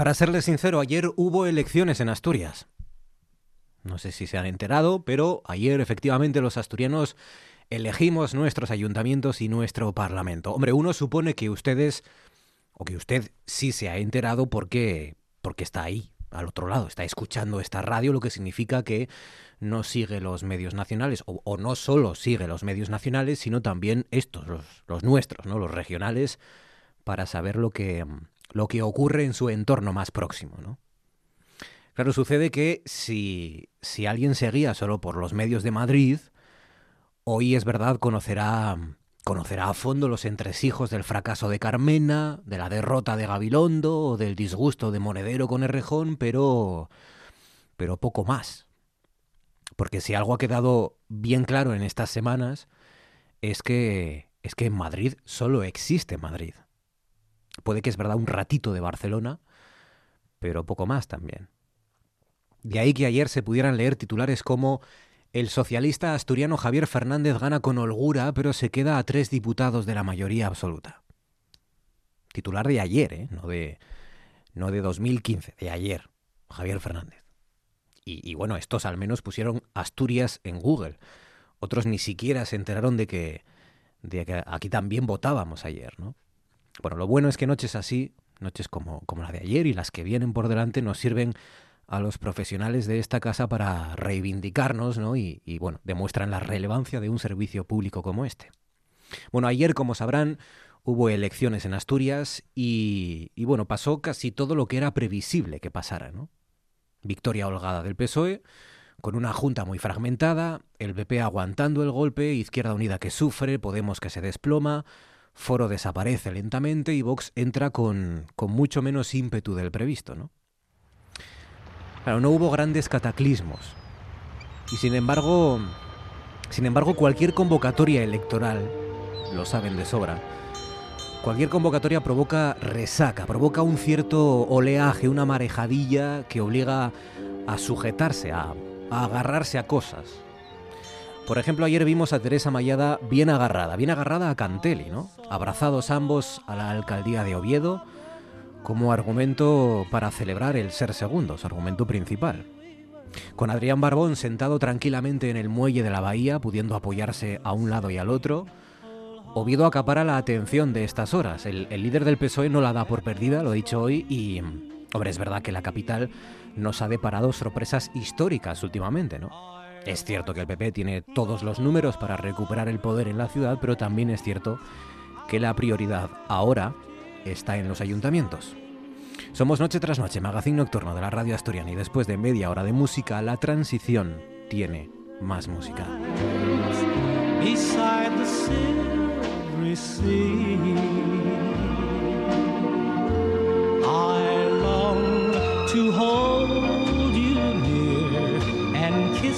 Para serles sincero, ayer hubo elecciones en Asturias. No sé si se han enterado, pero ayer efectivamente los asturianos elegimos nuestros ayuntamientos y nuestro parlamento. Hombre, uno supone que ustedes, o que usted sí se ha enterado porque, porque está ahí, al otro lado, está escuchando esta radio, lo que significa que no sigue los medios nacionales, o, no solo sigue los medios nacionales, sino también estos, los, los, nuestros, ¿no? los regionales, para saber lo que, lo que ocurre en su entorno más próximo. ¿no? Claro, sucede que si, si alguien seguía solo por los medios de Madrid, hoy es verdad conocerá conocerá a fondo los entresijos del fracaso de Carmena, de la derrota de Gabilondo o del disgusto de Monedero con Errejón, pero pero poco más. Porque si algo ha quedado bien claro en estas semanas es que es que en Madrid solo existe Madrid. Puede que es verdad un ratito de Barcelona, pero poco más también. De ahí que ayer se pudieran leer titulares como el socialista asturiano Javier Fernández gana con holgura, pero se queda a tres diputados de la mayoría absoluta. Titular de ayer, ¿eh? no, de, no de 2015, de ayer, Javier Fernández. Y, y, bueno, estos al menos pusieron Asturias en Google. Otros ni siquiera se enteraron de que, de que aquí también votábamos ayer, ¿no? Bueno, lo bueno es que noches así, noches como, como la de ayer y las que vienen por delante, nos sirven a los profesionales de esta casa para reivindicarnos ¿no? y, bueno, demuestran la relevancia de un servicio público como este. Bueno, ayer, como sabrán, hubo elecciones en Asturias y, y, bueno, pasó casi todo lo que era previsible que pasara, ¿no? Victoria holgada del PSOE, con una junta muy fragmentada, el PP aguantando el golpe, Izquierda Unida que sufre, Podemos que se desploma, Foro desaparece lentamente y Vox entra con, con mucho menos ímpetu del previsto, ¿no? Claro, no hubo grandes cataclismos. Y sin embargo, sin embargo, cualquier convocatoria electoral, lo saben de sobra, cualquier convocatoria provoca resaca, provoca un cierto oleaje, una marejadilla que obliga a sujetarse, a, a agarrarse a cosas. Por ejemplo, ayer vimos a Teresa Mayada bien agarrada, bien agarrada a Cantelli, ¿no? Abrazados ambos a la alcaldía de Oviedo, como argumento para celebrar el ser segundo, su argumento principal. Con Adrián Barbón sentado tranquilamente en el muelle de la bahía, pudiendo apoyarse a un lado y al otro, Oviedo acapara la atención de estas horas. El, líder del PSOE no la da por perdida, lo he dicho hoy, y, hombre, es verdad que la capital nos ha deparado sorpresas históricas últimamente, ¿no? Es cierto que el PP tiene todos los números para recuperar el poder en la ciudad, pero también es cierto que la prioridad ahora está en los ayuntamientos. Somos Noche tras Noche, magazine nocturno de la radio asturiana y después de media hora de música, la transición tiene más música.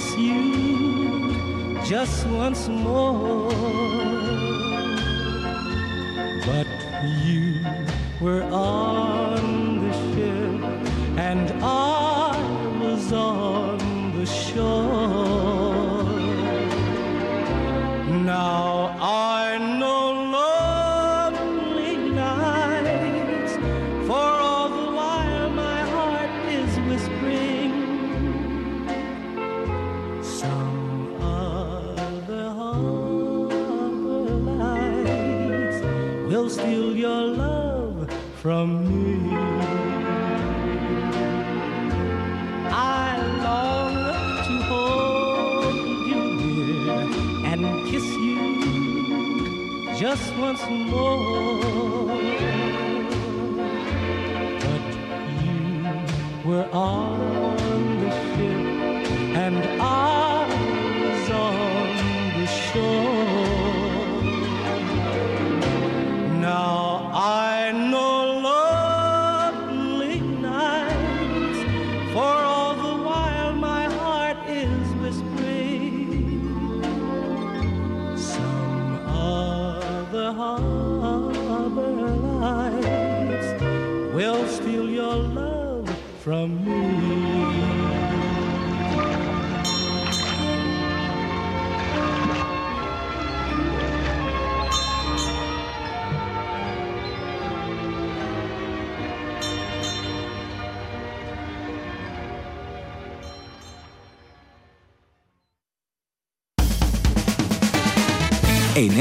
Kiss you just once more. But you were on from me. I long to hold you dear and kiss you just once more.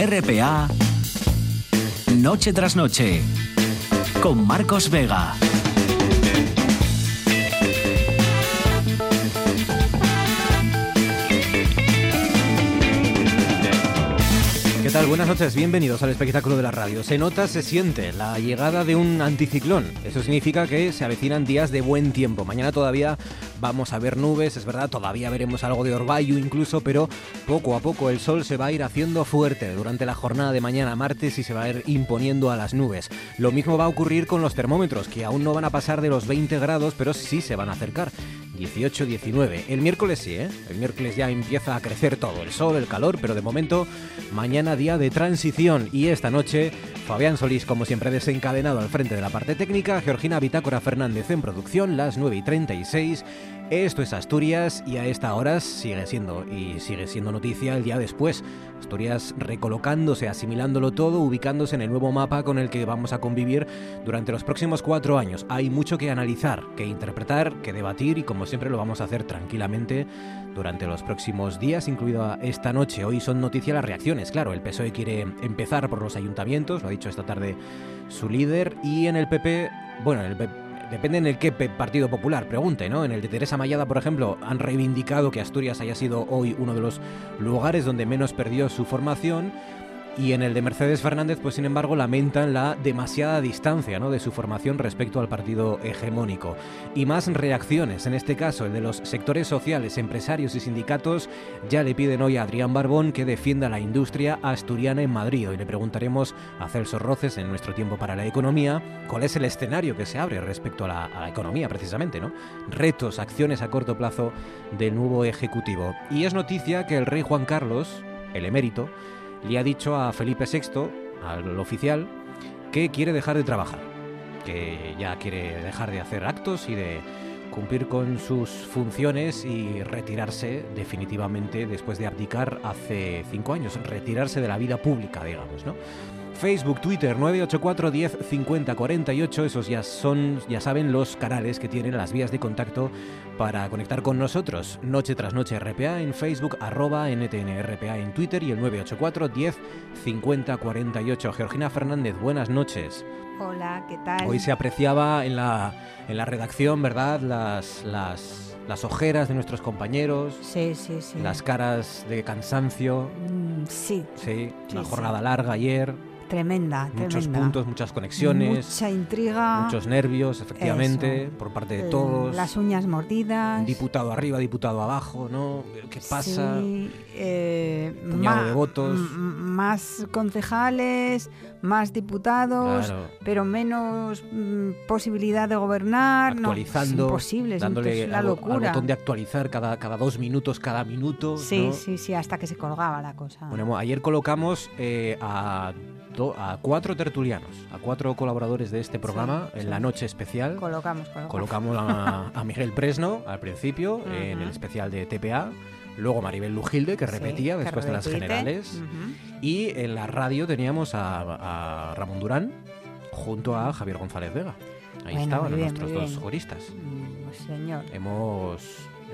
RPA, Noche tras Noche, con Marcos Vega. ¿Qué tal? Buenas noches, bienvenidos al espectáculo de la radio. Se nota, se siente la llegada de un anticiclón. Eso significa que se avecinan días de buen tiempo. Mañana todavía vamos a ver nubes, es verdad, todavía veremos algo de orvallo incluso, pero poco a poco el sol se va a ir haciendo fuerte durante la jornada de mañana martes y se va a ir imponiendo a las nubes. Lo mismo va a ocurrir con los termómetros, que aún no van a pasar de los 20 grados, pero sí se van a acercar. 18, 19. El miércoles sí, ¿eh? El miércoles ya empieza a crecer todo, el sol, el calor, pero de momento mañana día de transición y esta noche Fabián Solís, como siempre, desencadenado al frente de la parte técnica, Georgina Bitácora Fernández en producción, las 9 y 36. Esto es Asturias y a esta hora sigue siendo y sigue siendo noticia el día después. Asturias recolocándose, asimilándolo todo, ubicándose en el nuevo mapa con el que vamos a convivir durante los próximos cuatro años. Hay mucho que analizar, que interpretar, que debatir y como siempre lo vamos a hacer tranquilamente durante los próximos días, incluida esta noche. Hoy son noticia las reacciones, claro. El PSOE quiere empezar por los ayuntamientos, lo ha dicho esta tarde su líder, y en el PP, bueno, en el PP Depende en el qué Partido Popular, pregunte, ¿no? En el de Teresa Mayada, por ejemplo, han reivindicado que Asturias haya sido hoy uno de los lugares donde menos perdió su formación y en el de Mercedes Fernández, pues sin embargo, lamentan la demasiada distancia ¿no? de su formación respecto al partido hegemónico. Y más reacciones, en este caso el de los sectores sociales, empresarios y sindicatos, ya le piden hoy a Adrián Barbón que defienda la industria asturiana en Madrid. Y le preguntaremos a Celso Roces en nuestro tiempo para la economía cuál es el escenario que se abre respecto a la, a la economía, precisamente, ¿no? Retos, acciones a corto plazo del nuevo Ejecutivo. Y es noticia que el rey Juan Carlos, el emérito, le ha dicho a Felipe VI, al oficial, que quiere dejar de trabajar, que ya quiere dejar de hacer actos y de cumplir con sus funciones y retirarse definitivamente después de abdicar hace cinco años, retirarse de la vida pública, digamos, ¿no? Facebook, Twitter 984 10 50 48, esos ya son, ya saben, los canales que tienen las vías de contacto para conectar con nosotros. Noche tras noche RPA en Facebook, arroba NTNRPA en Twitter y el 984 10 50 48. Georgina Fernández, buenas noches. Hola, ¿qué tal? Hoy se apreciaba en la, en la redacción, ¿verdad? Las, las, las ojeras de nuestros compañeros. Sí, sí, sí. Las caras de cansancio. Mm, sí. Sí, una Sí, jornada sí. larga ayer. Tremenda, Muchos tremenda. puntos, muchas conexiones. Mucha intriga. Muchos nervios, efectivamente, Eso. por parte de eh, todos. Las uñas mordidas. Diputado arriba, diputado abajo, ¿no? ¿Qué pasa? Sí, eh, ma- de votos. Más concejales, más diputados, Claro. pero menos mm, posibilidad de gobernar. no, Actualizando, es imposible, es dándole una al, al locura. botón de actualizar cada, cada dos minutos, cada minuto. Sí, ¿no? sí, sí, hasta que se colgaba la cosa. Bueno, ayer colocamos eh, a, cuatro tertulianos, a cuatro colaboradores de este programa en sí. la noche especial. colocamos, colocamos. Colocamos a, a Miguel Presno al principio en el especial de TPA, luego Maribel Lujilde que Sí, repetía que después de las generales y en la radio teníamos a, a Ramón Durán junto a Javier González Vega. Ahí Bueno, estaban bien, nuestros dos juristas. Mm, pues señor. Hemos,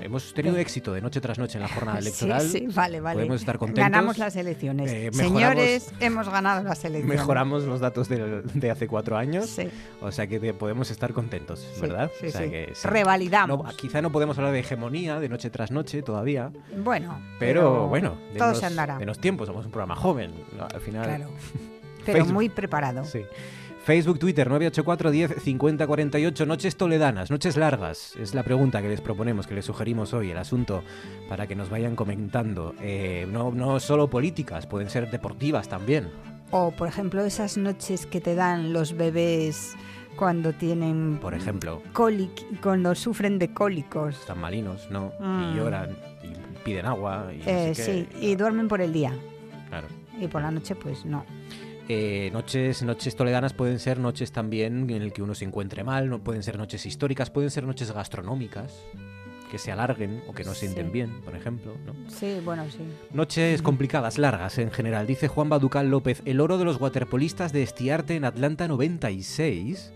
hemos tenido Sí. éxito de noche tras noche en la jornada Sí, electoral. Sí, vale, vale. Podemos estar contentos. Ganamos las elecciones. Eh, Señores, hemos ganado las elecciones. Mejoramos los datos de, de hace cuatro años, Sí, o sea que podemos estar contentos, sí, ¿verdad? Sí, O sea sí. que sí. Revalidamos. No, quizá no podemos hablar de hegemonía de noche tras noche todavía, Bueno, pero, bueno, todo denos, se andará. denos tiempo, somos un programa joven, al final. Claro. Pero Facebook. muy preparado. Sí. Facebook, Twitter, 984 10 50 48, noches toledanas, noches largas. Es la pregunta que les proponemos, que les sugerimos hoy, el asunto, para que nos vayan comentando. Eh, no, no solo políticas, pueden ser deportivas también. O, por ejemplo, esas noches que te dan los bebés cuando tienen Por ejemplo, cuando sufren de cólicos. están malinos, ¿no? Mm. Y lloran, y piden agua, y no Eh, sí, y duermen por el día. Claro. Y por la noche, pues no. Eh, noches, noches toledanas pueden ser noches también en el que uno se encuentre mal, no pueden ser noches históricas, pueden ser noches gastronómicas que se alarguen o que no sienten Sí. bien, por ejemplo. ¿no? Sí, bueno, sí. Noches complicadas, largas en general. Dice Juan Baducal López, el oro de los waterpolistas de Estiarte en Atlanta 96.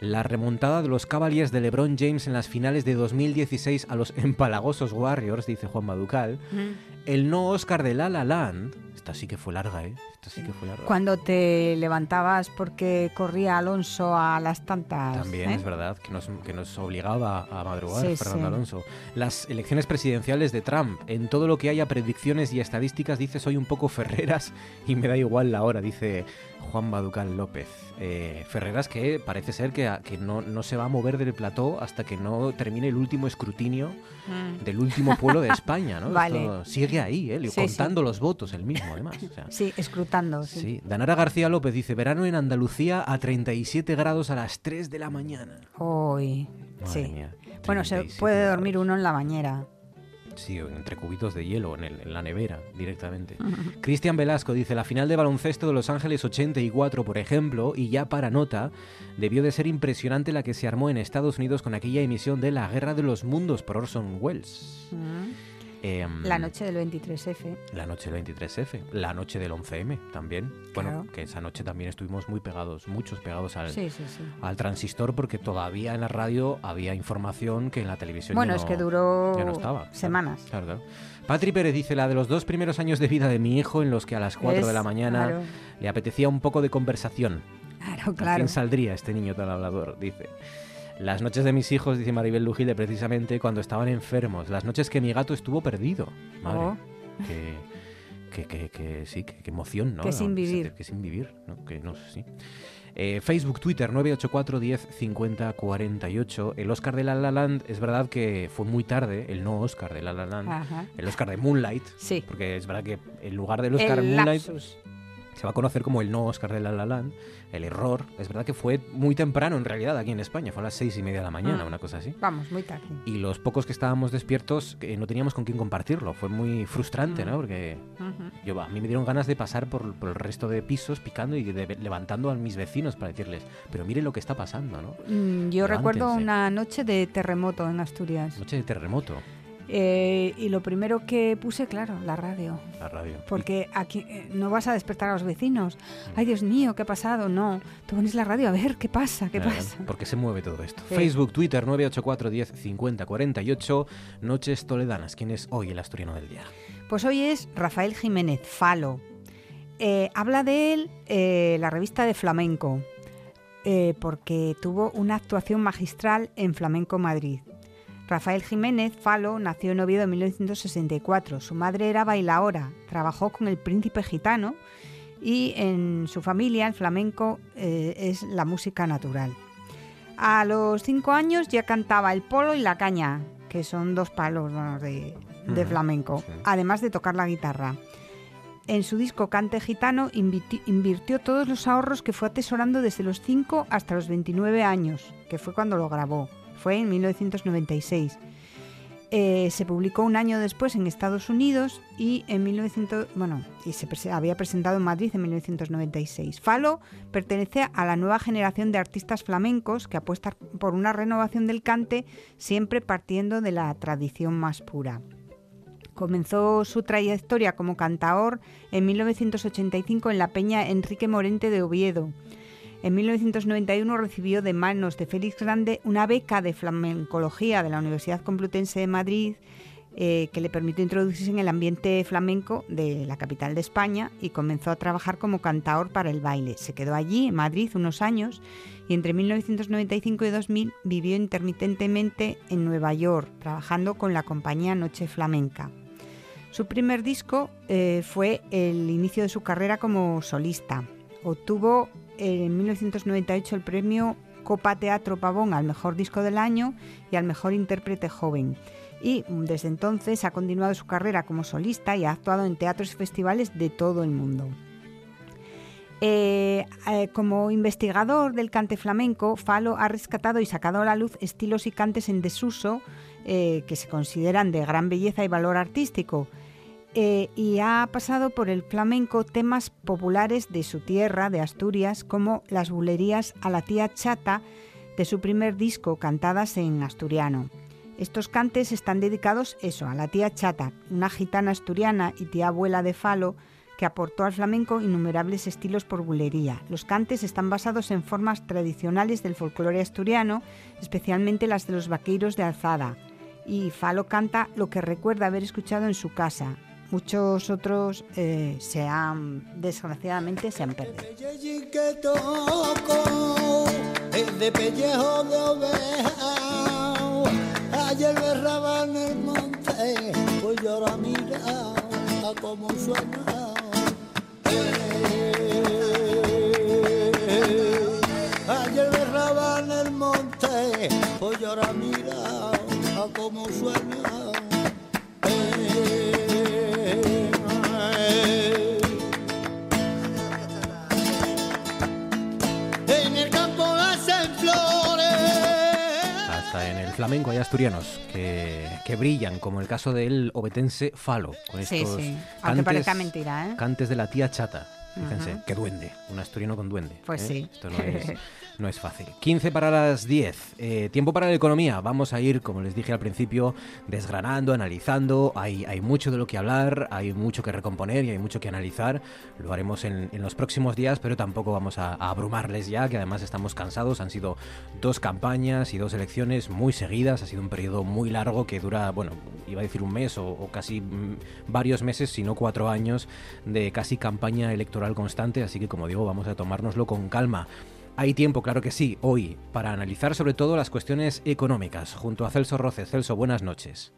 La remontada de los Cavaliers de LeBron James en las finales de 2016 a los empalagosos Warriors, dice Juan Baducal. El no Oscar de La La Land. Esta sí que fue larga, ¿eh? Esta sí que fue larga. Cuando te levantabas porque corría Alonso a las tantas. También ¿eh? es verdad que nos, que nos obligaba a madrugar Sí, Fernando sí. Alonso. Las elecciones presidenciales de Trump. En todo lo que haya predicciones y estadísticas dice soy un poco Ferreras y me da igual la hora, dice Juan Baducal López. Eh, Ferreras que parece ser que, que no, no se va a mover del plató hasta que no termine el último escrutinio Mm. del último pueblo de España, ¿no? Vale. Esto sigue ahí, ¿eh? Sí, sí. contando los votos el mismo, además. o sea. Sí, escrutando. Sí. Sí, Danara García López dice, verano en Andalucía a 37 grados a las 3 de la mañana. Uy, Madre sí. mía, Bueno, se 37 puede grados. dormir uno en la bañera. Sí, entre cubitos de hielo, en, el- en la nevera, directamente. Cristian Velasco dice, la final de baloncesto de Los Ángeles 84, por ejemplo, y ya para nota, debió de ser impresionante la que se armó en Estados Unidos con aquella emisión de La Guerra de los Mundos por Orson Welles. Em, La noche del 23F. La noche del 23F, la noche del 11M también. Bueno, Claro. que esa noche también estuvimos muy pegados, muchos pegados al, Sí, sí, sí. al transistor porque todavía en la radio había información que en la televisión Bueno, ya es no- que duró ya no estaba. claro. semanas. Claro, claro. Patri Pérez dice la de los dos primeros años de vida de mi hijo en los que a las 4 de la Es- mañana Claro, le apetecía un poco de conversación. claro. ¿A claro. quién saldría este niño tan hablador? Dice. Las noches de mis hijos, dice Maribel Lujilde, precisamente cuando estaban enfermos. Las noches que mi gato estuvo perdido. Madre, Oh. que, que, que, que sí, que, emoción, ¿no? Que sin vivir. Que sin vivir, ¿no? Que no sé, sí. Eh, Facebook, Twitter, 984 10 50 48. El Oscar de La La Land, es verdad que fue muy tarde, el no Oscar de La La Land, Ajá. el Oscar de Moonlight, Sí. porque es verdad que en lugar del Oscar El Moonlight lapsus. Se va a conocer como el no Oscar de La La Land, el error. Es verdad que fue muy temprano en realidad aquí en España, fue a las seis y media de la mañana, Mm. una cosa así. Vamos, muy tarde. Y los pocos que estábamos despiertos que no teníamos con quién compartirlo. Fue muy frustrante, Mm. ¿no? Porque yo, a mí me dieron ganas de pasar por, por el resto de pisos picando y de- levantando a mis vecinos para decirles, pero miren lo que está pasando, ¿no? Mm, Yo recuerdo Levántense. una noche de terremoto en Asturias. Noche de terremoto, Eh, y lo primero que puse, claro, la radio. la radio. Porque aquí eh, no vas a despertar a los vecinos. Ay, Dios mío, ¿qué ha pasado? No. Tú pones la radio a ver qué pasa, qué Claro, pasa. ¿Por qué se mueve todo esto? Sí. Facebook, Twitter, 984 10 50 48. Noches Toledanas. ¿Quién es hoy el asturiano del día? Pues hoy es Rafael Jiménez, Falo. Eh, habla de él eh, la revista de Flamenco, eh, porque tuvo una actuación magistral en Flamenco Madrid. Rafael Jiménez Falo nació en Oviedo en 1964. Su madre era bailaora, trabajó con el príncipe gitano y en su familia el flamenco eh, es la música natural. A los cinco años ya cantaba el polo y la caña, que son dos palos bueno, de, flamenco, sí. además de tocar la guitarra. En su disco Cante Gitano invirtió todos los ahorros que fue atesorando desde los 5 hasta los 29 años, que fue cuando lo grabó. Fue en 1996. Eh, se publicó un año después en Estados Unidos y en 1900, bueno, y se había presentado en Madrid en 1996. Falo pertenece a la nueva generación de artistas flamencos que apuestan por una renovación del cante, siempre partiendo de la tradición más pura. Comenzó su trayectoria como cantaor en 1985 en la Peña Enrique Morente de Oviedo. En 1991 recibió de manos de Félix Grande una beca de flamencología de la Universidad Complutense de Madrid eh, que le permitió introducirse en el ambiente flamenco de la capital de España y comenzó a trabajar como cantaor para el baile. Se quedó allí, en Madrid, unos años y entre 1995 y 2000 vivió intermitentemente en Nueva York, trabajando con la compañía Noche Flamenca. Su primer disco eh, fue el inicio de su carrera como solista. Obtuvo en 1998 el premio Copa Teatro Pavón al mejor disco del año y al mejor intérprete joven. Y mm, desde entonces ha continuado su carrera como solista y ha actuado en teatros y festivales de todo el mundo. Eh, eh, como investigador del cante flamenco, Falo ha rescatado y sacado a la luz estilos y cantes en desuso eh, que se consideran de gran belleza y valor artístico. Eh, y ha pasado por el flamenco temas populares de su tierra, de Asturias, como las bulerías a la tía chata de su primer disco, cantadas en asturiano. Estos cantes están dedicados eso, a la tía chata, una gitana asturiana y tía abuela de Falo, que aportó al flamenco innumerables estilos por bulería. Los cantes están basados en formas tradicionales del folclore asturiano, especialmente las de los vaqueiros de alzada. Y Falo canta lo que recuerda haber escuchado en su casa. Muchos otros eh, se han, desgraciadamente, se han perdido. Ayer berraba en el monte, pues ahora mira a cómo suena. Ayer berraba en el monte, pues ahora mira a cómo suena. Flamenco hay asturianos que, que brillan, como el caso del obetense Falo, con Sí, estos sí. Cantes, parezca mentira, ¿eh? cantes de la tía chata. Fíjense, Ujú. qué duende, un asturiano con duende. Pues ¿eh? sí. Esto no es, no es fácil. 15 para las 10. Eh, tiempo para la economía. Vamos a ir, como les dije al principio, desgranando, analizando. Hay, hay mucho de lo que hablar, hay mucho que recomponer y hay mucho que analizar. Lo haremos en, en los próximos días, pero tampoco vamos a, a abrumarles ya, que además estamos cansados. Han sido dos campañas y dos elecciones muy seguidas. Ha sido un periodo muy largo que dura, bueno, iba a decir un mes o, o casi mm, varios meses, si no cuatro años de casi campaña electoral constante. Así que, como digo, vamos a tomárnoslo con calma. Hay tiempo, claro que sí, hoy, para analizar sobre todo las cuestiones económicas. Junto a Celso Roces. Celso, buenas noches.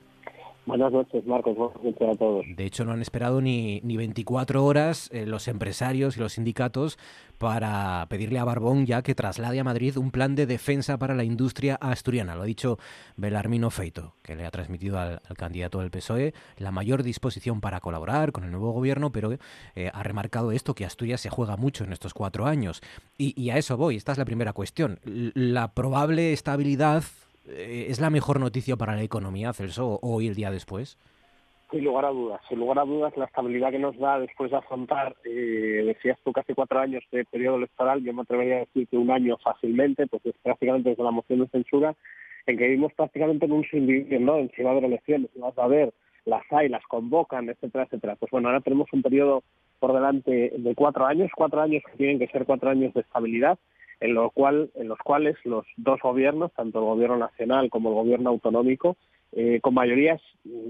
Buenas noches, Marcos. Buenas noches a todos. De hecho, no han esperado ni, ni 24 horas eh, los empresarios y los sindicatos para pedirle a Barbón ya que traslade a Madrid un plan de defensa para la industria asturiana. Lo ha dicho Belarmino Feito, que le ha transmitido al, candidato del PSOE la mayor disposición para colaborar con el nuevo gobierno, pero eh, ha remarcado esto, que Asturias se juega mucho en estos cuatro años. Y, y a eso voy, esta es la primera cuestión. La probable estabilidad es la mejor noticia para la economía, Celso, hoy el día después. Sin lugar a dudas, sin lugar a dudas, la estabilidad que nos da después de afrontar, eh, decías tú, casi cuatro años de periodo electoral, yo me atrevería a decir que un año fácilmente, pues es prácticamente desde la moción de censura, en que vivimos prácticamente en un sin vivir, ¿no? En si va a haber elecciones, si vas a haber, las hay, las convocan, etcétera, etcétera. Pues bueno, ahora tenemos un periodo por delante de cuatro años, cuatro años que tienen que ser cuatro años de estabilidad, en, lo cual, en los cuales los dos gobiernos, tanto el gobierno nacional como el gobierno autonómico, eh, con mayorías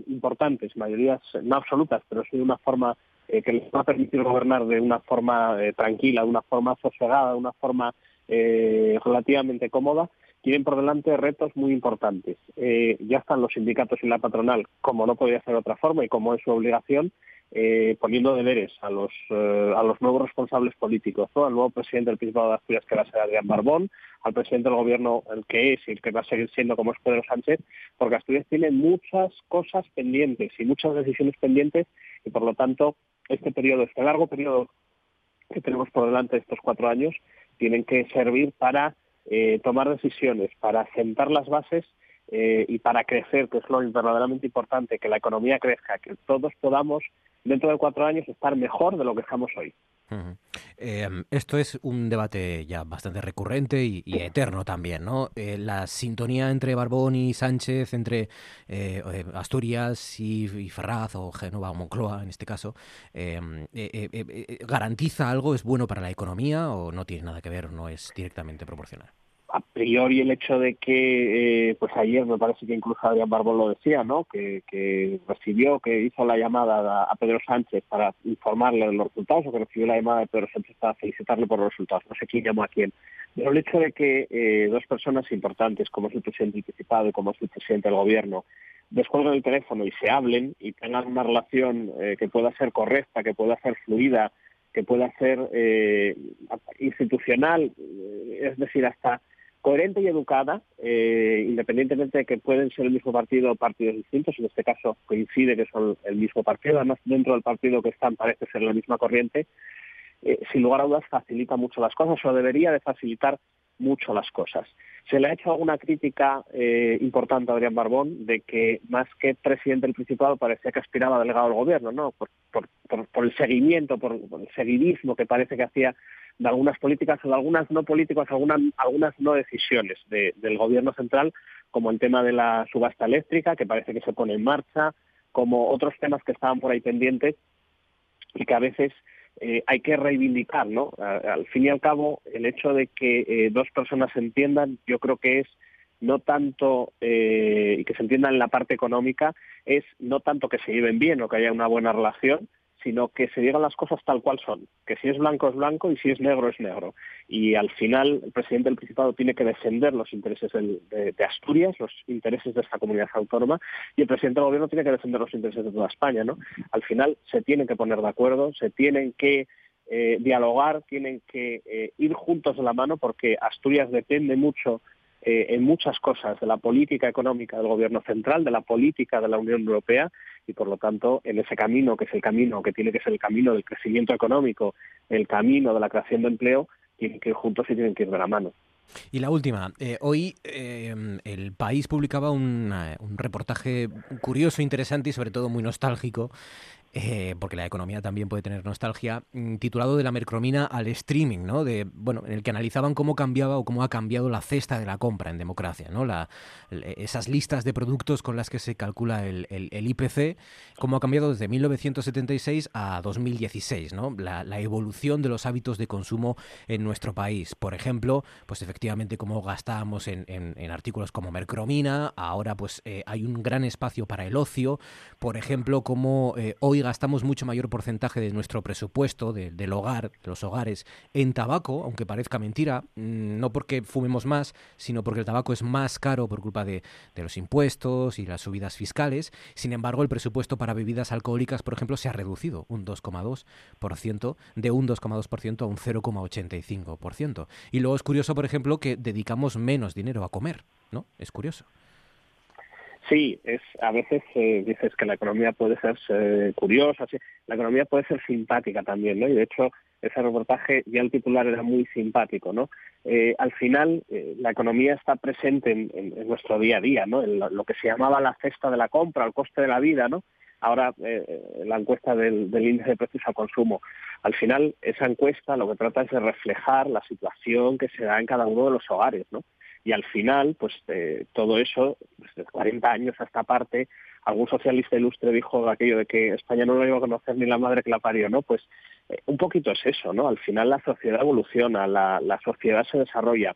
importantes, mayorías no absolutas, pero sí de una forma eh, que les va a permitir gobernar de una forma eh, tranquila, de una forma sosegada, de una forma relativamente cómoda, tienen por delante retos muy importantes. Eh, ya están los sindicatos y la patronal, como no podía ser de otra forma y como es su obligación, eh, poniendo deberes a los, eh, a los nuevos responsables políticos, ¿no? al nuevo presidente del Principado de Asturias, que va a ser Adrián Barbón, al presidente del gobierno, el que es y el que va a seguir siendo como es Pedro Sánchez, porque Asturias tiene muchas cosas pendientes y muchas decisiones pendientes y por lo tanto este periodo, este largo periodo que tenemos por delante estos cuatro años, tienen que servir para eh, tomar decisiones, para sentar las bases eh, y para crecer, que es lo verdaderamente importante, que la economía crezca, que todos podamos dentro de cuatro años estar mejor de lo que estamos hoy. Eh, esto es un debate ya bastante recurrente y, eterno también, ¿no? Eh, la sintonía entre Barbón y Sánchez, entre eh, eh, Asturias y, y Ferraz o Génova o Moncloa en este caso, eh, eh, ¿garantiza algo? ¿Es bueno para la economía o no tiene nada que ver, no es directamente proporcional? A priori el hecho de que, eh, pues ayer me parece que incluso Adrián Barbón lo decía, ¿no? Que, recibió, que hizo la llamada a, Pedro Sánchez para informarle de los resultados, o que recibió la llamada de Pedro Sánchez para felicitarle por los resultados. No sé quién llamó a quién. Pero el hecho de que eh, dos personas importantes, como es el presidente del Principado y como es el presidente del Gobierno, descuelguen el teléfono y se hablen y tengan una relación eh, que pueda ser correcta, que pueda ser fluida, que pueda ser eh, institucional, eh, es decir, hasta coherente y educada, eh, independientemente de que pueden ser el mismo partido o partidos distintos, en este caso coincide que son el mismo partido, además dentro del partido que están parece ser la misma corriente, eh, sin lugar a dudas facilita mucho las cosas o debería de facilitar mucho las cosas. Se le ha hecho alguna crítica eh, importante a Adrián Barbón de que más que presidente del Principado parecía que aspiraba a delegado del gobierno, ¿no? Por, por, por, el seguimiento, por, el seguidismo que parece que hacía de algunas políticas o de algunas no políticas, algunas, algunas no decisiones de, del gobierno central, como el tema de la subasta eléctrica, que parece que se pone en marcha, como otros temas que estaban por ahí pendientes y que a veces eh, hay que reivindicar, ¿no? Al fin y al cabo, el hecho de que eh, dos personas se entiendan, yo creo que es no tanto, eh, que se entienda en la parte económica, es no tanto que se lleven bien o que haya una buena relación, sino que se digan las cosas tal cual son, que si es blanco es blanco y si es negro es negro. Y al final el presidente del Principado tiene que defender los intereses de, Asturias, los intereses de esta comunidad autónoma, y el presidente del Gobierno tiene que defender los intereses de toda España. ¿no? Al final se tienen que poner de acuerdo, se tienen que eh, dialogar, tienen que eh, ir juntos de la mano, porque Asturias depende mucho eh, en muchas cosas de la política económica del Gobierno central, de la política de la Unión Europea y, por lo tanto, en ese camino, que es el camino que tiene que ser el camino del crecimiento económico, el camino de la creación de empleo, tienen que juntos y tienen que ir de la mano. Y la última, eh, hoy eh, el país publicaba un, un reportaje curioso, interesante y sobre todo muy nostálgico eh, porque la economía también puede tener nostalgia, mm, titulado de la mercromina al streaming, ¿no? De, bueno, en el que analizaban cómo cambiaba o cómo ha cambiado la cesta de la compra en democracia, ¿no? La, esas listas de productos con las que se calcula el, IPC, cómo ha cambiado desde 1976 a 2016, ¿no? La, evolución de los hábitos de consumo en nuestro país. Por ejemplo, pues efectivamente cómo gastábamos en, artículos como mercromina, ahora pues eh, hay un gran espacio para el ocio, por ejemplo, cómo eh, hoy gastamos mucho mayor porcentaje de nuestro presupuesto, del hogar, de los hogares, en tabaco, aunque parezca mentira, mm, no porque fumemos más, sino porque el tabaco es más caro por culpa de, los impuestos y las subidas fiscales. Sin embargo, el presupuesto para bebidas alcohólicas, por ejemplo, se ha reducido un 2,2%, de un 2,2% a un 0,85%. Y luego es curioso, por ejemplo, que dedicamos menos dinero a comer, ¿no? Es curioso. Sí, es a veces eh, dices que la economía puede ser eh, curiosa, la economía puede ser simpática también, ¿no? Y de hecho ese reportaje ya el titular era muy simpático, ¿no? Eh, al final la economía está presente en, nuestro día a día, ¿no? En lo, que se llamaba la cesta de la compra, el coste de la vida, ¿no? Ahora la encuesta del, del índice de precios al consumo. Al final esa encuesta lo que trata es de reflejar la situación que se da en cada uno de los hogares, ¿no? Y al final, pues eh, todo eso, desde 40 años a esta parte, algún socialista ilustre dijo aquello de que España no lo iba a conocer ni la madre que la parió, ¿no? Pues eh, un poquito es eso, ¿no? Al final la sociedad evoluciona, la, la sociedad se desarrolla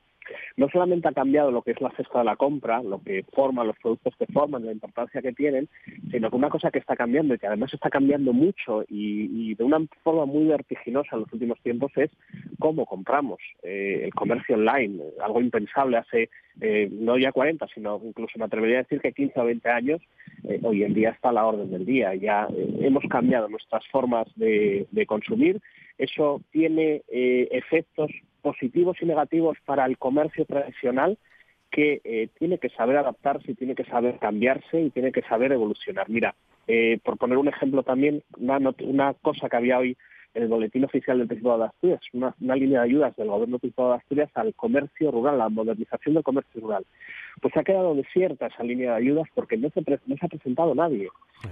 no solamente ha cambiado lo que es la cesta de la compra, lo que forma, los productos que forman, la importancia que tienen, sino que una cosa que está cambiando y que además está cambiando mucho y, de una forma muy vertiginosa en los últimos tiempos es cómo compramos. Eh, el comercio online, algo impensable hace eh, no ya 40, sino incluso me atrevería a decir que 15 o 20 años, eh, hoy en día está a la orden del día. Ya hemos cambiado nuestras formas de, de consumir. Eso tiene efectos positivos y negativos para el comercio tradicional que eh, tiene que saber adaptarse tiene que saber cambiarse y tiene que saber evolucionar. Mira, eh, por poner un ejemplo también, una, una, cosa que había hoy el Boletín Oficial del Principado de Asturias, una, línea de ayudas del Gobierno del Principado de Asturias al comercio rural, la modernización del comercio rural. Pues ha quedado desierta esa línea de ayudas porque no se, no se ha presentado nadie.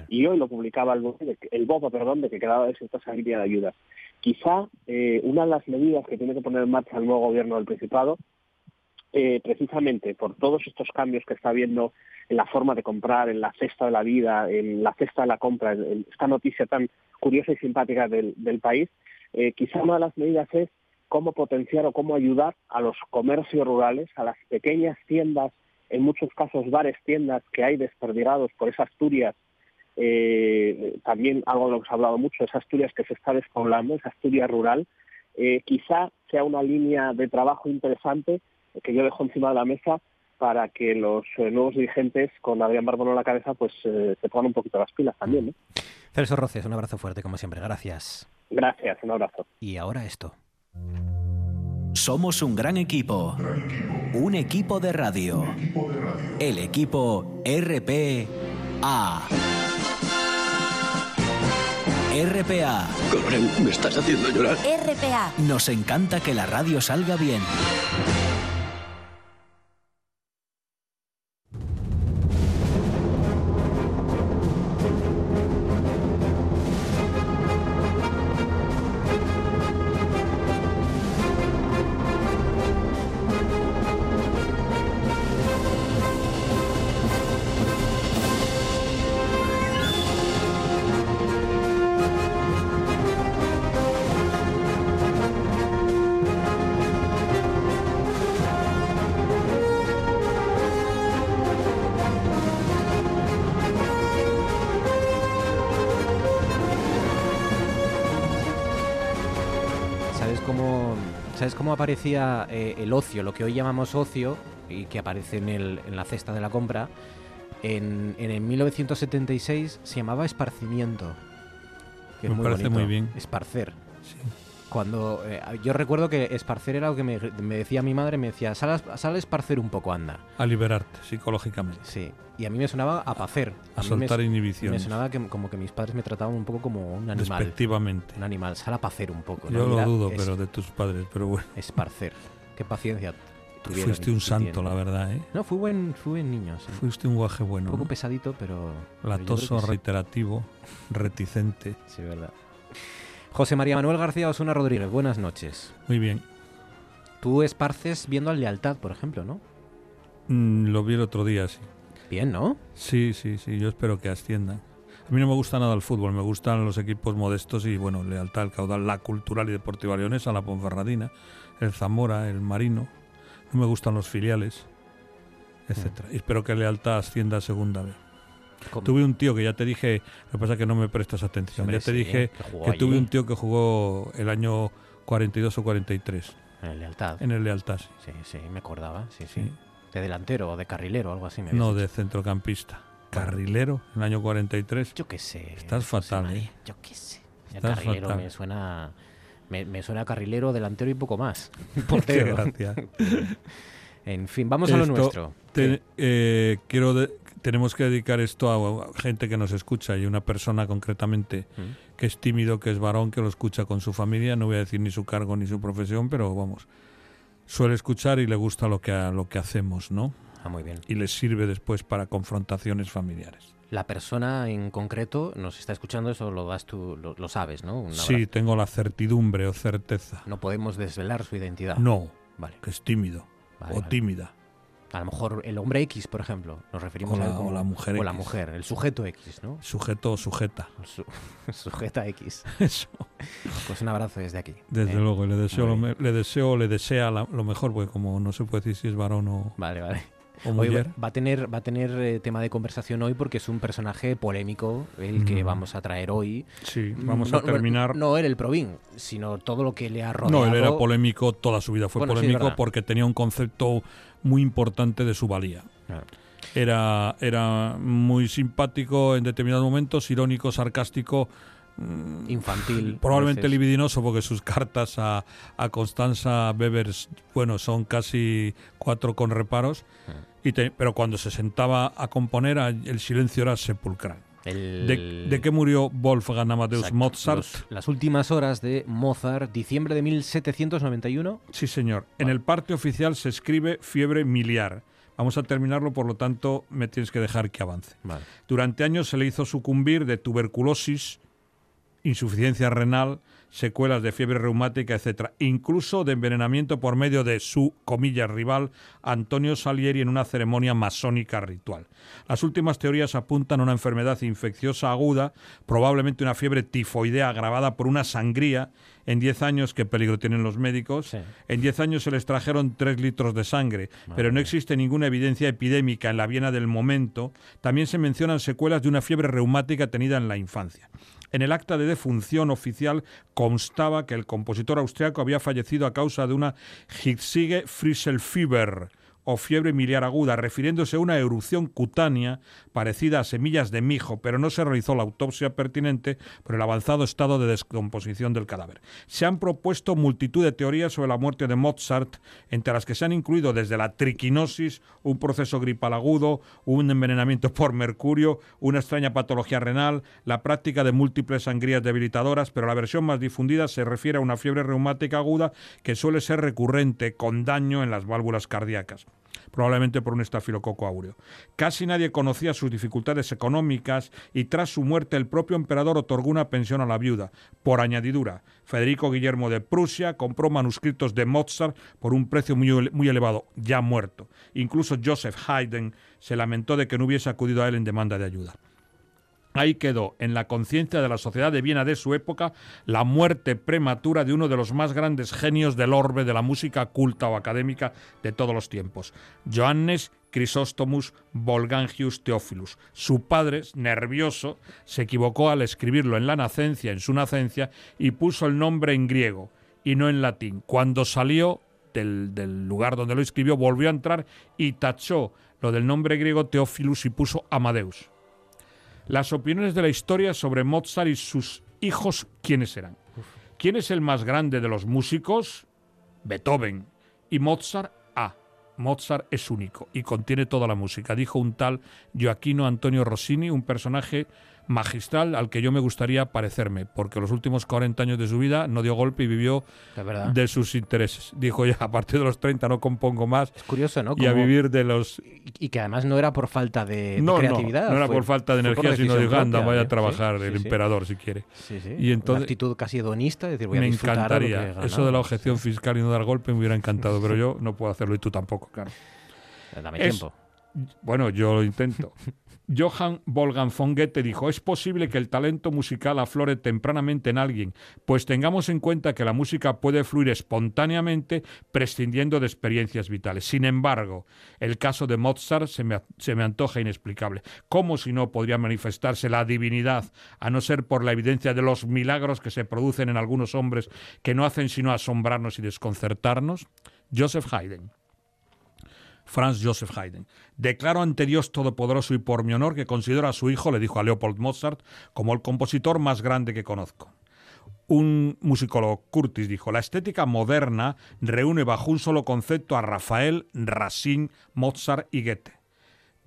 Y hoy lo publicaba el, el BOPA, perdón, de que quedaba desierta esa línea de ayudas. Quizá eh, una de las medidas que tiene que poner en marcha el nuevo gobierno del Principado, eh, precisamente por todos estos cambios que está habiendo en la forma de comprar, en la cesta de la vida, en la cesta de la compra, en, esta noticia tan curiosa y simpática del, país, eh, quizá una de las medidas es cómo potenciar o cómo ayudar a los comercios rurales, a las pequeñas tiendas, en muchos casos bares, tiendas que hay desperdigados por esas Asturias eh, también algo de lo que se ha hablado mucho, esa Asturias que se está despoblando, esa Asturias rural, eh, quizá sea una línea de trabajo interesante que yo dejo encima de la mesa para que los eh, nuevos dirigentes, con Adrián Barbón a la cabeza, pues se pongan un poquito las pilas también. ¿no? Celso Roces, un abrazo fuerte como siempre. Gracias. Gracias, un abrazo. Y ahora esto. Somos un gran equipo. Un equipo de radio. El equipo RPA. RPA. Coronel, me estás haciendo llorar. RPA. Nos encanta que la radio salga bien. ¿Sabes cómo aparecía eh, el ocio, lo que hoy llamamos ocio, y que aparece en, el, en la cesta de la compra? En, en el 1976 se llamaba esparcimiento. que es Me muy parece bonito. muy bien. Esparcer. Sí. Cuando eh, yo recuerdo que esparcer era lo que me, me decía mi madre, me decía, sal a, sal a esparcer un poco, anda. A liberarte psicológicamente. Sí. Y a mí me sonaba a pacer. A soltar su- Me inhibiciones. sonaba que, como que mis padres me trataban un poco como un animal. Despectivamente. Un animal, sal a pacer un poco. Yo lo dudo, es- pero de tus padres. Pero bueno, Esparcer. Qué paciencia tuvieron. fuiste un santo, la verdad, ¿eh? No, fui buen, fui buen niño, sí. Fuiste un guaje un bueno. poco ¿no? pesadito, pero... Latoso, sí. reiterativo, reticente. Sí, verdad. José María Manuel García Osuna Rodríguez, buenas noches. Muy bien. Tú esparces viendo a Lealtad, por ejemplo, ¿no? Mm, lo vi el otro día, sí. Bien, ¿no? Sí, sí, sí, yo espero que asciendan. A mí no me gusta nada el fútbol, me gustan los equipos modestos y, bueno, lealtad al caudal, la cultural y deportiva leonesa, la Ponferradina, el Zamora, el Marino. No me gustan los filiales, etcétera. Y espero que lealtad ascienda a segunda vez. Tuve un tío que ya te dije, lo que pasa es que no me prestas atención, Hombre, ya te sí, dije que tuve un tío que jugó el año 42 o 43 En el Lealtad. en el lealtad. sí. Sí, sí, me acordaba, sí, sí. Sí. De delantero o de carrilero, algo así me No, dicho. de centrocampista. Carrilero, en el año 43. Yo qué sé. Estás fatal, María, ¿eh? Yo qué sé. Estás carrilero fatal. me suena... Me, me suena carrilero, delantero y poco más. Portero. gracia. en fin, vamos a lo nuestro. te- eh, quiero de- tenemos que dedicar esto a, a gente que nos escucha y una persona concretamente Mm. que es tímido, que es varón, que lo escucha con su familia. No voy a decir ni su cargo ni su profesión, pero vamos, suele escuchar y le gusta lo que, lo que hacemos, ¿no? Ah, muy bien. Y le sirve después para confrontaciones familiares. La persona en concreto nos está escuchando, eso lo das tú, lo, lo sabes, ¿no? Sí, tengo la certidumbre o certeza. No podemos desvelar su identidad. No, Vale. que es tímido vale, o vale. tímida. A lo mejor el hombre X, por ejemplo. Nos referimos O a él la- como- o la mujer O la mujer, el sujeto X, ¿no? Sujeto o sujeta. Su- sujeta X. Eso. Pues un abrazo desde aquí. Desde ¿eh? luego, y le deseo, lo, le deseo, le desea la- lo mejor, porque como no se puede decir si es varón o, Vale, vale. o Hoy mujer. va- a tener, va a tener eh, tema de conversación hoy porque es un personaje polémico el que Mm. vamos a traer hoy. Sí, vamos No- a terminar. No, no él el Provín, sino todo lo que le ha rodeado. No, él era polémico toda su vida. Fue Bueno, polémico porque tenía un concepto muy importante de su valía. Claro. Era, era muy simpático en determinados momentos, irónico, sarcástico, mm, Infantil. probablemente veces. libidinoso, porque sus cartas a, a Constanza Weber, bueno, son casi cuatro con reparos. Ah. Y te- pero cuando se sentaba a componer, el silencio era sepulcral. El- ¿De, de qué murió Wolfgang Amadeus Exacto. Mozart? Los- las últimas horas de Mozart, diciembre de 1791. Sí, señor. En el parte oficial se escribe fiebre miliar. Vamos a terminarlo, por lo tanto, me tienes que dejar que avance. Vale. Durante años se le hizo sucumbir de tuberculosis, insuficiencia renal, secuelas de fiebre reumática, etcétera, incluso de envenenamiento por medio de su comillas rival Antonio Salieri en una ceremonia masónica ritual. Las últimas teorías apuntan a una enfermedad infecciosa aguda, probablemente una fiebre tifoidea agravada por una sangría. En 10 años, ¿qué peligro tienen los médicos? Sí. En 10 años se le extrajeron 3 litros de sangre, pero no existe ninguna evidencia epidémica en la Viena del momento. También se mencionan secuelas de una fiebre reumática tenida en la infancia. En el acta de defunción oficial constaba que el compositor austriaco había fallecido a causa de una Hitzige Frieselfieber o fiebre miliar aguda, refiriéndose a una erupción cutánea parecida a semillas de mijo, pero no se realizó la autopsia pertinente por el avanzado estado de descomposición del cadáver. Se han propuesto multitud de teorías sobre la muerte de Mozart, entre las que se han incluido desde la triquinosis, un proceso gripal agudo, un envenenamiento por mercurio, una extraña patología renal, la práctica de múltiples sangrías debilitadoras, pero la versión más difundida se refiere a una fiebre reumática aguda que suele ser recurrente, con daño en las válvulas cardíacas probablemente por un estafilococo áureo. Casi nadie conocía sus dificultades económicas y tras su muerte el propio emperador otorgó una pensión a la viuda. Por añadidura, Federico Guillermo de Prusia compró manuscritos de Mozart por un precio muy, muy elevado, ya muerto. Incluso Joseph Haydn se lamentó de que no hubiese acudido a él en demanda de ayuda. Ahí quedó, en la conciencia de la sociedad de Viena de su época, la muerte prematura de uno de los más grandes genios del orbe de la música culta o académica de todos los tiempos, Johannes Chrysostomos Volgangius Theophilus. Su padre, nervioso, se equivocó al escribirlo en la nacencia, en su nacencia, y puso el nombre en griego. y no en latín. Cuando salió del, del lugar donde lo escribió, volvió a entrar y tachó lo del nombre griego Teófilus y puso Amadeus. Las opiniones de la historia sobre Mozart y sus hijos, ¿quiénes eran? ¿Quién es el más grande de los músicos? Beethoven. Y Mozart, ah, Mozart es único y contiene toda la música, dijo un tal Joaquino Antonio Rossini, un personaje magistral al que yo me gustaría parecerme, porque los últimos 40 años de su vida no dio golpe y vivió De sus intereses. Dijo ya, a partir de los 30 no compongo más Es curioso, ¿no? y a vivir de los... y- que además no era por falta de, de No, no, creatividad. no era fue- por falta de energía, sino de decisión anda, propia, vaya ¿eh? a trabajar Sí, el sí, sí. emperador si quiere. Y entonces- Una actitud casi hedonista, es decir, voy a Me lo que encantaría. Eso de la objeción fiscal y no dar golpe me hubiera encantado, pero yo no puedo hacerlo y tú tampoco, claro. Dame Es- tiempo. Bueno, yo lo intento. Johann Wolfgang von Goethe dijo, es posible que el talento musical aflore tempranamente en alguien, pues tengamos en cuenta que la música puede fluir espontáneamente prescindiendo de experiencias vitales. Sin embargo, el caso de Mozart se me, se me antoja inexplicable. ¿Cómo si no podría manifestarse la divinidad, a no ser por la evidencia de los milagros que se producen en algunos hombres que no hacen sino asombrarnos y desconcertarnos? Joseph Haydn. Franz Joseph Haydn. Declaro ante Dios Todopoderoso y por mi honor que considero a su hijo, le dijo a Leopold Mozart, como el compositor más grande que conozco. Un musicólogo, Curtis, dijo, la estética moderna reúne bajo un solo concepto a Rafael, Racine, Mozart y Goethe.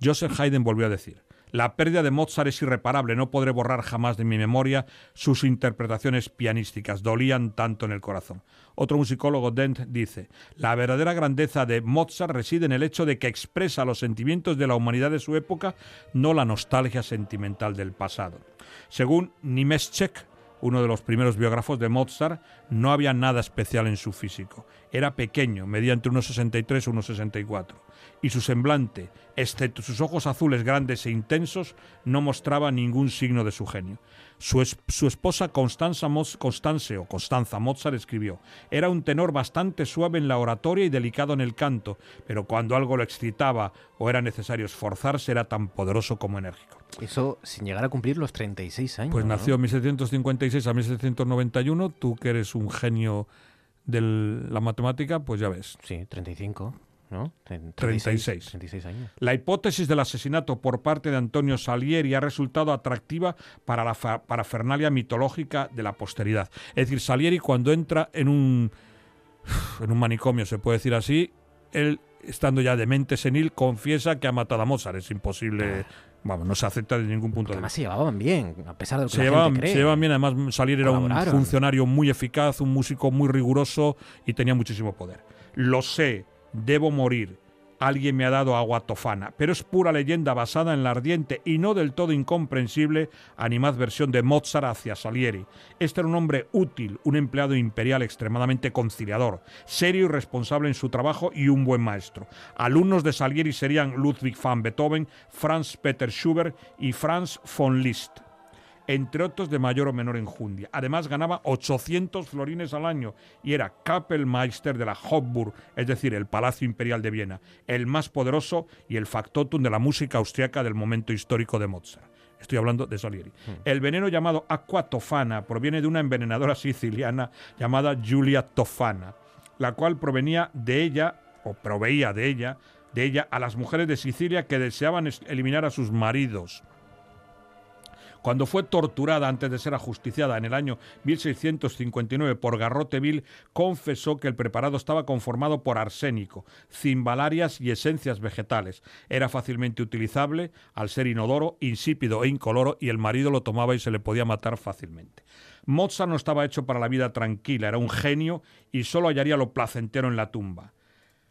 Joseph Haydn volvió a decir, la pérdida de Mozart es irreparable, no podré borrar jamás de mi memoria sus interpretaciones pianísticas, dolían tanto en el corazón. Otro musicólogo, Dent, dice, la verdadera grandeza de Mozart reside en el hecho de que expresa los sentimientos de la humanidad de su época, no la nostalgia sentimental del pasado. Según Nimeschek, uno de los primeros biógrafos de Mozart, no había nada especial en su físico. Era pequeño, medía entre unos 63 y unos 64. Y su semblante, excepto sus ojos azules grandes e intensos, no mostraba ningún signo de su genio. Su, es- su esposa Constanza Moz- Constance o Constanza Mozart escribió: Era un tenor bastante suave en la oratoria y delicado en el canto, pero cuando algo lo excitaba o era necesario esforzarse, era tan poderoso como enérgico. Eso sin llegar a cumplir los 36 años. Pues nació en 1756 a 1791. Tú que eres un genio de la matemática, pues ya ves. Sí, 35, ¿no? Tre- 36. 36 años. La hipótesis del asesinato por parte de Antonio Salieri ha resultado atractiva para la fa- parafernalia mitológica de la posteridad. Es decir, Salieri cuando entra en un, en un manicomio, se puede decir así, él, estando ya de mente senil, confiesa que ha matado a Mozart. Es imposible, vamos, no se acepta de ningún punto de Además vista. se llevaban bien, a pesar de lo que Se la llevaban, gente cree. se llevaban bien, además Salieri era un funcionario muy eficaz, un músico muy riguroso y tenía muchísimo poder. Lo sé, debo morir. Alguien me ha dado agua tofana, pero es pura leyenda basada en la ardiente y no del todo incomprensible animadversión de Mozart hacia Salieri. Este era un hombre útil, un empleado imperial extremadamente conciliador, serio y responsable en su trabajo y un buen maestro. Alumnos de Salieri serían Ludwig van Beethoven, Franz Peter Schubert y Franz von Liszt entre otros de mayor o menor enjundia. Además ganaba 800 florines al año y era Kapellmeister de la Hofburg, es decir, el Palacio Imperial de Viena, el más poderoso y el factotum de la música austriaca del momento histórico de Mozart. Estoy hablando de Salieri. El veneno llamado aqua tofana proviene de una envenenadora siciliana llamada Giulia Tofana, la cual provenía de ella, o proveía de ella, de ella a las mujeres de Sicilia que deseaban es- eliminar a sus maridos. Cuando fue torturada antes de ser ajusticiada en el año 1659 por Garroteville, confesó que el preparado estaba conformado por arsénico, cimbalarias y esencias vegetales. Era fácilmente utilizable al ser inodoro, insípido e incoloro y el marido lo tomaba y se le podía matar fácilmente. Mozart no estaba hecho para la vida tranquila, era un genio y solo hallaría lo placentero en la tumba.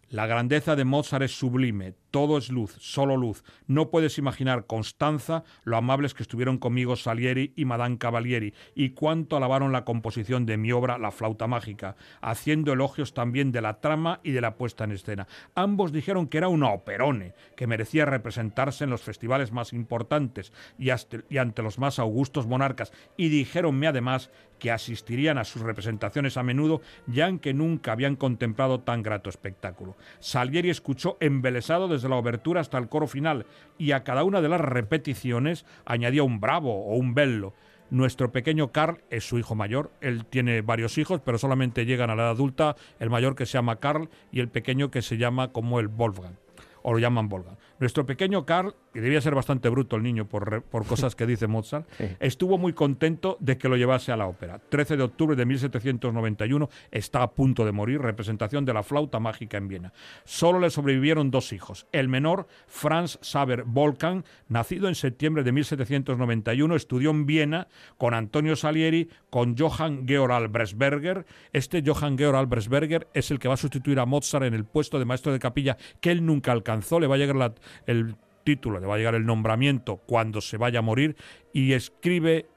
La grandeza de Mozart es sublime, todo es luz, solo luz. No puedes imaginar, Constanza, lo amables que estuvieron conmigo Salieri y Madame Cavalieri, y cuánto alabaron la composición de mi obra La flauta mágica, haciendo elogios también de la trama y de la puesta en escena. Ambos dijeron que era una operone, que merecía representarse en los festivales más importantes y, ante los más augustos monarcas, y dijéronme además que asistirían a sus representaciones a menudo, ya que nunca habían contemplado tan grato espectáculo. Salieri escuchó embelesado desde la obertura hasta el coro final, y a cada una de las repeticiones añadía un bravo o un bello. Nuestro pequeño Carl es su hijo mayor. Él tiene varios hijos, pero solamente llegan a la edad adulta. El mayor que se llama Carl y el pequeño que se llama como el Wolfgang o lo llaman Volga. Nuestro pequeño Carl, que debía ser bastante bruto el niño por, por cosas que dice Mozart, estuvo muy contento de que lo llevase a la ópera. 13 de octubre de 1791 está a punto de morir, representación de la flauta mágica en Viena. Solo le sobrevivieron dos hijos. El menor, Franz Saber Volkan, nacido en septiembre de 1791, estudió en Viena con Antonio Salieri, con Johann Georg Albrechtsberger. Este Johann Georg Albrechtsberger es el que va a sustituir a Mozart en el puesto de maestro de capilla que él nunca alcanzó. Le va a llegar el título, le va a llegar el nombramiento cuando se vaya a morir y escribe,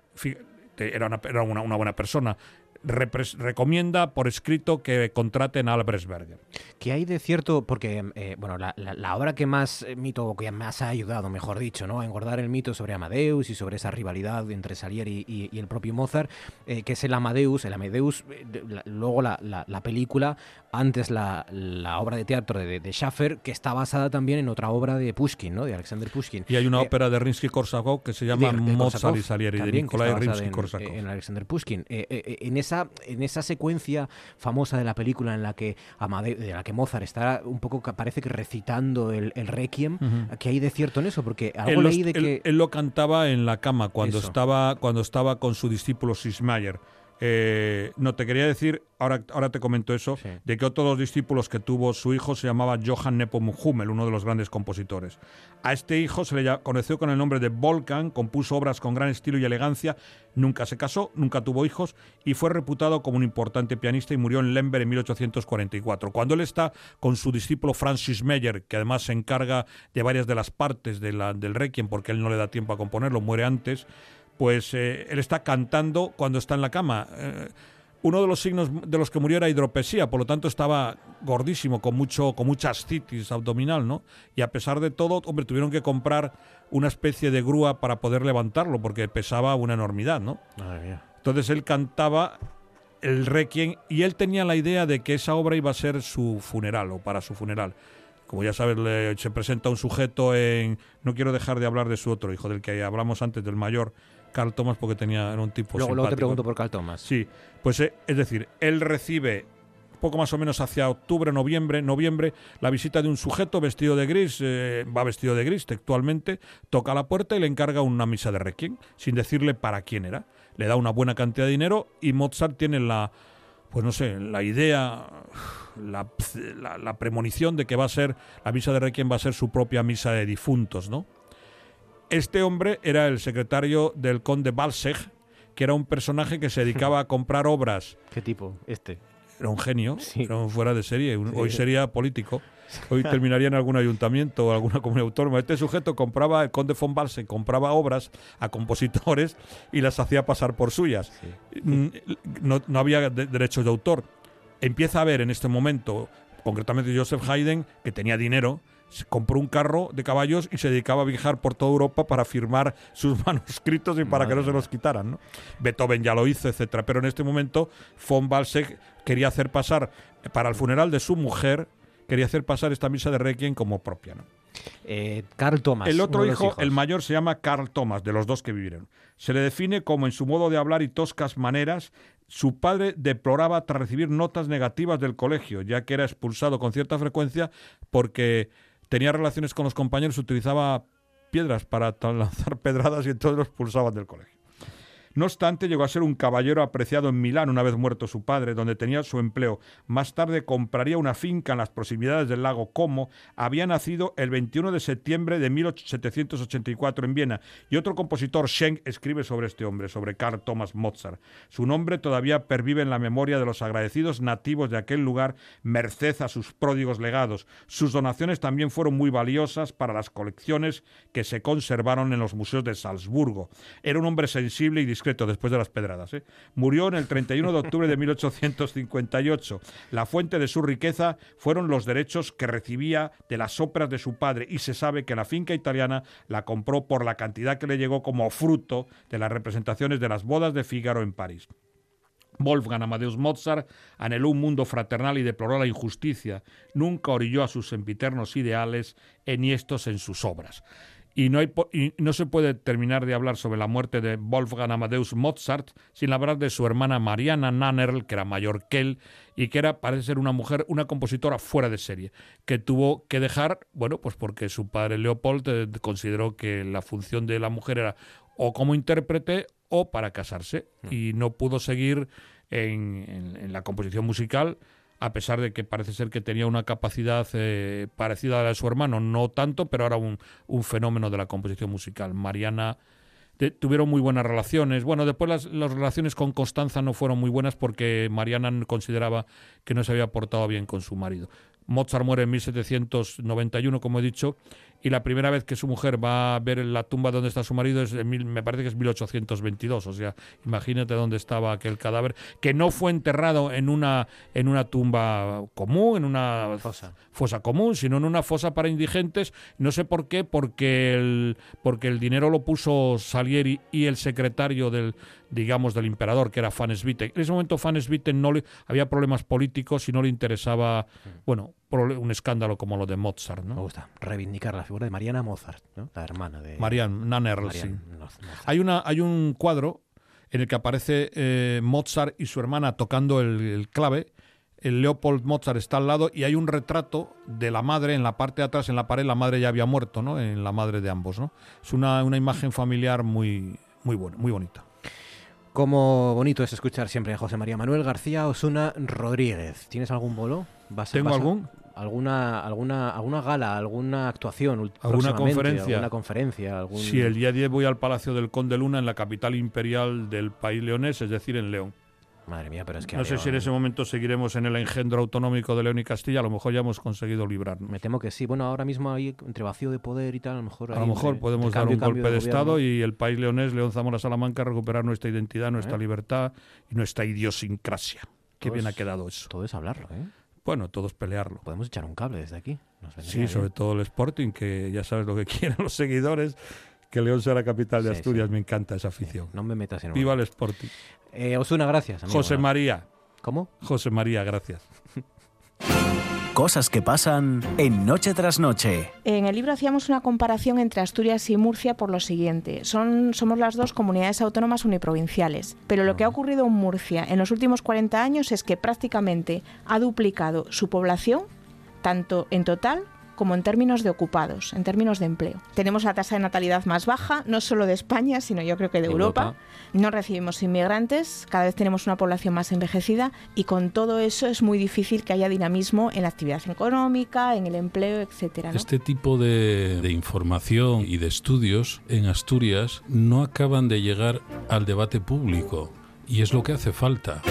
era una, era una, una buena persona, recomienda por escrito que contraten a Albrechtsberger. ¿Qué hay de cierto? Porque, eh, bueno, la, obra que más eh, mito, que más ha ayudado, mejor dicho, ¿no? a engordar el mito sobre Amadeus y sobre esa rivalidad entre Salieri y, el propio Mozart, eh, que es el Amadeus. El Amadeus, luego la, película, antes la, obra de teatro de, de, Schaffer, que está basada también en otra obra de Pushkin, ¿no? de Alexander Pushkin. Y hay una ópera de Rinsky-Korsakov que se llama Mozart y Salieri, de Nikolai Rinsky-Korsakov. En, en, Alexander Pushkin. en esa en esa secuencia famosa de la película en la que de la que Mozart está un poco parece que recitando el, Requiem, ¿qué hay de cierto en eso? Porque algo él leí de que él, lo cantaba en la cama cuando estaba cuando estaba con su discípulo Sismayer. Eh, no, te quería decir, ahora, ahora te comento eso, de que otro de los discípulos que tuvo su hijo se llamaba Johann Nepomuk Hummel, uno de los grandes compositores. A este hijo se le conoció con el nombre de Volkan, compuso obras con gran estilo y elegancia, nunca se casó, nunca tuvo hijos y fue reputado como un importante pianista y murió en Lemberg en 1844. Cuando él está con su discípulo Francis Meyer, que además se encarga de varias de las partes de la, del Requiem porque él no le da tiempo a componerlo, muere antes, pues eh, él está cantando cuando está en la cama. Eh, uno de los signos de los que murió era hidropesía, por lo tanto estaba gordísimo, con mucho, con mucha ascitis abdominal, ¿no? Y a pesar de todo, hombre, tuvieron que comprar una especie de grúa para poder levantarlo, porque pesaba una enormidad, ¿no? Entonces él cantaba el requiem y él tenía la idea de que esa obra iba a ser su funeral o para su funeral. Como ya sabes, se presenta un sujeto en... No quiero dejar de hablar de su otro hijo, del que hablamos antes, del mayor, Carl Thomas porque tenía era un tipo luego, luego te pregunto por Carl Thomas. Sí, pues eh, es decir, él recibe poco más o menos hacia octubre, noviembre, noviembre, la visita de un sujeto vestido de gris, eh, va vestido de gris textualmente, toca la puerta y le encarga una misa de requiem, sin decirle para quién era. Le da una buena cantidad de dinero y Mozart tiene la, pues no sé, la idea, la, la, la premonición de que va a ser, la misa de requiem va a ser su propia misa de difuntos, ¿no? Este hombre era el secretario del conde Balseg, que era un personaje que se dedicaba a comprar obras. ¿Qué tipo? Este. Era un genio, era un fuera de serie. Hoy sería político. Hoy terminaría en algún ayuntamiento o alguna comunidad autónoma. Este sujeto compraba, el conde von Balseg compraba obras a compositores y las hacía pasar por suyas. Mm, no, no había derechos de autor. Empieza a haber en este momento, concretamente Joseph Haydn, que tenía dinero, compró un carro de caballos y se dedicaba a viajar por toda Europa para firmar sus manuscritos y para que no se los quitaran. ¿no? Beethoven ya lo hizo, etcétera. Pero en este momento von Balseg quería hacer pasar para el funeral de su mujer quería hacer pasar esta misa de Requiem como propia. ¿no? Eh, Carl Thomas. El otro hijo, el mayor, se llama Carl Thomas, de los dos que vivieron. Se le define como en su modo de hablar y toscas maneras. Su padre deploraba tras recibir notas negativas del colegio, ya que era expulsado con cierta frecuencia porque tenía relaciones con los compañeros, utilizaba piedras para lanzar pedradas y entonces los expulsaban del colegio. No obstante, llegó a ser un caballero apreciado en Milán una vez muerto su padre, donde tenía su empleo. Más tarde compraría una finca en las proximidades del lago Como. Había nacido el 21 de septiembre de 1784 en Viena. Y otro compositor, Schenk, escribe sobre este hombre, sobre Karl Thomas Mozart. Su nombre todavía pervive en la memoria de los agradecidos nativos de aquel lugar, merced a sus pródigos legados. Sus donaciones también fueron muy valiosas para las colecciones que se conservaron en los museos de Salzburgo. Era un hombre sensible y después de las pedradas. ¿eh? Murió en el 31 de octubre de 1858. La fuente de su riqueza fueron los derechos que recibía de las óperas de su padre y se sabe que la finca italiana la compró por la cantidad que le llegó como fruto de las representaciones de las bodas de Fígaro en París. Wolfgang Amadeus Mozart anheló un mundo fraternal y deploró la injusticia. Nunca orilló a sus sempiternos ideales enhiestos en sus obras. Y no, hay, y no se puede terminar de hablar sobre la muerte de Wolfgang Amadeus Mozart sin hablar de su hermana Mariana Nannerl, que era mayor que él y que era, parece ser una mujer, una compositora fuera de serie, que tuvo que dejar, bueno, pues porque su padre Leopold eh, consideró que la función de la mujer era o como intérprete o para casarse mm. y no pudo seguir en, la composición musical a pesar de que parece ser que tenía una capacidad eh, parecida a la de su hermano, no tanto, pero era un, fenómeno de la composición musical. Mariana tuvieron muy buenas relaciones. Bueno, después las, relaciones con Constanza no fueron muy buenas porque Mariana consideraba que no se había portado bien con su marido. Mozart muere en 1791, como he dicho, y la primera vez que su mujer va a ver la tumba donde está su marido es me parece que es 1822, o sea, imagínate dónde estaba aquel cadáver que no fue enterrado en una en una tumba común, en una fosa, fosa común, sino en una fosa para indigentes, no sé por qué, porque el porque el dinero lo puso Salieri y el secretario del digamos, del emperador, que era Fanes-Witten. En ese momento Fanes-Witten no le, había problemas políticos y no le interesaba, bueno, un escándalo como lo de Mozart. ¿no? Me gusta reivindicar la figura de Mariana Mozart, ¿no? la hermana de... Marianne Nannerl, sí. Hay, una, hay un cuadro en el que aparece eh, Mozart y su hermana tocando el, clave. El Leopold Mozart está al lado y hay un retrato de la madre en la parte de atrás, en la pared. La madre ya había muerto, ¿no? En la madre de ambos, ¿no? Es una, una imagen familiar muy, muy buena, muy bonita. Como bonito es escuchar siempre a José María Manuel García Osuna Rodríguez. ¿Tienes algún bolo? ¿Tengo algún? alguna alguna alguna gala, alguna actuación, alguna conferencia, alguna conferencia, algún... Sí, el día 10 voy al Palacio del Conde Luna en la capital imperial del país leonés, es decir, en León. Madre mía, pero es que... No sé si en ese momento seguiremos en el engendro autonómico de León y Castilla, a lo mejor ya hemos conseguido librarnos. Me temo que sí. Bueno, ahora mismo hay entre vacío de poder y tal, a lo mejor... A lo mejor podemos dar un golpe de, Estado y el país leonés, León Zamora Salamanca, recuperar nuestra identidad, nuestra ¿Eh? libertad y nuestra idiosincrasia. Qué bien ha quedado eso. Todo es hablarlo, ¿eh? Bueno, todo es pelearlo. Podemos echar un cable desde aquí. sí, sobre todo el Sporting, que ya sabes lo que quieren los seguidores que León sea la capital de Asturias. Me encanta esa afición. no me metas en Viva el Sporting. Eh, Osuna, gracias. José María. ¿Cómo? José María, gracias. Cosas que pasan en Noche tras Noche. En el libro hacíamos una comparación entre Asturias y Murcia por lo siguiente. Son, somos las dos comunidades autónomas uniprovinciales, pero lo que ha ocurrido en Murcia en los últimos 40 años es que prácticamente ha duplicado su población, tanto en total como en términos de ocupados, en términos de empleo. Tenemos la tasa de natalidad más baja, no solo de España, sino yo creo que de Europa. No recibimos inmigrantes, cada vez tenemos una población más envejecida y con todo eso es muy difícil que haya dinamismo en la actividad económica, en el empleo, etcétera. Este tipo de, de información y de estudios en Asturias no acaban de llegar al debate público y es lo que hace falta.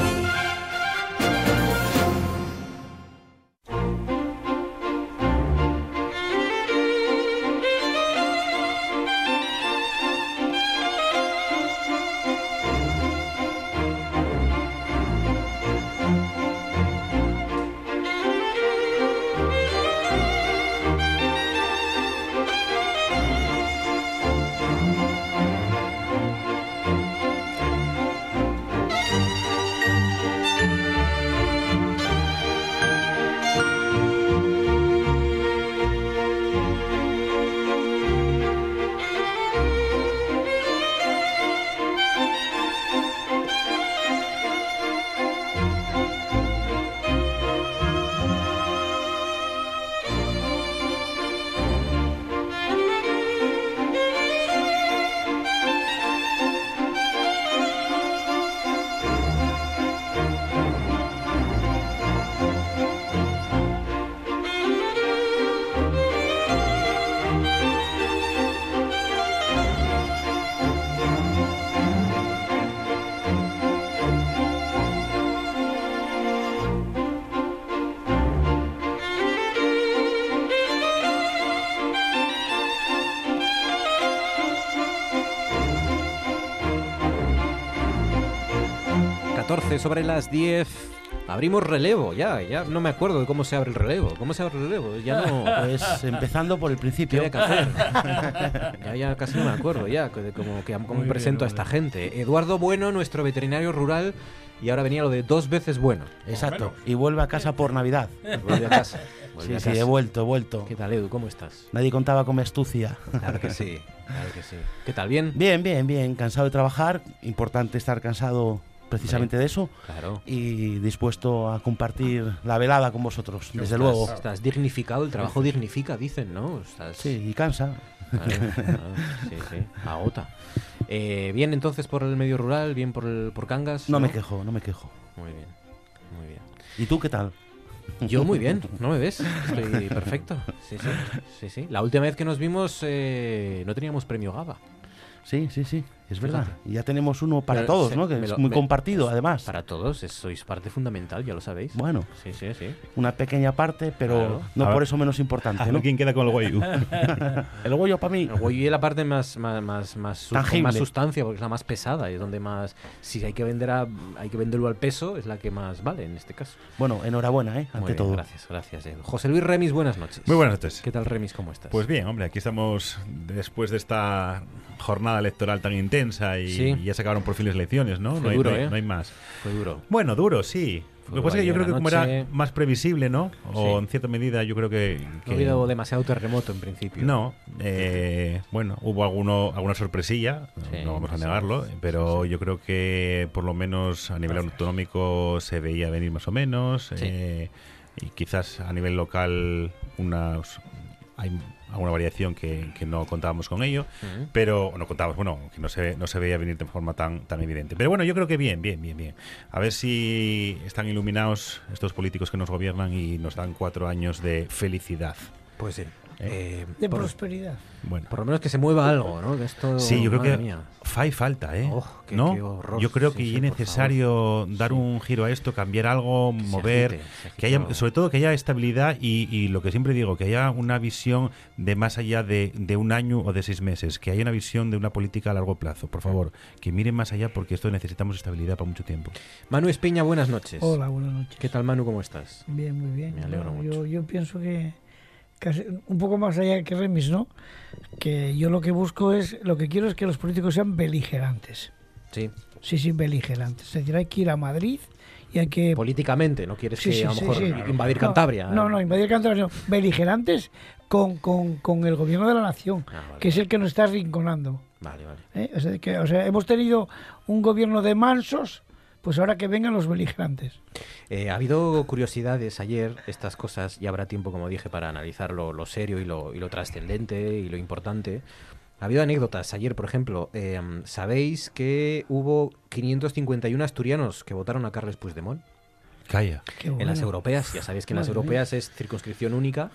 Sobre las 10. Abrimos relevo, ya, ya no me acuerdo de cómo se abre el relevo. ¿Cómo se abre el relevo? Ya no. Pues empezando por el principio. ya, ya casi no me acuerdo ya de cómo, que, cómo presento a esta gente. Eduardo Bueno, nuestro veterinario rural, y ahora venía lo de dos veces bueno. Exacto. Y vuelve a casa por Navidad. Vuelve a casa. Vuelve Sí, a sí, casa. he vuelto, he vuelto. ¿Qué tal, Edu? ¿Cómo estás? Nadie contaba con mi astucia. Claro que sí, claro que sí. ¿Qué tal? ¿Bien? Bien, bien, bien. Cansado de trabajar. Importante estar cansado precisamente de eso. Claro. Y dispuesto a compartir la velada con vosotros, desde Estás- luego. Estás dignificado, el trabajo dignifica, dicen, ¿no? Estás- Sí, y cansa. Sí, sí, agota. Eh, bien entonces por el medio rural, bien por, el, por Cangas. No me quejo, no me quejo. Muy bien, muy bien. ¿Y tú qué tal? Yo muy bien, ¿no me ves? Estoy perfecto. Sí, sí, sí, sí. La última vez que nos vimos eh, no teníamos premio GABA. Sí, sí, sí, es verdad. Fíjate. Y ya tenemos uno para Pero todos, se- ¿no? Que es lo- muy me- compartido, además. Para todos, es- sois parte fundamental, ya lo sabéis. Bueno, Sí, sí, sí. una pequeña parte, pero Claro. no A por ver- eso menos importante, A ¿no? quién queda con el guayu. El Goyo para mí. El Goyi es la parte más, más, más, más, Tangible. más sustancia, porque es la más pesada, y es donde más. Si hay que vender a, hay que venderlo al peso, es la que más vale en este caso. Bueno, enhorabuena, ¿eh? Muy Ante bien, todo. Gracias, gracias. Edu. José Luis Remis, buenas noches. Muy buenas noches. ¿Qué tal, Remis? ¿Cómo estás? Pues bien, hombre, aquí estamos después de esta jornada electoral tan intensa y, Sí. y ya se acabaron por fin las elecciones, ¿no? Fue no, hay, duro, no hay- ¿eh? no hay más. Fue duro. Bueno, duro, sí. Lo que pasa es que yo creo que como era más previsible, ¿no? O Sí. en cierta medida yo creo que... No ha habido demasiado terremoto en principio. No, eh, bueno, hubo alguno, alguna sorpresilla, Sí, no vamos a negarlo, sí, pero yo creo que por lo menos a nivel autonómico se veía venir más o menos, eh, y quizás a nivel local unas, hay alguna variación que, que no contábamos con ello, pero no contábamos, bueno, que no se, no se veía venir de forma tan, tan evidente. Pero bueno, yo creo que bien, bien, bien, bien. A ver si están iluminados estos políticos que nos gobiernan y nos dan cuatro años de felicidad. Pues sí. Eh, De por, prosperidad. Bueno. por lo menos que se mueva algo, ¿no? Que esto, Sí, yo creo que mía. fa y falta, ¿eh? Oh, qué- ¿No? qué horror. Yo creo Sí, que sí, es necesario dar Sí. un giro a esto, cambiar algo, Que se mover, agite, se agite que haya, algo. sobre todo que haya estabilidad y, y lo que siempre digo, que haya una visión de más allá de, de un año o de seis meses, que haya una visión de una política a largo plazo, por favor, que miren más allá porque esto necesitamos estabilidad para mucho tiempo. Manu Espiña, buenas noches. Hola, buenas noches. ¿Qué tal, Manu? ¿Cómo estás? Bien, muy bien. Me alegro No, mucho. Yo, yo pienso que casi un poco más allá que Remis, ¿no? Que yo lo que busco es, lo que quiero es que los políticos sean beligerantes. Sí. Sí, sí, beligerantes. Es decir, hay que ir a Madrid y hay que... Políticamente, ¿no quieres Sí, que sí, a lo sí, mejor invadir No, Cantabria? No, no, invadir Cantabria no. Beligerantes con, con, con el gobierno de la nación, Ah, vale, que es el que nos está arrinconando. Vale, vale. ¿eh? O, sea, que, o sea, hemos tenido un gobierno de mansos, pues ahora que vengan los beligerantes. Eh, ha habido curiosidades ayer, estas cosas, y habrá tiempo, como dije, para analizar lo, serio y lo, y lo trascendente y lo importante. Ha habido anécdotas. Ayer, por ejemplo, eh, ¿sabéis que hubo 551 asturianos que votaron a Carles Puigdemont? Calla. Qué En las bueno. europeas, ya sabéis que en las Madre mía. europeas es circunscripción única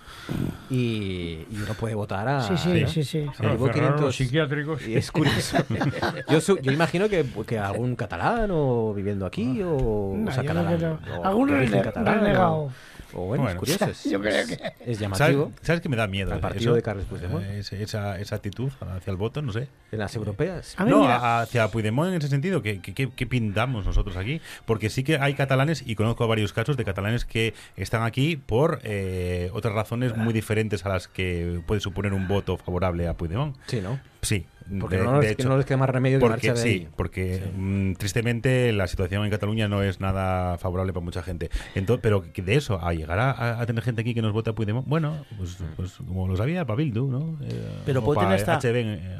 y, y uno puede votar a... Sí, sí, sí, sí. Llevó 500 psiquiátricos. Y es curioso. yo, su- yo imagino que, que algún catalán o viviendo aquí o, No, o sea, catalán, no. o Algún renegado. O, bueno, Bueno. es curioso. Es, Yo creo que- es ¿Sabes, llamativo. sabes que me da miedo? Al partido eso? de Carles Puigdemont. Eh, esa, esa actitud hacia el voto, no sé. En las europeas. A no, mira, hacia Puigdemont en ese sentido, ¿qué, qué, qué- qué pintamos nosotros aquí? Porque sí que hay catalanes, y conozco varios casos de catalanes que están aquí por eh, otras razones muy diferentes a las que puede suponer un voto favorable a Puigdemont. Sí, ¿no? Sí, Porque de- no, nos, de que hecho, no les queda más remedio que porque marchar de sí, ahí. porque Sí. mm, tristemente la situación en Cataluña no es nada favorable para mucha gente. Entonces, pero que de eso a llegar a, a tener gente aquí que nos vota a Puigdemont, bueno, pues, pues como lo sabía para Bildu, ¿no? Eh, Pero puede tener esta- HB, eh,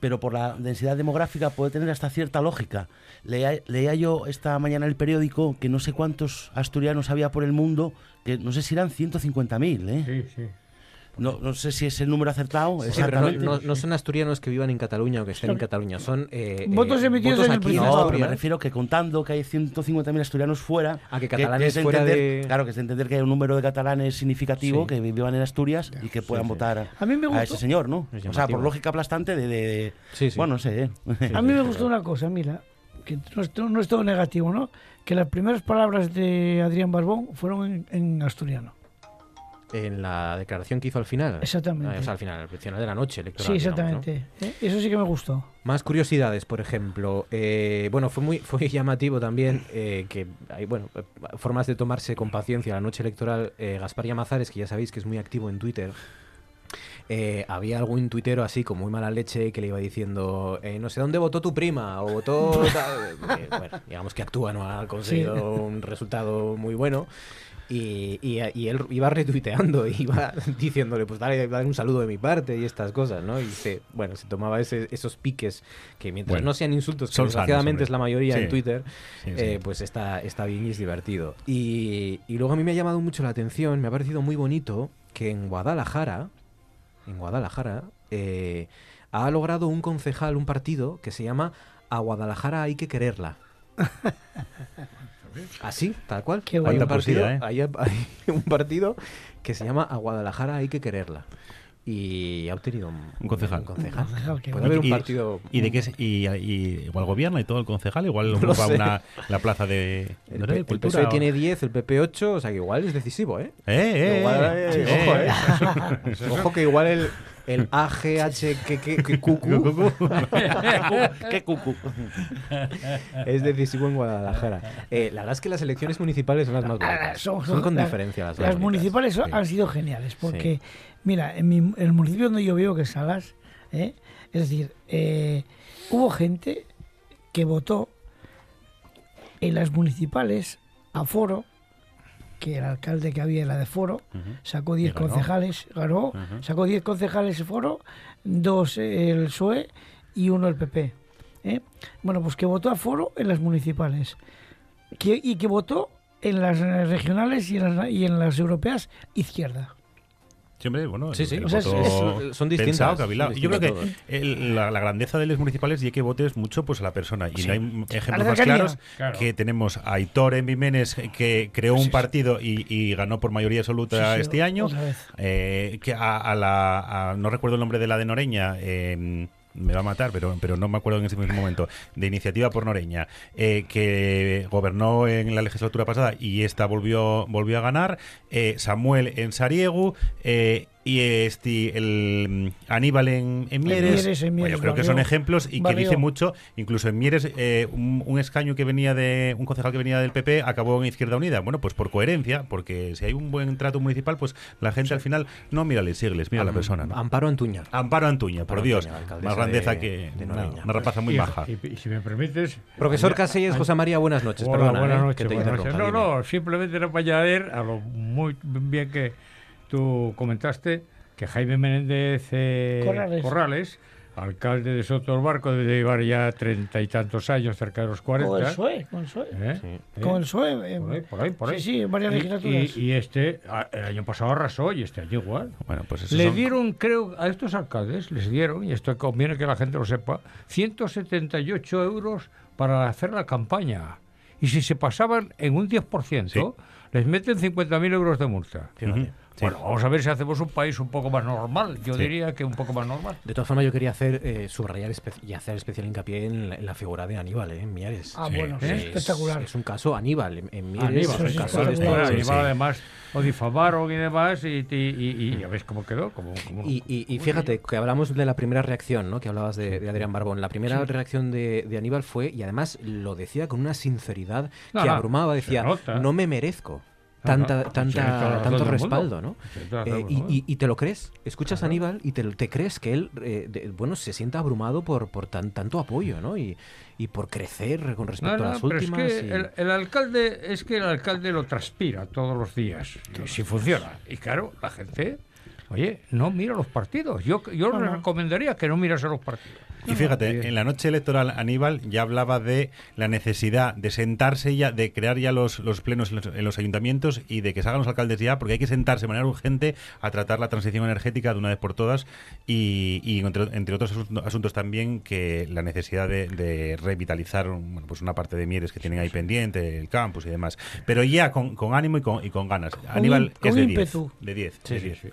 pero por la densidad demográfica puede tener hasta cierta lógica. Leía, leía yo esta mañana el periódico que no sé cuántos asturianos había por el mundo, que no sé si eran 150.000, ¿eh? Sí, sí. No, no sé si es el número acertado, Sí, pero no, exactamente. no- no son asturianos que vivan en Cataluña o que estén en Cataluña, son eh, Votos eh, emitidos votos en el aquí Principado. No, pero me refiero que contando que hay 150.000 asturianos fuera, Ah, que que- catalanes es de fuera entender, de- claro, que es de entender que hay un número de catalanes significativo Sí. que vivan en Asturias y que puedan sí. votar a, A mí me a gustó- ese señor, ¿no? Es O sea, por lógica aplastante de, de- de- Sí, sí. bueno, no sé, ¿eh? A mí me gustó una cosa, mira, que no es, no es todo negativo, ¿no? Que las primeras palabras de Adrián Barbón fueron en, en asturiano. En la declaración que hizo al final. Exactamente. Ah, o sea, al final, al final de la noche electoral. Sí, digamos, ¿no? exactamente. ¿eh? Eso sí que me gustó. Más curiosidades, por ejemplo. eh, bueno, fue muy, fue llamativo también eh, que hay bueno, formas de tomarse con paciencia la noche electoral. Eh, Gaspar Llamazares, que ya sabéis que es muy activo en Twitter. eh, había algún tuitero así con muy mala leche que le iba diciendo eh, no sé dónde votó tu prima o votó tal", Eh, bueno digamos que actúa no ha conseguido un resultado muy bueno Y, y, y él iba retuiteando, iba diciéndole, pues dale, dale un saludo de mi parte y estas cosas, ¿no? Y se, bueno, se tomaba ese- esos piques que mientras Bueno, no sean insultos, que desgraciadamente es la mayoría Sí. en Twitter, Sí, sí. eh, pues está, está bien y es divertido. Y, y luego a mí me ha llamado mucho la atención, me ha parecido muy bonito que en Guadalajara, en Guadalajara, eh, ha logrado un concejal, un partido que se llama A Guadalajara hay que quererla. Así, tal cual. Qué hay, un partido, ¿eh? hay, hay un partido que se llama A Guadalajara hay que quererla. Y ha obtenido un, Un concejal. un concejal. Puede haber un partido. ¿Y de qué es? Y, y- igual gobierna y todo el concejal, igual No ocupa una, la plaza de, El, no sé, el cultura. PSOE o- tiene 10, el PP 8, o sea que igual es decisivo, ¿eh? Eh, eh, Igual, eh, eh, eh, ojo, eh. ¿eh? Ojo que igual el, el AGH que, que, que cucu ¿Qué cucu? es decisivo en Guadalajara. Eh, la verdad es que las elecciones municipales son las más Ah, bonitas. son- Son, son- con diferencia las, Las municipales son- Sí. han sido geniales, porque, mira, en, mi- en el municipio donde yo vivo, que es Salas, ¿eh? es decir, eh, hubo gente que votó en las municipales a Foro, que el alcalde que había era de Foro, sacó 10 ganó. concejales, ganó, sacó 10 concejales de Foro, dos el PSOE y uno el PP. ¿eh? Bueno, pues que votó a Foro en las municipales que- y que votó en las regionales y en las, y en las europeas izquierda. Sí, bueno, Sí, sí. el O sea, es- voto es- son distintas, pensado, son cavilado. Yo creo que el- la, la grandeza de las municipales y que votes mucho pues a la persona. Y Sí. no hay ejemplos más claros Claro. que tenemos a Aitor en Vimenes que creó un partido y, y ganó por mayoría absoluta Sí, sí, este año. Eh, que a, a la a- no recuerdo el nombre de la de Noreña eh, me va a matar pero pero no me acuerdo en ese mismo momento de iniciativa por Noreña eh, que gobernó en la legislatura pasada y esta volvió volvió a ganar eh, Samuel en Sariegu eh, y este el mm, Aníbal en, en Mieres, Mieres, en Bueno, Mieres, yo creo que son ejemplos y que barrio- dice mucho incluso en Mieres eh, un, un escaño que venía de un concejal que venía del PP acabó en Izquierda Unida bueno pues por coherencia porque si hay un buen trato municipal pues la gente al final no mira las sigles mira a la Am- persona ¿no? Amparo Antuña. Amparo Antuña por Amparo Dios Antuña, más grandeza de- que de una, Noreña. una rapaza muy Y- maja Y, y si me permites. Profesor Casellas, José María, buenas noches. Hola, Perdona, buenas eh, noches. que te buenas noches. No, no, simplemente era para añadir a lo muy bien que tú comentaste que Jaime Menéndez eh, Corrales. Corrales, alcalde de Soto del Barco, debe llevar ya treinta y tantos años, cerca de los Con el cuarenta. PSOE, con el. ¿eh? ¿Eh? Con el PSOE. eh, Por ahí, por ahí, por ahí. Sí, sí, en varias Y- legislaturas. Y, y este, el año pasado arrasó y este año igual. bueno pues Le son- dieron, creo, a estos alcaldes, les dieron, y esto conviene que la gente lo sepa, 178 euros para hacer la campaña. Y si se pasaban en un 10%, Sí. les meten 50.000 euros de multa. Ujú. Sí. Bueno, vamos a ver si hacemos un país un poco más normal. Yo Sí. diría que un poco más normal. De todas formas, yo quería hacer eh, subrayar y hacer especial hincapié en la, en la figura de Aníbal, ¿eh? en Mieres. Ah, Sí. bueno, sí, Es- espectacular. Es un caso Aníbal. En, en Mieres Aníbal, es un caso de este- Aníbal además lo difamaron y demás, y, y, y- y ya ves cómo quedó. Como, como- Y, y- y fíjate, que hablamos de la primera reacción, ¿no? Que hablabas de, de Adrián Barbón. La primera reacción de, de Aníbal fue, y además lo decía con una sinceridad No, que no, abrumaba, decía, no me merezco tanta, tanta, tanto respaldo, ¿no? Eh, y, y- y te lo crees, escuchas a. Aníbal y te, te crees que él, eh, de- bueno, se sienta abrumado por, por tan, tanto apoyo, ¿no? Y, y por crecer con respecto No, a las últimas. es que y- el, el alcalde es que el alcalde lo transpira todos los días y si funciona y claro la gente oye no mira los partidos yo yo no. recomendaría que no mirase los partidos Y fíjate, en la noche electoral Aníbal ya hablaba de la necesidad de sentarse ya, de crear ya los, los plenos en los, en los ayuntamientos y de que se hagan los alcaldes ya, porque hay que sentarse de manera urgente a tratar la transición energética de una vez por todas y, y entre, entre otros asuntos, asuntos también que la necesidad de, de revitalizar un- bueno, pues una parte de Mieres que tienen ahí pendiente, el campus y demás. Pero ya con, con ánimo y con, y con ganas. Aníbal con es de 10. ímpetu. De 10. Sí, sí, 10. sí.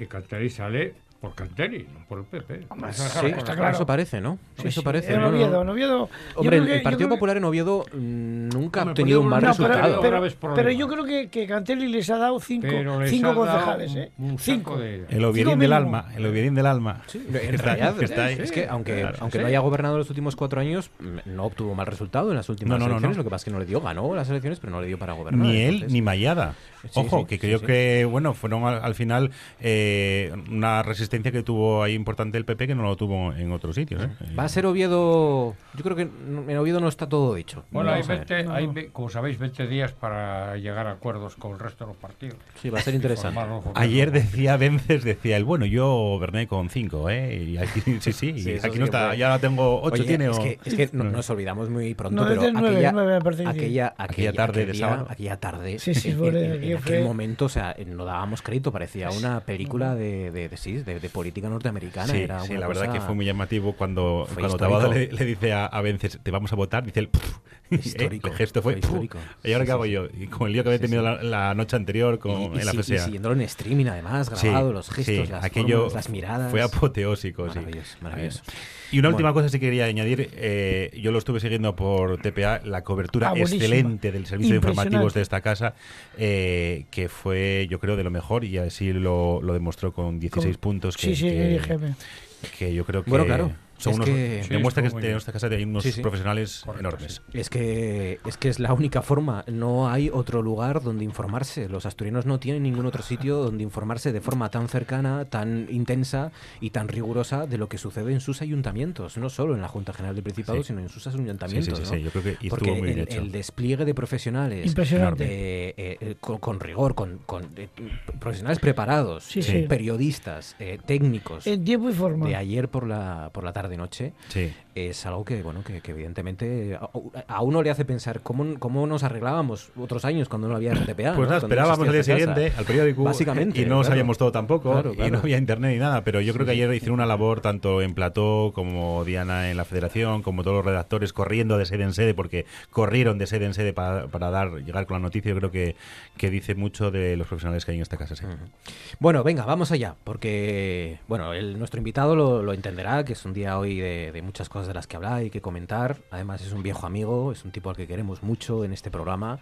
y Calteri sale por Calteri no por el PP Sí, está claro. eso parece, ¿no? Sí, eso sí. parece. En Oviedo, en Oviedo. yo Hombre, el, que- el yo Partido que- Popular en Oviedo mm, nunca ha obtenido un mal No, Popular pero, resultado. pero- yo creo que, que Cantelli les ha dado cinco, cinco ha dado concejales, ¿eh? cinco. de- El Oviedín del alma, el Oviedín del alma. En realidad, es que aunque, Claro, aunque sí. no haya gobernado los últimos cuatro años, mm, no obtuvo mal resultado en las últimas No, no, no, elecciones. no. Lo que pasa es que no le dio, ganó las elecciones, pero no le dio para gobernar. Ni él ni Mayada. Ojo, que creo que, bueno, fueron al, al final eh, una resistencia asistencia que tuvo ahí importante el PP que no lo tuvo en otros sitios. ¿eh? Va a ser Oviedo. Yo creo que en Oviedo no está todo dicho. Bueno, hay, Vamos a ver. 20, hay, como sabéis, 20 días para llegar a acuerdos con el resto de los partidos. Sí, va a ser interesante. Ayer decía Vences, decía el bueno, yo Berné con 5, ¿eh? Y aquí, sí, sí, y Sí, aquí sí no está, puede. ya la tengo 8, Oye, tiene es o... que, es que no- nos olvidamos muy pronto, No, pero aquella, nueve me parece que sí. aquella, Aquella aquella tarde aquel de sábado. aquella tarde, Sí, sí, en, en- en aquel momento, o sea, no dábamos crédito, parecía una película de, de, de- sí, de, de política norteamericana. Sí, era sí, la verdad que fue muy llamativo cuando, Fue cuando. Taboada le, le dice a, a Vences, te vamos a votar, dice el... "Puf". Histórico, el gesto fue, histórico. ¿Y ahora Sí, qué hago sí, yo? Y con el lío que había Sí, tenido sí. La, la noche anterior con, Y, y en la y FSA. siguiéndolo en streaming, además, Sí, grabado, los gestos, sí, las aquello formas, las miradas. Fue apoteósico, sí. Maravilloso, maravilloso. Y una última Bueno. cosa sí quería añadir, eh, yo lo estuve siguiendo por TPA, la cobertura Ah, excelente del servicio de informativos de esta casa, eh, que fue yo creo de lo mejor y así lo, lo demostró con 16 Con- puntos. Que, Sí, sí, que, que yo creo que Bueno, claro, son es unos, que- Sí, demuestra que en esta casa hay unos Sí, sí. profesionales Correcto, enormes. Es que, es que es la única forma. No hay otro lugar donde informarse. Los asturianos no tienen ningún otro sitio donde informarse de forma tan cercana, tan intensa y tan rigurosa de lo que sucede en sus ayuntamientos. No solo en la Junta General del Principado, Sí. sino en sus Sí, sí, ayuntamientos. sí, ¿no? sí, yo creo que Porque muy el, bien hecho. el despliegue de profesionales Impresionante. eh, eh, con, con rigor, con, con, eh, profesionales preparados, Sí, sí. periodistas, eh, técnicos, En tiempo y forma. de ayer por la, por la tarde-noche, Sí. es algo que, bueno, que, que evidentemente a, a uno le hace pensar cómo, cómo nos arreglábamos otros años cuando no había RTPA. Pues ¿no? nada, esperábamos al día siguiente al periódico Básicamente, y no claro. sabíamos todo tampoco Claro, y no había internet ni nada, pero yo creo que ayer hicieron una labor tanto en Plató como Diana en la Federación, como todos los redactores corriendo de sede en sede porque corrieron de sede en sede para, para dar llegar con la noticia, yo creo que, que dice mucho de los profesionales que hay en esta casa. sí. Bueno, venga, vamos allá, porque bueno, el, nuestro invitado lo, lo entenderá, que es un día hoy de, muchas cosas de las que hablar y que comentar. Además es un viejo amigo, es un tipo al que queremos mucho en este programa,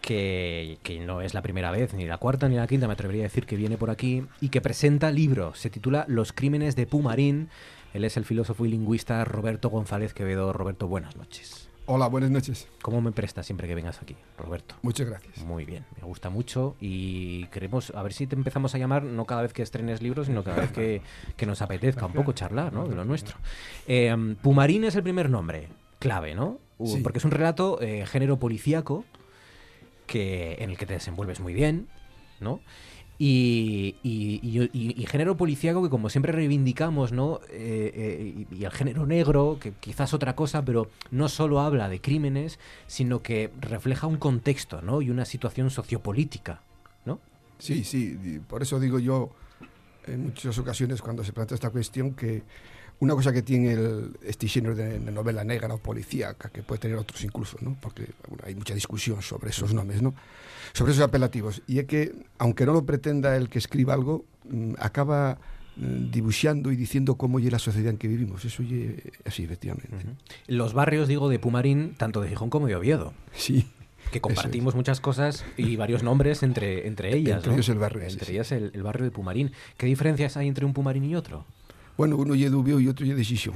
que, que no es la primera vez, ni la cuarta ni la quinta, me atrevería a decir que viene por aquí, y que presenta libro, se titula Los crímenes de Pumarín. Él es el filósofo y lingüista Roberto González Quevedo. Roberto, buenas noches. Hola, buenas noches. ¿Cómo me prestas siempre que vengas aquí, Roberto? Muchas gracias. Muy bien, me gusta mucho y queremos a ver si te empezamos a llamar no cada vez que estrenes libros, sino cada vez que, que nos apetezca un poco charlar ¿no? de lo nuestro. Eh, Pumarín es el primer nombre, clave, ¿no? Sí. Porque es un relato eh, género policíaco que, en el que te desenvuelves muy bien, ¿no? Y, y- y- y- género policíaco que como siempre reivindicamos, ¿no? Eh, eh, y, el género negro, que quizás otra cosa, pero no solo habla de crímenes, sino que refleja un contexto, ¿no? Y una situación sociopolítica, ¿no? Sí, sí, por eso digo yo en muchas ocasiones cuando se plantea esta cuestión que una cosa que tiene el, este género de, de novela negra o policíaca, que puede tener otros incluso, ¿no? porque bueno, hay mucha discusión sobre esos nombres, ¿no? sobre esos apelativos, y es que aunque no lo pretenda el que escriba algo, mm, acaba mm, dibujando y diciendo cómo es la sociedad en que vivimos. Eso es así, efectivamente. Los barrios, digo, de Pumarín, tanto de Gijón como de Oviedo. Sí. Que compartimos muchas cosas y varios nombres entre, entre ellas. Entre ¿no? ellos el barrio Entre sí. ellas el, el barrio de Pumarín. ¿Qué diferencias hay entre un Pumarín y otro? Bueno, uno es Dubio y otro es Decisión.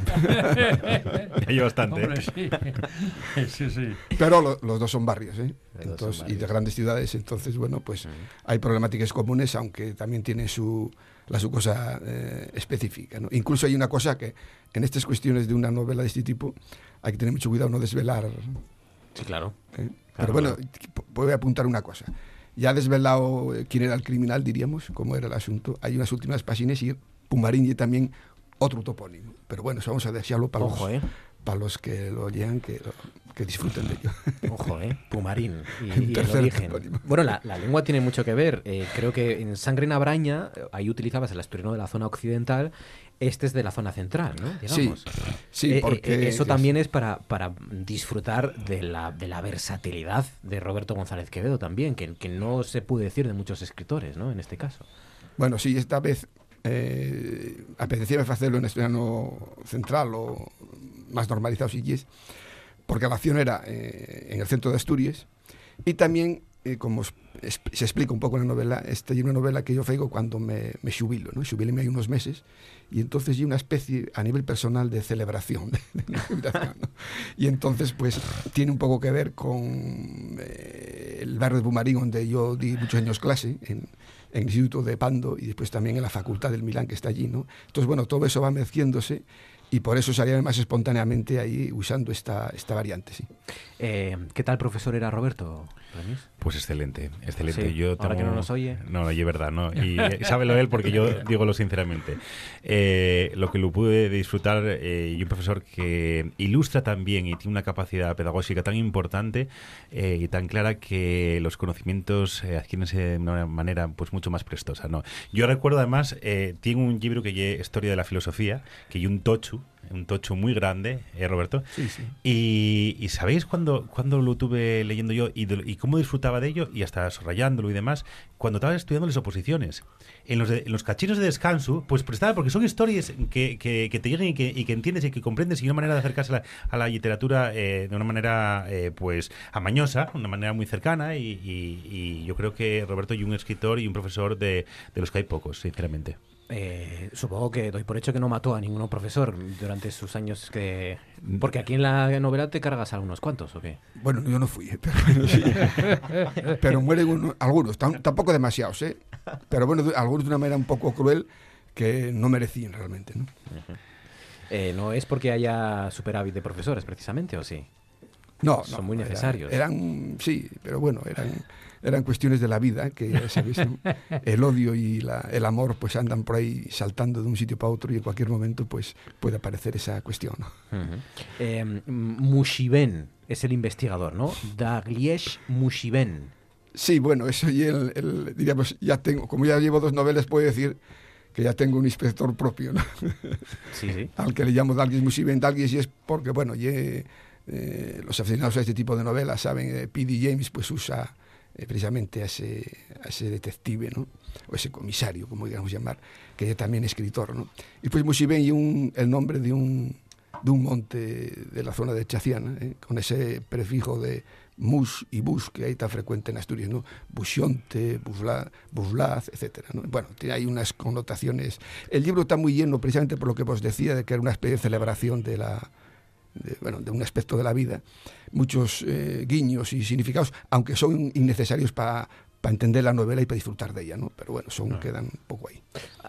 Hay bastante. Hombre, sí. sí, sí. Pero lo- los dos son barrios, ¿eh? Dos son Entonces, y de barrios. grandes ciudades, entonces, bueno, pues hay problemáticas comunes, aunque también tiene su, la su cosa eh, específica. ¿no? Incluso hay una cosa que en estas cuestiones de una novela de este tipo hay que tener mucho cuidado no desvelar. Sí, claro. ¿eh? Claro, Pero bueno, claro. voy a apuntar una cosa. Ya desvelado eh, quién era el criminal, diríamos, cómo era el asunto. Hay unas últimas páginas y Pumarín y también otro topónimo. Pero bueno, eso vamos a dejarlo para, Ojo, los, ¿eh? para los que lo lean, que, que disfruten de ello. Ojo, ¿eh? Pumarín y, el origen. topónimo. Bueno, la, la lengua tiene mucho que ver. Eh, creo que en Sangre Nabraña, eh, ahí utilizabas el asturiano de la zona occidental, este es de la zona central, ¿no? Sí, Digamos. sí, Eh, eh, porque eso es- también es para, para disfrutar de la, de la versatilidad de Roberto González Quevedo también, que, que no se puede decir de muchos escritores, ¿no? En este caso. Bueno, sí, esta vez eh, apetecía hacerlo en estudiano central o más normalizado si quieres, porque la acción era eh, en el centro de Asturias y también, eh, como se explica un poco en la novela, esta es una novela que yo feigo cuando me, me xubilo, ¿no? Xubileme hay unos meses y entonces hay una especie a nivel personal de celebración de, de ¿no? Y entonces, pues, tiene un poco que ver con eh, el barrio de Bumarín, donde yo di muchos años clase, en, en el Instituto de Pando y después también en la Facultad del Milán que está allí, ¿no? Entonces, bueno, todo eso va meciéndose y por eso salía más espontáneamente ahí usando esta, esta variante, sí. Eh, ¿Qué tal profesor era Roberto? Pues excelente, excelente. Sí, yo ahora que no nos oye. No, y es verdad, ¿no? Y eh, sábelo él porque yo digo lo sinceramente. Eh, lo que lo pude disfrutar eh, y un profesor que ilustra también y tiene una capacidad pedagógica tan importante eh, y tan clara que los conocimientos adquieren de una manera pues mucho más prestosa, ¿no? Yo recuerdo además, eh, tiene un libro que es Historia de la Filosofía, que hay un tochu, un tocho muy grande, ¿eh, Roberto? Sí, sí. Y, y ¿sabéis cuando, cuando lo tuve leyendo yo y, de- y cómo disfrutaba de ello y hasta subrayándolo y demás? Cuando estaba estudiando las oposiciones. En los, de- en los cachinos de descanso, pues prestaba, porque son historias que, que, que te lleguen y que, y que entiendes y que comprendes y una manera de acercarse a la, a la literatura eh, de una manera eh, pues amañosa, una manera muy cercana y, yo creo que Roberto y un escritor y un profesor de, de los que hay pocos, sinceramente. Eh, supongo que doy por hecho que no mató a ninguno profesor durante sus años que... Porque aquí en la novela te cargas a unos cuantos, ¿o qué? Bueno, yo no fui, pero bueno, sí. pero mueren uno- algunos, tam- tampoco demasiados, ¿eh? Pero bueno, algunos de una manera un poco cruel que no merecían realmente, ¿no? Eh, ¿No es porque haya superávit de profesores, precisamente, o sí? No, Son no, muy necesarios. Eran, sí, pero bueno, eran, eran cuestiones de la vida, que ya sabéis, el odio y la- el amor pues andan por ahí saltando de un sitio para otro y en cualquier momento pues puede aparecer esa cuestión, ¿no? Ujú. Eh, Mushiben es el investigador, ¿no? Dagliesh Mushiben. Sí, bueno, eso y el, el- diríamos, ya tengo, como ya llevo dos novelas, puedo decir que ya tengo un inspector propio, ¿no? Sí, sí. Al que le llamo Dalguis Musiben Dalguis y es porque, bueno, ye, eh, los aficionados a este tipo de novelas saben, eh, P.D. James pues usa eh, precisamente a ese, a ese detective, ¿no? O ese comisario, como digamos llamar, que es también escritor, ¿no? Y Musiben y un, el nombre de un, de un monte de la zona de Chaciana, ¿eh? con ese prefijo de mus y bus que hay tan frecuente en Asturias, ¿no? Busionte, busla, buslaz, etcétera, ¿no? Bueno, tiene ahí unas connotaciones. El libro está muy lleno precisamente por lo que vos decía, de que era una especie de celebración de la de, bueno, de un aspecto de la vida, muchos eh, guiños y significados, aunque son innecesarios para entender la novela y para disfrutar de ella, ¿no? Pero bueno, son quedan un poco ahí.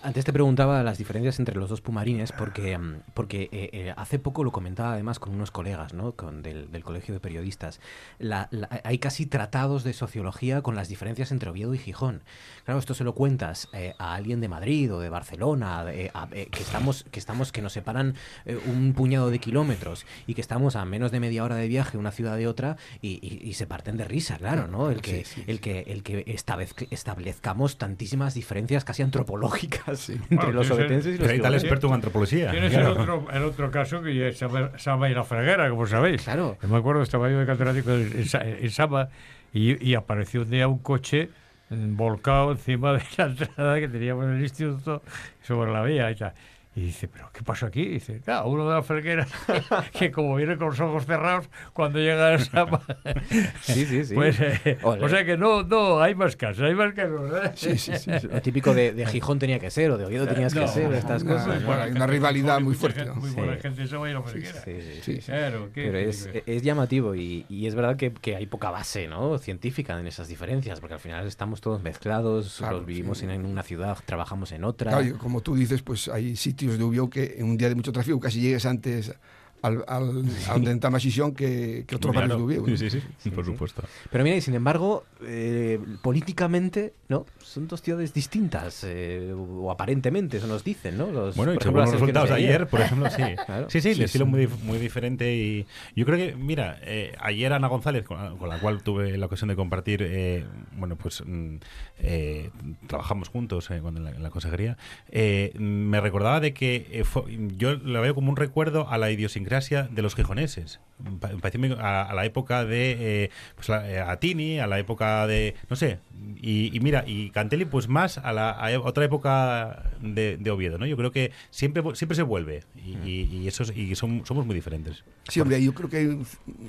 Antes te preguntaba las diferencias entre los dos pumarines porque, mm, porque eh, eh, hace poco lo comentaba además con unos colegas ¿no? con del, del Colegio de Periodistas. La- la- hay casi tratados de sociología con las diferencias entre Oviedo y Gijón. Claro, esto se lo cuentas eh, a alguien de Madrid o de Barcelona, de- a- que, estamos, que, estamos, que nos separan un puñado de kilómetros y que estamos a menos de media hora de viaje una ciudad de otra y, y- y se parten de risa, claro, ¿no? El que, Sí, sí, el que, el que establez- establezcamos tantísimas diferencias casi antropológicas entre Bueno, los obetenses y los el gijoneses. experto en antropología. Tienes claro. el, otro, el otro caso que es Saba, Saba y la freguera, como sabéis. Claro. Yo me acuerdo, estaba yo de catedrático en, en Sa- en Saba y, y apareció un día un coche mm, volcado encima de la entrada que teníamos en el instituto sobre la vía y tal. Y dice, ¿pero qué pasó aquí? Y dice, claro, uno de la freguera que como viene con los ojos cerrados cuando llega a Saba. Sí, sí, sí. Pues, eh, o sea que no, no, hay más casos, hay más casos. ¿eh? Sí, sí, sí. Lo típico de, de Gijón tenía que ser o de Oviedo tenías que ser, estas una- cosas. ¿no? bueno, hay una rivalidad muy fuerte. gente- ¿no? Muy Sí. buena gente Saba y la freguera. Sí, sí, Sí, sí. sí. Claro, ¿qué Pero es, llamativo y, y es verdad que, que hay poca base ¿no? científica en esas diferencias, porque al final estamos todos mezclados, Claro, los vivimos sí. en, en una ciudad, trabajamos en otra. Claro, como tú dices, pues hay sitios de Ubió que en un día de mucho tráfico casi llegues antes al, al, al de que, que otros de Ubió. ¿no? Sí, sí, sí, por supuesto. Pero mira, y sin embargo, eh, políticamente, ¿no? Son dos ciudades distintas, eh, o aparentemente, eso nos dicen, ¿no? Los, Bueno, y según los resultados de de ayer, por ejemplo, sí. Claro. Sí, sí, el Sí, estilo sí. muy, muy diferente. Y yo creo que, mira, eh, ayer Ana González, con la, con la cual tuve la ocasión de compartir, eh, bueno, pues mm, eh, trabajamos juntos eh, cuando en, la, en la consejería, eh, me recordaba de que eh, fue- yo la veo como un recuerdo a la idiosincrasia de los gijoneses. A, a la época de eh, pues la- eh, a Tini, a la época de, no sé, y, y mira, y Cantelli pues más a la a e- otra época de, de Oviedo, ¿no? Yo creo que siempre siempre se vuelve y, y, y eso es- y son- somos muy diferentes. Sí, hombre, yo creo que hay un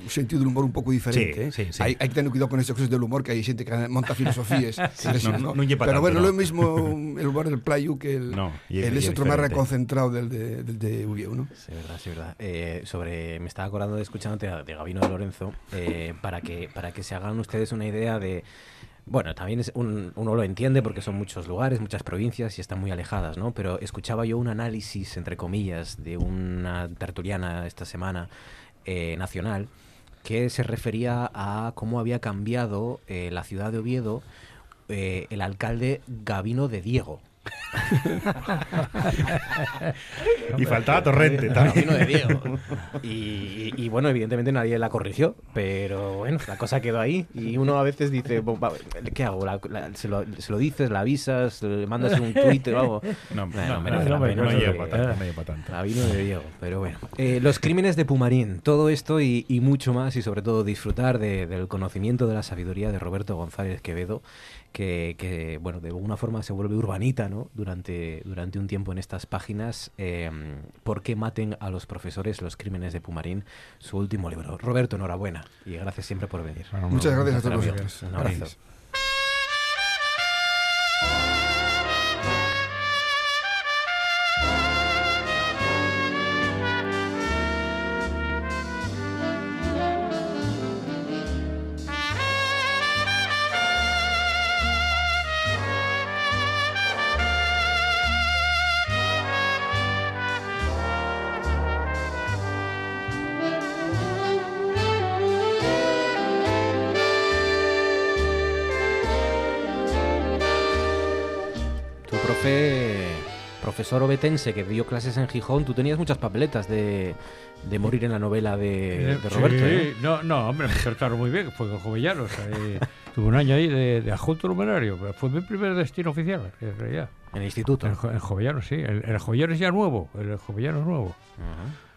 sentido del humor un poco diferente. Sí, ¿eh? sí, sí. Hay, hay que tener cuidado con estas cosas del humor, que hay gente que monta filosofías. No, ¿no? no Pero tanto, bueno, no. lo mismo el humor del playu que el, No, y es- el y es otro más reconcentrado del de, del de Ubió, ¿no? Sí, verdad, sí, verdad. Eh, sobre, me estaba acordando de escuchándote de Gabino de Lorenzo, eh, para, que, para que se hagan ustedes una idea de, Bueno, también es un- uno lo entiende porque son muchos lugares, muchas provincias y están muy alejadas, ¿no? Pero escuchaba yo un análisis, entre comillas, de una tertuliana esta semana eh, nacional que se refería a cómo había cambiado eh, la ciudad de Oviedo el alcalde Gavino de Diego. Y faltaba Torrente también. Gabino de Diego. Y, y, bueno, evidentemente nadie la corrigió, pero bueno, la cosa quedó ahí. Y uno a veces dice, "Bo- va, ¿qué hago? La- la- se, lo, se lo dices, la avisas, le mandas un tuit o algo? No, no, no, no, no para tanto, no. Gabino de Diego, pero bueno. Eh, los crímenes de Pumarín, todo esto y, y mucho más, y sobre todo disfrutar de- del conocimiento de la sabiduría de Roberto González Quevedo, que, que, bueno, de alguna forma se vuelve urbanita, ¿no? Durante, durante un tiempo en estas páginas, eh, ¿Por qué maten a los profesores los crímenes de Pumarín? Su último libro. Roberto, enhorabuena, y gracias siempre por venir. Muchas gracias a todos. Un abrazo. Profesor obetense que dio clases en Gijón, tú tenías muchas papeletas de, de morir en la novela de, de Roberto. Sí, ¿eh? no, no, hombre, me trataron muy bien, fue con Jovellanos. ahí tuve un año ahí de, de adjunto numerario, pero fue mi primer destino oficial, en realidad. En el instituto. En, en Jovellanos, sí. El, el Jovellanos ya nuevo, el Jovellanos nuevo.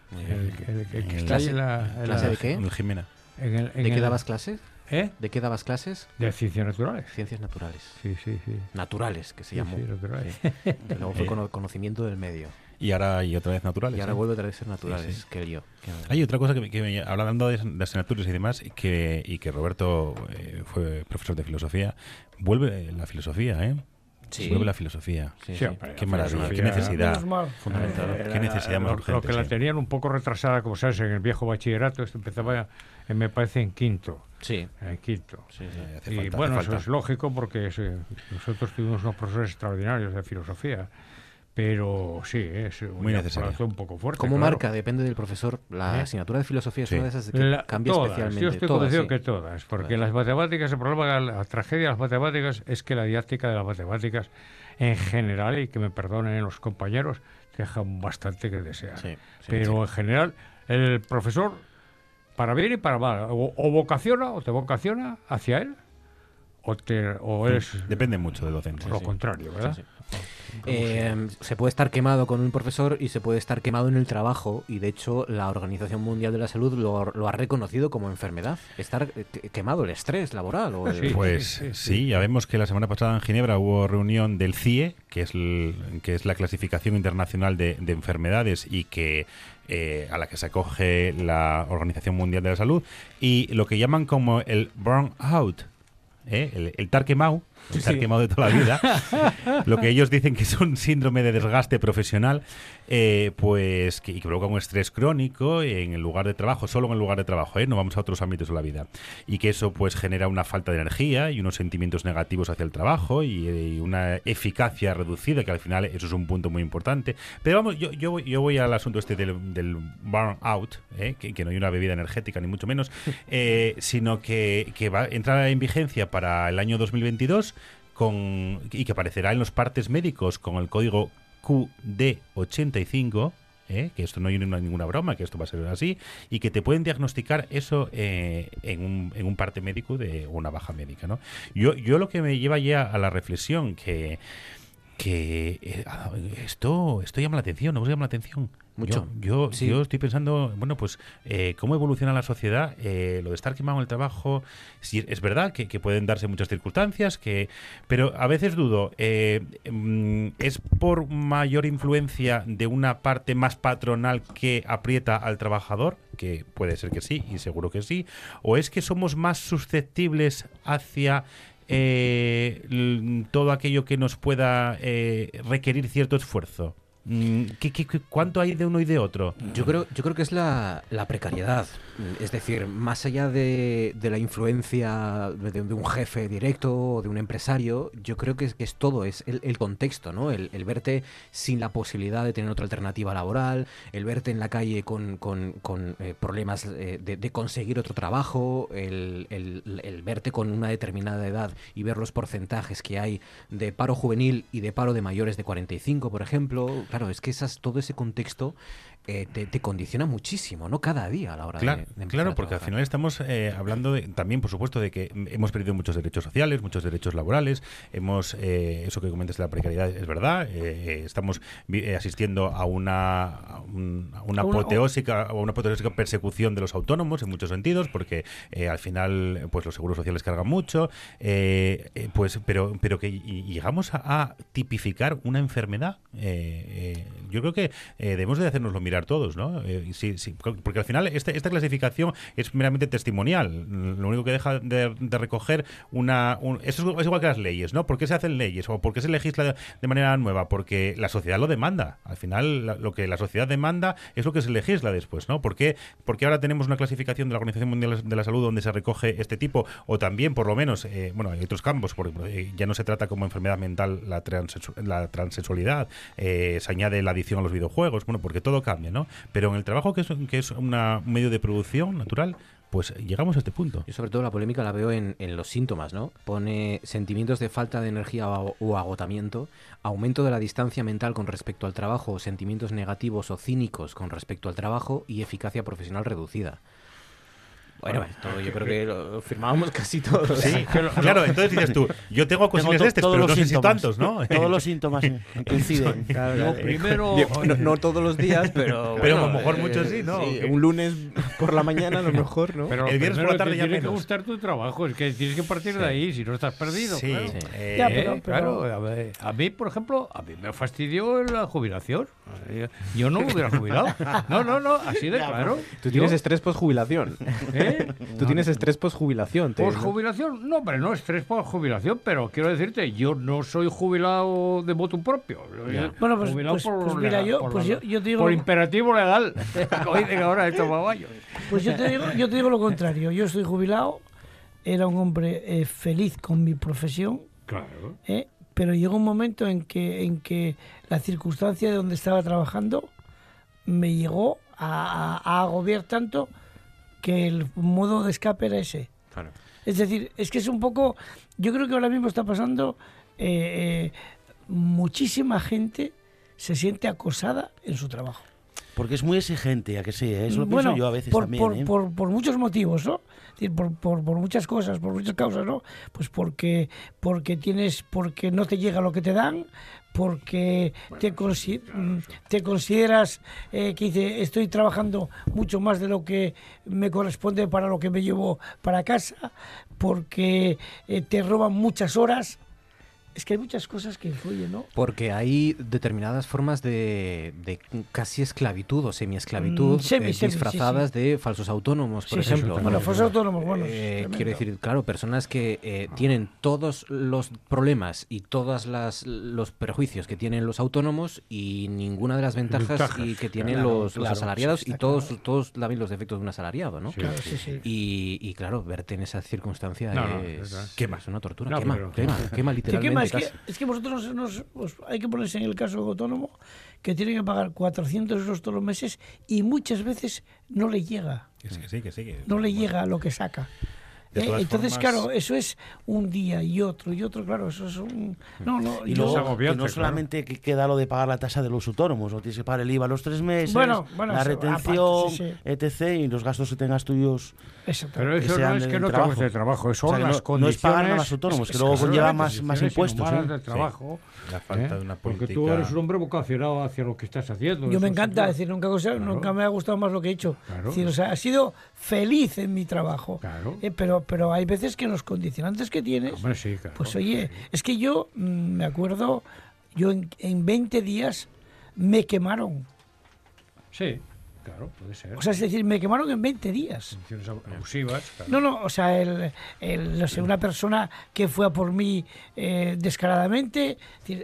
Muy El, bien. el- el que ¿En está ahí clase- en la... en clase la- de qué? En Jimena. en el- en ¿De qué el- dabas clases? ¿Eh? ¿De qué dabas clases? De ciencias naturales. Ciencias naturales. Sí, sí, sí. Naturales, que se Sí, llamó. sí, naturales. Sí. Que luego fue Eh. cono- conocimiento del medio. Y ahora y otra vez naturales. Y ahora ¿eh? vuelve otra vez a ser naturales. Sí, sí. Qué lío. Qué- Hay otra cosa que, me- que me- hablando de, de asignaturas y demás, y que, y que Roberto eh, fue profesor de filosofía, vuelve la filosofía, ¿eh? Sí. Vuelve la filosofía. Sí, Sí, Qué la maravilla, qué necesidad. Fundamental. Eh, Qué necesidad más lo, urgente. lo que la tenían un poco retrasada, como sabes, en el viejo bachillerato, esto empezaba, eh, me parece, en quinto. Sí. En quinto. Sí, sí. Eh, y falta, bueno, eso es lógico porque sí, nosotros tuvimos unos profesores extraordinarios de filosofía, pero sí, es Muy una un poco fuerte. ¿Cómo claro. marca? Depende del profesor. La ¿Eh? asignatura de filosofía es Sí. una de esas que La- cambia todas, especialmente. Yo estoy Todas, convencido sí. que todas, porque Todas. las matemáticas, el problema, la tragedia de las matemáticas es que la didáctica de las matemáticas en general, y que me perdonen los compañeros, dejan bastante que desear. Sí, sí, Pero en general, el profesor, para bien y para mal, o, o vocaciona, o te vocaciona hacia él, o, te, o eres Depende mucho del docente. lo sí. contrario, ¿verdad? Sí, Eh, se puede estar quemado con un profesor y se puede estar quemado en el trabajo y de hecho la Organización Mundial de la Salud lo, lo ha reconocido como enfermedad. Estar eh, que- quemado, el estrés laboral. O el- Sí. Pues sí, sí, sí. ya vemos que la semana pasada en Ginebra hubo reunión del CIE, que es, el- que es la clasificación internacional de, de enfermedades y que eh, a la que se acoge la Organización Mundial de la Salud, y lo que llaman como el burnout, ¿eh? el, el tar quemado, el tar Sí. quemado de toda la vida, lo que ellos dicen que es un síndrome de desgaste profesional, eh, pues que, y que provoca un estrés crónico en el lugar de trabajo, solo en el lugar de trabajo, ¿eh? no vamos a otros ámbitos de la vida, y que eso pues genera una falta de energía y unos sentimientos negativos hacia el trabajo y, eh, y una eficacia reducida, que al final eso es un punto muy importante. Pero vamos, yo, yo, voy- yo voy al asunto este del, del burnout, ¿eh? que, que no hay una bebida energética ni mucho menos, sino que, que va a entrar en vigencia para el año 2022 con, y que aparecerá en los partes médicos con el código QD85, ¿eh? que esto no hay ninguna, broma, que esto va a ser así, y que te pueden diagnosticar eso eh, en, un, en un parte médico de una baja médica. ¿no? Yo, yo lo que me lleva ya a la reflexión que que eh, ah, esto esto llama la atención, ¿no os llama la atención? Mucho. Yo, yo, Sí. yo estoy pensando, bueno, pues eh, cómo evoluciona la sociedad, eh, lo de estar quemado en el trabajo, sí, es verdad que, que pueden darse muchas circunstancias, que pero a veces dudo, eh, mm, ¿es por mayor influencia de una parte más patronal que aprieta al trabajador? Que puede ser que sí, y seguro que sí, o es que somos más susceptibles hacia eh, todo aquello que nos pueda eh, requerir cierto esfuerzo. Mm, ¿qué- qué- cuánto hay de uno y de otro? Yo creo, yo creo que es la, precariedad. Es decir, más allá de, la influencia de, un jefe directo o de un empresario, yo creo que es, todo, es el, el contexto, ¿no? El, verte sin la posibilidad de tener otra alternativa laboral, el verte en la calle con, eh, problemas eh, de, conseguir otro trabajo, el verte con una determinada edad y ver los porcentajes que hay de paro juvenil y de paro de mayores de 45, por ejemplo. Claro, es que esas, todo ese contexto eh, te, te condiciona muchísimo, ¿no? Cada día a la hora de- Claro, de, claro a porque al final estamos eh, hablando de- también, por supuesto, de que hemos perdido muchos derechos sociales, muchos derechos laborales. Hemos, eh, eso que comentas de la precariedad es verdad. eh, eh, estamos eh, asistiendo a una, a un- a una apoteósica, a una apoteósica persecución de los autónomos en muchos sentidos, porque eh, al final, pues los seguros sociales cargan mucho. eh, eh, pues, pero, pero que llegamos a, a tipificar una enfermedad. Yo creo que eh, debemos de hacernoslo mirar todos, ¿no? Eh, porque al final este- esta clasificación es meramente testimonial. Lo único que deja de, de recoger una... un- eso es, igual que las leyes, ¿no? ¿Por qué se hacen leyes? ¿O por qué se legisla de, manera nueva? Porque la sociedad lo demanda. Al final, lo que la sociedad demanda es lo que se legisla después, ¿no? ¿Por qué, por qué ahora tenemos una clasificación de la Organización Mundial de la Salud donde se recoge este tipo? O también, por lo menos, eh, bueno, hay otros campos, porque eh, ya no se trata como enfermedad mental la, transsexu- la transexualidad, eh, se añade la a los videojuegos, bueno, porque todo cambia, ¿no? Pero en el trabajo que es, que es una- un medio de producción natural, pues llegamos a este punto. Yo sobre todo la polémica la veo en, en los síntomas, ¿no? Pone sentimientos de falta de energía o agotamiento, aumento de la distancia mental con respecto al trabajo, sentimientos negativos o cínicos con respecto al trabajo y eficacia profesional reducida. Bueno, Bueno, esto yo creo que lo firmábamos casi todos. Sí, claro, entonces dices tú, yo tengo cositas de estos, todos pero los no sé si tantos, ¿no? Todos los síntomas eh, coinciden. Claro, Yo claro. primero- no, no todos los días, pero. Pero bueno, a lo mejor eh, muchos sí, ¿no? un lunes por la mañana a lo mejor, ¿no? Pero El viernes por la tarde te ya tiene que menos. gustar tu trabajo, es que tienes que partir de ahí, si no estás perdido. Sí, claro. sí. Eh, Ya, Eh, pero- pero- claro, a, ver, a mí, por ejemplo, a mí me fastidió la jubilación. Eh, Yo no me hubiera jubilado. No, no, no, así de claro. Tú tienes Yo- estrés post-jubilación. ¿Eh? Tú tienes estrés post-jubilación. te- Por jubilación, no, pero no estrés por jubilación, pero quiero decirte, yo no soy jubilado de voto propio. Ya. Bueno, pues- Jubilado pues- pues mira, legal, yo- por pues la- yo- yo te digo por lo- imperativo legal. Ahora estos babayos. Pues yo te digo, yo te digo lo contrario. Yo estoy jubilado, era un hombre eh, feliz con mi profesión, Claro. ¿eh? pero llegó un momento en que, en que la circunstancia de donde estaba trabajando me llegó a, a- a agobiar tanto que el modo de escape era ese. Claro. Es decir, es que es un poco, yo creo que ahora mismo está pasando, eh, eh, muchísima gente se siente acosada en su trabajo. Porque es muy exigente, a que sí, ¿eh? eso lo bueno, pienso yo a veces por, también. por, ¿eh? por- por muchos motivos, ¿no? Por- por muchas cosas, por muchas causas, ¿no? Pues porque, porque tienes, porque no te llega lo que te dan, porque te, consi- mm, te consideras eh, que dice, estoy trabajando mucho más de lo que me corresponde para lo que me llevo para casa, porque eh, te roban muchas horas. Es que hay muchas cosas que influyen, ¿no? Porque hay determinadas formas de, de casi esclavitud o semiesclavitud Mm, semi, eh, semi, sí, disfrazadas de falsos autónomos, por Sí, sí, ejemplo. Bueno, falsos autónomos, bueno, Eh, quiero decir, claro, personas que eh, tienen todos los problemas y todos los perjuicios que tienen los autónomos y ninguna de las ventajas, Ventajas, y que tienen claro, los, los claro, asalariados sí, y todos, claro. todos también los defectos de un asalariado, ¿no? Claro, sí, sí. Y, y, claro, verte en esa circunstancia No, no, quema. es una tortura. No, quema, pero- quema, quema Que literalmente. quema, es, que, es que vosotros nos- nos- os- hay que ponerse en el caso autónomo que tiene que pagar 400 euros todos los meses y muchas veces no le llega, Que sí, que sí, que sí, no le llega a lo que saca. De Eh, todas Entonces, formas- claro, eso es un día y otro y otro, claro, eso es un... No, no, Y yo- luego, agobiante, que no claro. solamente que queda lo de pagar la tasa de los autónomos, o tienes que pagar el IVA los tres meses, Bueno, bueno, la retención, aparte, sí, sí. etc. y los gastos que tengas tuyos. Pero que eso no es que no trabajo. el trabajo, eso O sea, que las no- condiciones. no es pagar a los autónomos, que es luego son conlleva más- más impuestos, ¿eh? del Sí. La falta ¿eh? de una Porque política... tú eres un hombre vocacionado hacia lo que estás haciendo. Yo me encanta, es decir, nunca, Claro. nunca me ha gustado más lo que he hecho. Claro. Es decir, o sea, ha sido feliz en mi trabajo. Claro. Eh, pero, pero hay veces que los condicionantes que tienes, Hombre, sí, claro. pues oye, es que yo mm, me acuerdo, yo en, en 20 días me quemaron. Sí. Claro, puede ser. O sea, es decir, me quemaron en 20 días. Funciones ab- abusivas. claro. No, no, o sea, el, el- no sé, una persona que fue a por mí eh, descaradamente. y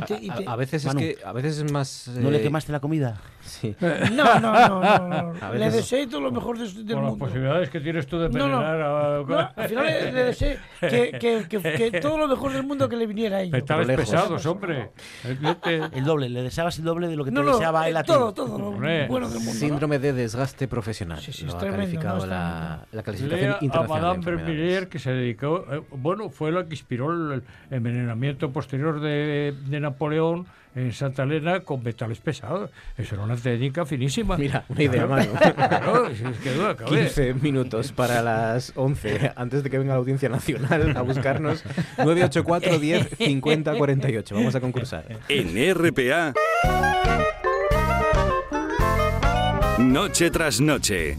te- y A, te- a veces Manu, es que a veces es más ¿No le eh, quemaste la comida? Sí. No, no, no, no, no. A Le deseo todo lo mejor de- del Con las mundo. posibilidades que tienes tú de No, no. envenenar a... No, al final le, deseé que, que- que- que todo lo mejor del mundo que le viniera a ellos. Estabais lejos. pesados, hombre. El doble, le deseabas el doble de lo que te No, no, deseaba eh, él a ti. todo, todo lo Hombre. bueno del mundo. ¿no? Síndrome de desgaste profesional. Sí, sí, lo es ha tremendo, calificado no, la, la clasificación Lea a internacional de Madame. Vermilier, que se dedicó, eh, bueno, fue la que inspiró el envenenamiento posterior de, de Napoleón en Santa Elena con metales pesados. Eso era una técnica finísima. Mira, una idea, Manu. Claro, si es que duda cabe. 15 minutos para las 11, antes de que venga la Audiencia Nacional a buscarnos. 984 10 50 48. Vamos a concursar. En RPA. Noche tras noche.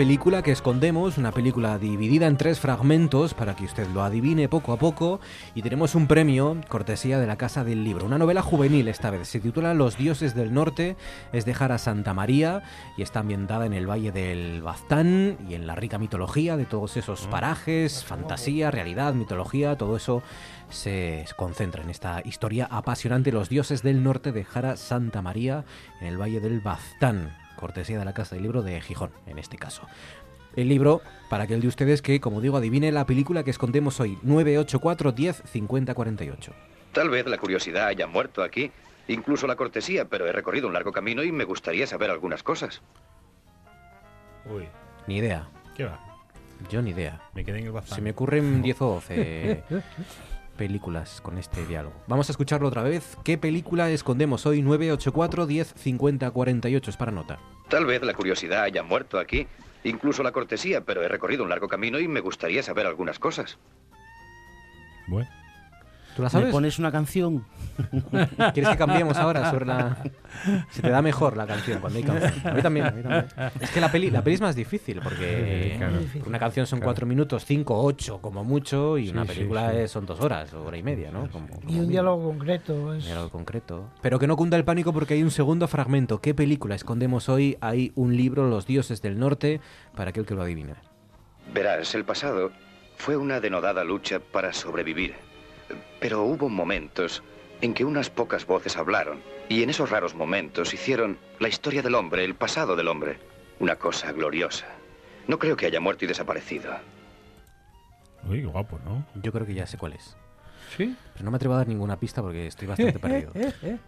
Película que escondemos, una película dividida en tres fragmentos para que usted lo adivine poco a poco y tenemos un premio cortesía de la Casa del Libro, una novela juvenil esta vez, se titula Los dioses del norte, es de Jara Santa María y está ambientada en el Valle del Baztán y en la rica mitología de todos esos parajes, fantasía, realidad, mitología, todo eso se concentra en esta historia apasionante Los dioses del norte de Jara Santa María en el Valle del Baztán cortesía de la Casa del Libro de Gijón, en este caso. El libro, para aquel de ustedes que, como digo, adivine la película que escondemos hoy, 984 10 50 48. Tal vez la curiosidad haya muerto aquí, incluso la cortesía, pero he recorrido un largo camino y me gustaría saber algunas cosas. Uy, Ni idea. ¿qué va? Yo ni idea. Me quedé en el bazar. Se me ocurren 10 o 12 películas con este diálogo. Vamos a escucharlo otra vez. ¿Qué película escondemos hoy? 984 10 50 48. Es para nota. Tal vez la curiosidad haya muerto aquí, incluso la cortesía, pero he recorrido un largo camino y me gustaría saber algunas cosas. Bueno. ¿Tú la ¿Me sabes? pones una canción? ¿Quieres que cambiemos ahora sobre la...? Se te da mejor la canción cuando hay canción. A mí también, a mí también. Es que la peli, la peli es más difícil porque Sí, claro. una canción son cuatro minutos, cinco, ocho como mucho y Sí, una película sí. es- son dos horas o hora y media, ¿no? Como, Y un diálogo concreto. Es... Algo concreto. Pero que no cunda el pánico porque hay un segundo fragmento. ¿Qué película escondemos hoy? Hay un libro, Los dioses del norte, para aquel que lo adivine. Verás, el pasado fue una denodada lucha para sobrevivir. Pero hubo momentos en que unas pocas voces hablaron, y en esos raros momentos hicieron la historia del hombre, el pasado del hombre, una cosa gloriosa. No creo que haya muerto y desaparecido. Uy, qué guapo, ¿no? Yo creo que ya sé cuál es. ¿Sí? Pero no me atrevo a dar ninguna pista porque estoy bastante perdido.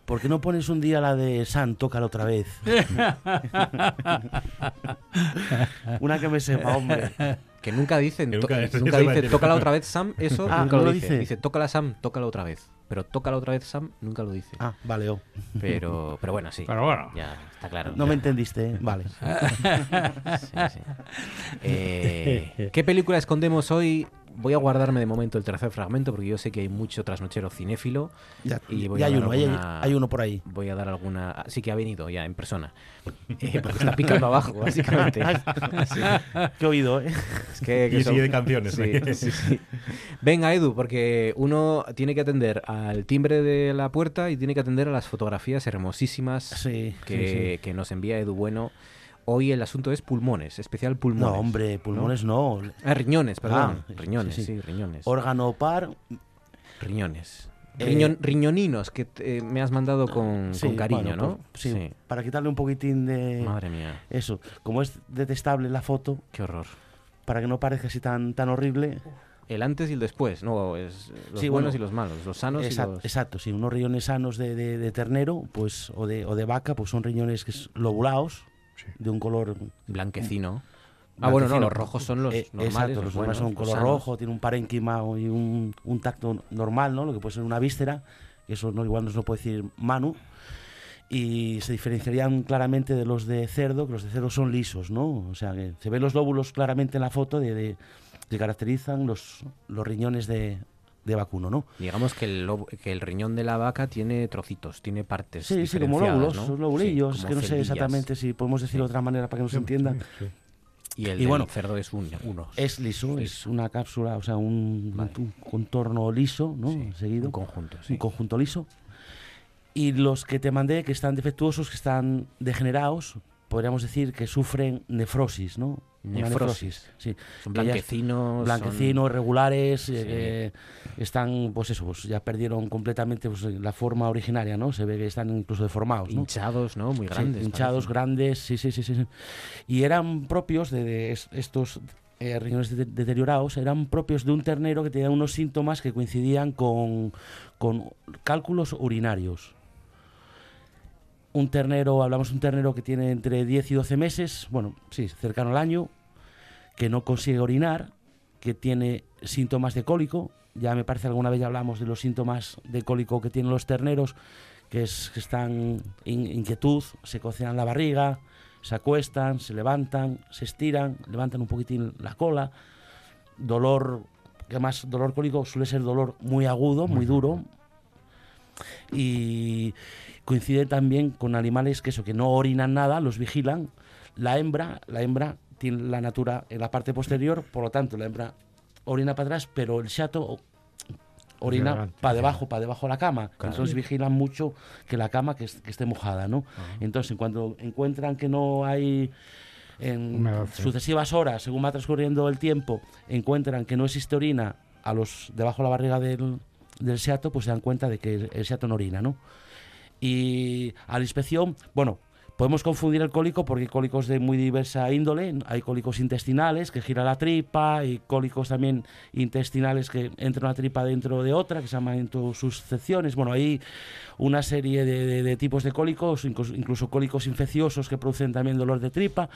¿Por qué no pones un día la de San, tócala otra vez? Una que me sepa, hombre. Que nunca dicen, Que to- nunca- nunca, eso va a dice, decir. tócala otra vez Sam, eso Ah, nunca ¿no lo lo dice. dice? dice. tócala Sam, tócala otra vez. Pero tócala otra vez Sam, nunca lo dice. Ah, vale, oh. Pero, pero bueno, sí. Pero bueno. Ya, está claro. No me entendiste, ¿eh? Vale. Sí, sí. Eh, ¿Qué película escondemos hoy? Voy a guardarme de momento el tercer fragmento porque yo sé que hay mucho trasnochero cinéfilo. Ya, y voy ya a hay uno, hay- alguna- hay uno por ahí. Voy a dar alguna. ah, Sí que ha venido ya en persona. Eh, porque está picando abajo, básicamente. Sí. Qué oído, ¿eh? Es que, que Y son- sigue de canciones. Sí. Venga, Edu, porque uno tiene que atender al timbre de la puerta y tiene que atender a las fotografías hermosísimas Sí, que, sí, sí. que nos envía Edu Bueno. Hoy el asunto es pulmones, especial pulmones. No, hombre, pulmones no. Ah, riñones, perdón. Ah, riñones, sí, sí, sí. riñones. Órgano par. riñones. Eh, Riñon- riñoninos que te- me has mandado con, Sí, con cariño, bueno, ¿no? pues, sí, Para quitarle un poquitín de. Madre mía, Eso. Como es detestable la foto, qué horror. para que no parezca así tan, tan horrible. El antes y el después, no, es los Sí, buenos bueno, y los malos, los sanos y los... Exacto, sí, unos riñones sanos de, de- de ternero pues o de, o de vaca, pues son riñones que es de un color Blanquecino. Ah, bueno, no, los rojos son los Eh, normales, Exacto, los normales son los color sanos. rojo, tiene un parénquima y un, un tacto normal, ¿no? Lo que puede ser una víscera, que eso no, igual no se lo puede decir Manu. y se diferenciarían claramente de los de cerdo, que los de cerdo son lisos, ¿no? O sea, que se ven los lóbulos claramente en la foto de, de- que caracterizan los, los riñones de, de vacuno, ¿no? Digamos que el, lobo- que el riñón de la vaca tiene trocitos, tiene partes. Sí, sí, como lóbulos, ¿no? Sí, lobulillos, como que no sé exactamente si podemos decirlo de otra manera para que nos entiendan. Y el Y bueno, cerdo es un, uno. Es liso, es una cápsula, o sea, un, un contorno liso, ¿no? Seguido. Un conjunto, Un conjunto liso. Y los que te mandé, que están defectuosos, que están degenerados, podríamos decir que sufren nefrosis, ¿no? Una Nefrosis. sí. Son blanquecinos, Blanquecinos, son- regulares, Sí. eh, están, pues eso, pues ya perdieron completamente pues, la forma originaria, ¿no? Se ve que están incluso deformados, ¿no? Hinchados, ¿no? Muy Sí, grandes. hinchados, grandes, sí, sí, sí, sí. Y eran propios de, de es- estos eh, riñones de- deteriorados, eran propios de un ternero que tenía unos síntomas que coincidían con, con cálculos urinarios. Un ternero, hablamos de un ternero que tiene entre 10 y 12 meses, bueno, sí, cercano al año, que no consigue orinar, que tiene síntomas de cólico. Ya me parece alguna vez ya hablamos de los síntomas de cólico que tienen los terneros, que es que están en inquietud, se cocinan la barriga, se acuestan, se levantan, se estiran, levantan un poquitín la cola, dolor, que más dolor cólico suele ser dolor muy agudo, muy duro, y coincide también con animales que eso que no orinan nada, los vigilan. La hembra, la hembra tiene la natura en la parte posterior, por lo tanto la hembra orina para atrás, pero el chato orina para debajo, para debajo de la cama. Claro. Entonces vigilan mucho que la cama que, es- que esté mojada, ¿no? Entonces cuando encuentran que no hay en sucesivas horas, según va transcurriendo el tiempo, encuentran que no existe orina a los debajo de la barriga del, del seato, pues se dan cuenta de que el, el seato no orina, ¿no? Y a la inspección, bueno, podemos confundir el cólico porque hay cólicos de muy diversa índole. Hay cólicos intestinales que gira la tripa, hay cólicos también intestinales que entra una tripa dentro de otra, que se llaman intussuscepciones. Bueno, hay una serie de, de- tipos de cólicos, incluso cólicos infecciosos que producen también dolor de tripa.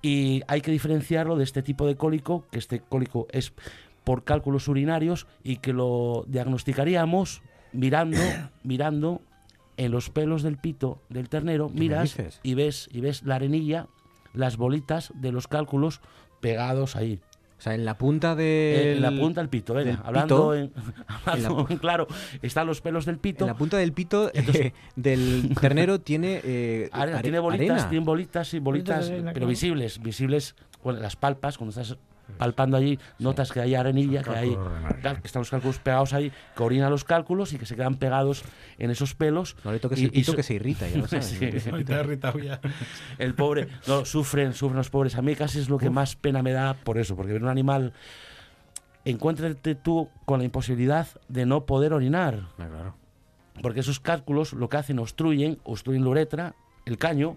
Y hay que diferenciarlo de este tipo de cólico, que este cólico es por cálculos urinarios y que lo diagnosticaríamos mirando, mirando en los pelos del pito del ternero, ¿Qué me miras y ves y ves la arenilla, las bolitas de los cálculos pegados ahí. O sea, en la punta Eh, del... en la punta del pito, venga, del hablando, pito, en, hablando en claro, están los pelos del pito. En la punta del pito eh, del ternero tiene... eh, Arena, are- tiene bolitas, arena. tiene bolitas y bolitas, de pero claro. visibles, visibles las palpas, cuando estás palpando allí, notas que hay arenilla, que hay que están los cálculos pegados ahí, que orina los cálculos y que se quedan pegados en esos pelos. No le toques y- el pito y so- que se irrita, ya lo sabes. Sí. Ay, te has irritado ya. El pobre, no, sufren, sufren los pobres. A mí casi es lo que más pena me da por eso, porque ver un animal, encuéntrate tú con la imposibilidad de no poder orinar. Ah, claro. Porque esos cálculos lo que hacen obstruyen, obstruyen la uretra, el caño,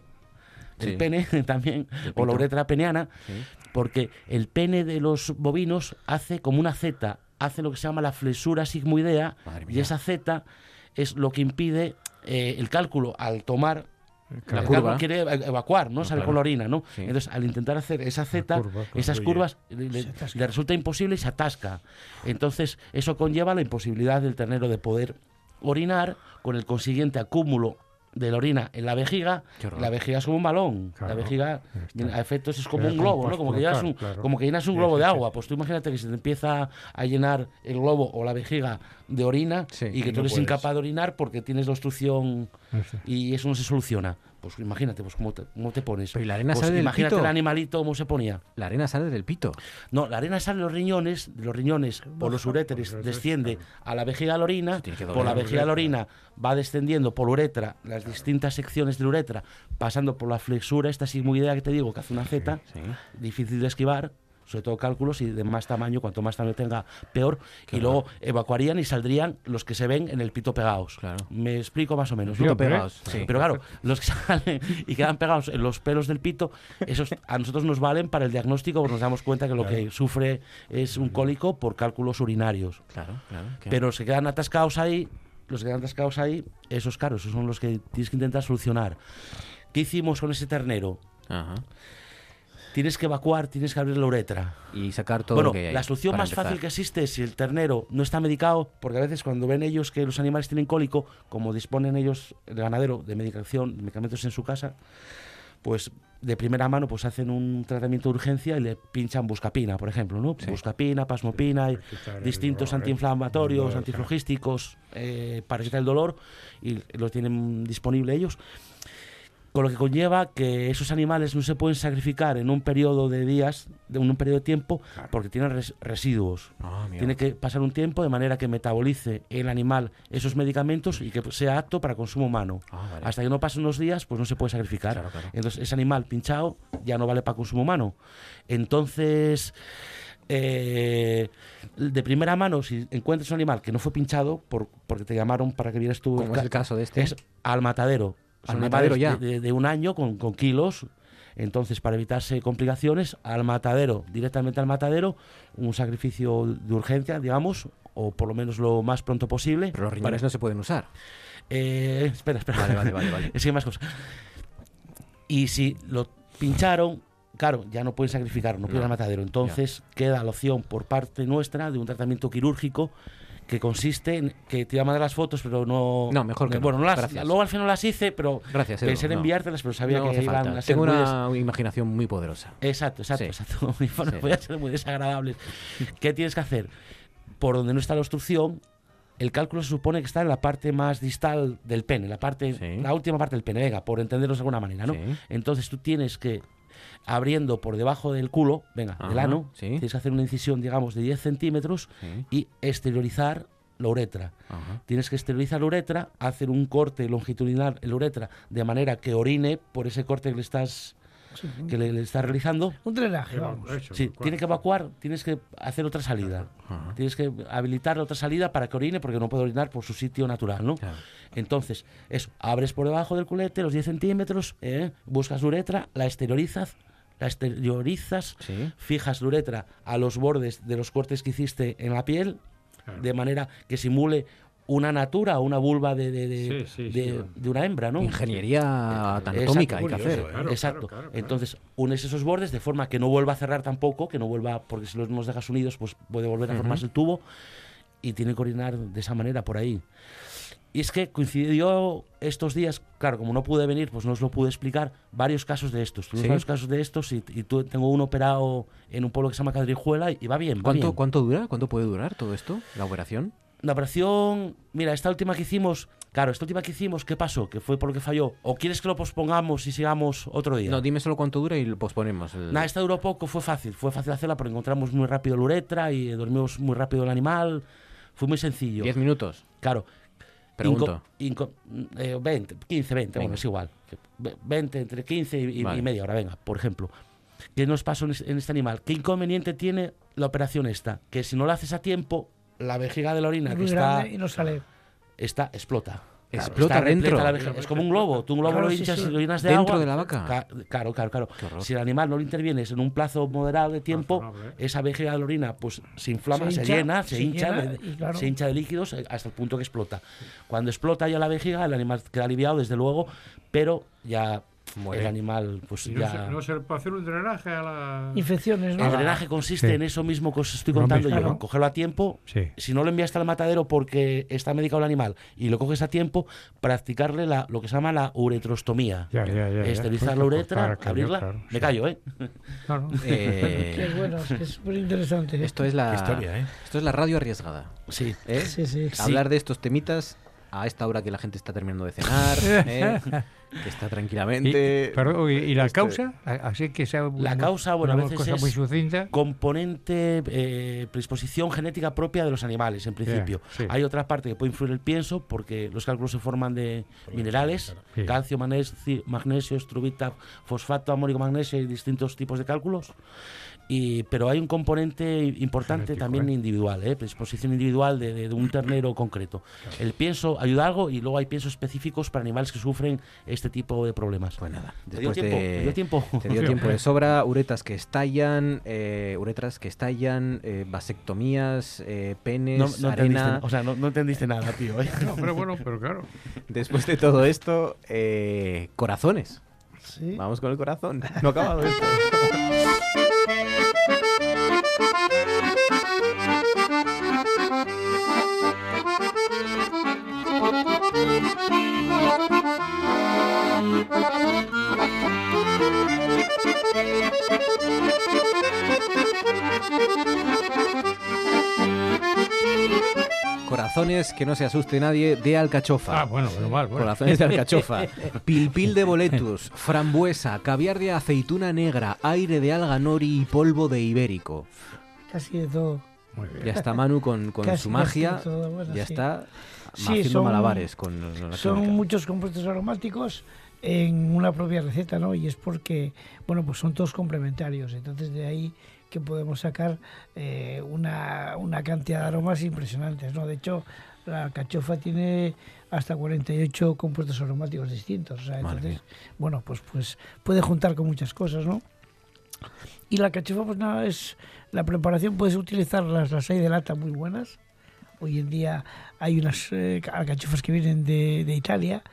Sí. el pene también, o la uretra peneana, Sí. porque el pene de los bovinos hace como una Z, hace lo que se llama la flexura sigmoidea, y esa Z es lo que impide eh, el cálculo al tomar La el curva. cálculo quiere eva- evacuar, ¿no? No, Sale claro. con la orina, ¿no? Sí. Entonces, al intentar hacer esa Z, curva, esas curvas le, le- le resulta imposible y se atasca. Entonces, eso conlleva la imposibilidad del ternero de poder orinar, con el consiguiente acúmulo de la orina en la vejiga. La vejiga es como un balón. Claro, la vejiga, a efectos, es como un globo, ¿no? Como que, llenas un, claro. como que llenas un globo de agua. Pues tú imagínate que se te empieza a llenar el globo o la vejiga de orina Sí, y que tú no eres puedes. incapaz de orinar porque tienes la obstrucción y eso no se soluciona. Pues imagínate, pues cómo te, cómo te pones. Pero ¿y la arena Pues sale del imagínate pito? el animalito cómo se ponía. La arena sale del pito. No, la arena sale de los riñones, de los riñones por los uréteres, uréteres, desciende a la vejiga de la orina, por la vejiga de la orina va descendiendo por la uretra, las distintas secciones de la uretra, pasando por la flexura, esta sigmoidea que te digo, que hace una Z, Sí. difícil de esquivar, sobre todo cálculos y de más tamaño, cuanto más tamaño tenga, peor, y luego evacuarían y saldrían los que se ven en el pito pegados. Claro. Me explico más o menos. Hombre. pegados, sí. Pero claro, los que salen y quedan pegados en los pelos del pito, esos a nosotros nos valen para el diagnóstico porque nos damos cuenta que lo que sufre es un cólico por cálculos urinarios. Claro, claro. ¿qué? Pero los que quedan atascados ahí, los que quedan atascados ahí, esos caros, esos son los que tienes que intentar solucionar. ¿Qué hicimos con ese ternero? Ajá. Tienes que evacuar, tienes que abrir la uretra. Y sacar todo bueno, lo que hay. la solución más empezar. fácil que existe es si el ternero no está medicado, porque a veces cuando ven ellos que los animales tienen cólico, como disponen ellos, el ganadero, de medicación, medicamentos en su casa, pues de primera mano pues hacen un tratamiento de urgencia y le pinchan buscapina, por ejemplo, ¿no? Buscapina, pasmopina, y el distintos dolor, antiinflamatorios, Dolor, antiflogísticos eh, para quitar el dolor y lo tienen disponible ellos. Con lo que conlleva que esos animales no se pueden sacrificar en un periodo de días, de un periodo de tiempo, porque tienen res- residuos. Ah. Tiene que pasar un tiempo de manera que metabolice el animal esos medicamentos y que sea apto para consumo humano. Ah, vale. Hasta que no pasen unos días, pues no se puede sacrificar. Claro, claro. Entonces, ese animal pinchado ya no vale para consumo humano. Entonces, eh, de primera mano, si encuentras un animal que no fue pinchado por, porque te llamaron para que vieras tú. Como es el caso de este. Es al matadero. Al matadero ya. De, un año con, con kilos. Entonces, para evitarse complicaciones, al matadero, directamente al matadero, un sacrificio de urgencia, digamos, o por lo menos lo más pronto posible. Pero los riñones no se pueden usar. Eh, espera, espera. Vale, vale, vale, vale. Es que hay más cosas. Y si lo pincharon, claro, ya no pueden sacrificar, no pueden ir al matadero. Entonces queda la opción por parte nuestra de un tratamiento quirúrgico que consiste en que te iba a mandar las fotos, pero no. No, mejor que no. Bueno, no las, Gracias. luego al final las hice, pero Gracias, Edu, pensé en no. enviártelas, pero sabía No que iban falta. a ser Tengo muy una imaginación muy poderosa. Exacto, exacto, Sí. exacto. Bueno, Sí. podían ser muy desagradables. ¿Qué tienes que hacer? Por donde no está la obstrucción, el cálculo se supone que está en la parte más distal del pene, la parte, la última parte del pene, venga, por entenderlos de alguna manera, ¿no? Entonces tú tienes que, abriendo por debajo del culo, venga, del ano, sí. tienes que hacer una incisión, digamos, de 10 centímetros Sí. y exteriorizar la uretra. Ajá. Tienes que exteriorizar la uretra, hacer un corte longitudinal en la uretra de manera que orine por ese corte que le estás Sí. que le, le estás realizando. Un drenaje, vamos. Sí, tiene que evacuar, tienes que hacer otra salida. Tienes que habilitar otra salida para que orine porque no puede orinar por su sitio natural, ¿no? Entonces, eso, abres por debajo del culete los 10 centímetros, ¿eh? buscas la uretra, la exteriorizas, la exteriorizas, fijas la uretra a los bordes de los cortes que hiciste en la piel, de manera que simule una natura o una vulva de, de, de- Sí, sí, de- sí. de una hembra, ¿no? Ingeniería Exacto. anatómica hay que hacer. Exacto. Claro, Exacto. claro, claro, Entonces, unes esos bordes de forma que no vuelva a cerrar tampoco, que no vuelva, porque si los nos dejas unidos, pues puede volver a formarse el tubo y tiene que orinar de esa manera por ahí. Y es que coincidió estos días, claro, como no pude venir, pues no os lo pude explicar, varios casos de estos. Tuvimos ¿Sí? varios casos de estos y, y tu- tengo uno operado en un pueblo que se llama Cadrijuela y, y va bien. va ¿Cuánto, bien. ¿Cuánto dura? ¿Cuánto puede durar todo esto? ¿La operación? La operación, mira, esta última que hicimos, claro, esta última que hicimos, ¿qué pasó? ¿Qué fue por lo que falló? ¿O quieres que lo pospongamos y sigamos otro día? No, dime solo cuánto dura y lo posponemos. el- Nada, esta duró poco, fue fácil. Fue fácil hacerla porque encontramos muy rápido la uretra y dormimos muy rápido el animal. Fue muy sencillo. ¿Diez minutos? Claro. Pregunto. Inco- inco- eh, 20, 15, 20, bueno, Venga. es igual. Ve- 20, entre 15 y, Vale. y media hora, venga, por ejemplo. ¿Qué nos pasó en es- en este animal? ¿Qué inconveniente tiene la operación esta? Que si no la haces a tiempo, la vejiga de la orina Es que muy está, grande y no sale. está explota. Claro, ¿Explota está repleta dentro? la vejiga. Es como un globo. Tú un globo Claro, lo hinchas sí. y lo llenas de ¿Dentro agua. de la vaca? Ca- Claro, claro, claro. Si el animal no lo intervienes en un plazo moderado de tiempo, esa vejiga de la orina pues se inflama, Se se, hincha, llena, se, se hincha, llena de, y claro. se hincha de líquidos eh, hasta el punto que explota. Cuando explota ya la vejiga, el animal queda aliviado, desde luego, pero ya el animal pues no, ya... se, no se puede hacer un drenaje a la... Infecciones, ¿no? El drenaje consiste Sí. en eso mismo que os estoy contando yo, cogerlo a tiempo, Sí. si no lo enviaste al matadero porque está medicado el animal y lo coges a tiempo, practicarle la, lo que se llama la uretrostomía. Ya, ya, ya, ya. Esterilizar Pues, la pues, uretra, abrirla. claro, Me sí. callo, ¿eh? Claro. Eh, Qué bueno, es que es súper interesante. Esto es la historia, ¿eh? Esto es la radio arriesgada. Sí. ¿eh? Sí, sí. Hablar de estos temitas a esta hora que la gente está terminando de cenar, ¿eh? Que está tranquilamente. Y, perdón, ¿y, y la Este- causa? Así que sea La una- causa, bueno, a veces cosa es muy sucinta. componente, eh, predisposición genética propia de los animales, en principio. sí. Hay otra parte que puede influir el pienso, porque los cálculos se forman de minerales, Sí. calcio, magnesio, magnesio, estrubita, fosfato, amónico, magnesio y distintos tipos de cálculos. Y, pero hay un componente importante Genético, también ¿eh? individual, ¿eh? predisposición individual de, de- de un ternero concreto. El pienso ayuda algo y luego hay piensos específicos para animales que sufren este tipo de problemas. Pues nada, ¿Te dio después tiempo? de... ¿Te dio tiempo? Te dio tiempo de sobra, uretas que estallan, eh, uretras que estallan, eh, vasectomías, eh, penes, No, no entendiste, arena. o sea, no, no entendiste nada, tío. ¿eh? No, pero bueno, pero claro. Después de todo esto, eh, corazones. Sí. Vamos con el corazón. No ha acabado esto. Música Corazones que no se asuste nadie de alcachofa. Ah, bueno, menos mal. bueno. Corazones de alcachofa. Pilpil de boletus, frambuesa, caviar de aceituna negra, aire de alga nori y polvo de ibérico. Casi de todo. Ya está Manu con, con Casi, su magia. todo, bueno, ya sí. está Sí, haciendo son- malabares con la Son química. muchos compuestos aromáticos en una propia receta, ¿no? Y es porque, bueno, pues son todos complementarios. Entonces de ahí que podemos sacar eh, una, una cantidad de aromas impresionantes, ¿no? De hecho, la alcachofa tiene hasta 48 compuestos aromáticos distintos. O sea, entonces, bueno, pues, pues puede juntar con muchas cosas, ¿no? Y la alcachofa, pues nada, es la preparación, puedes utilizar las, las hay de lata muy buenas. Hoy en día hay unas eh, alcachofas que vienen de, de Italia,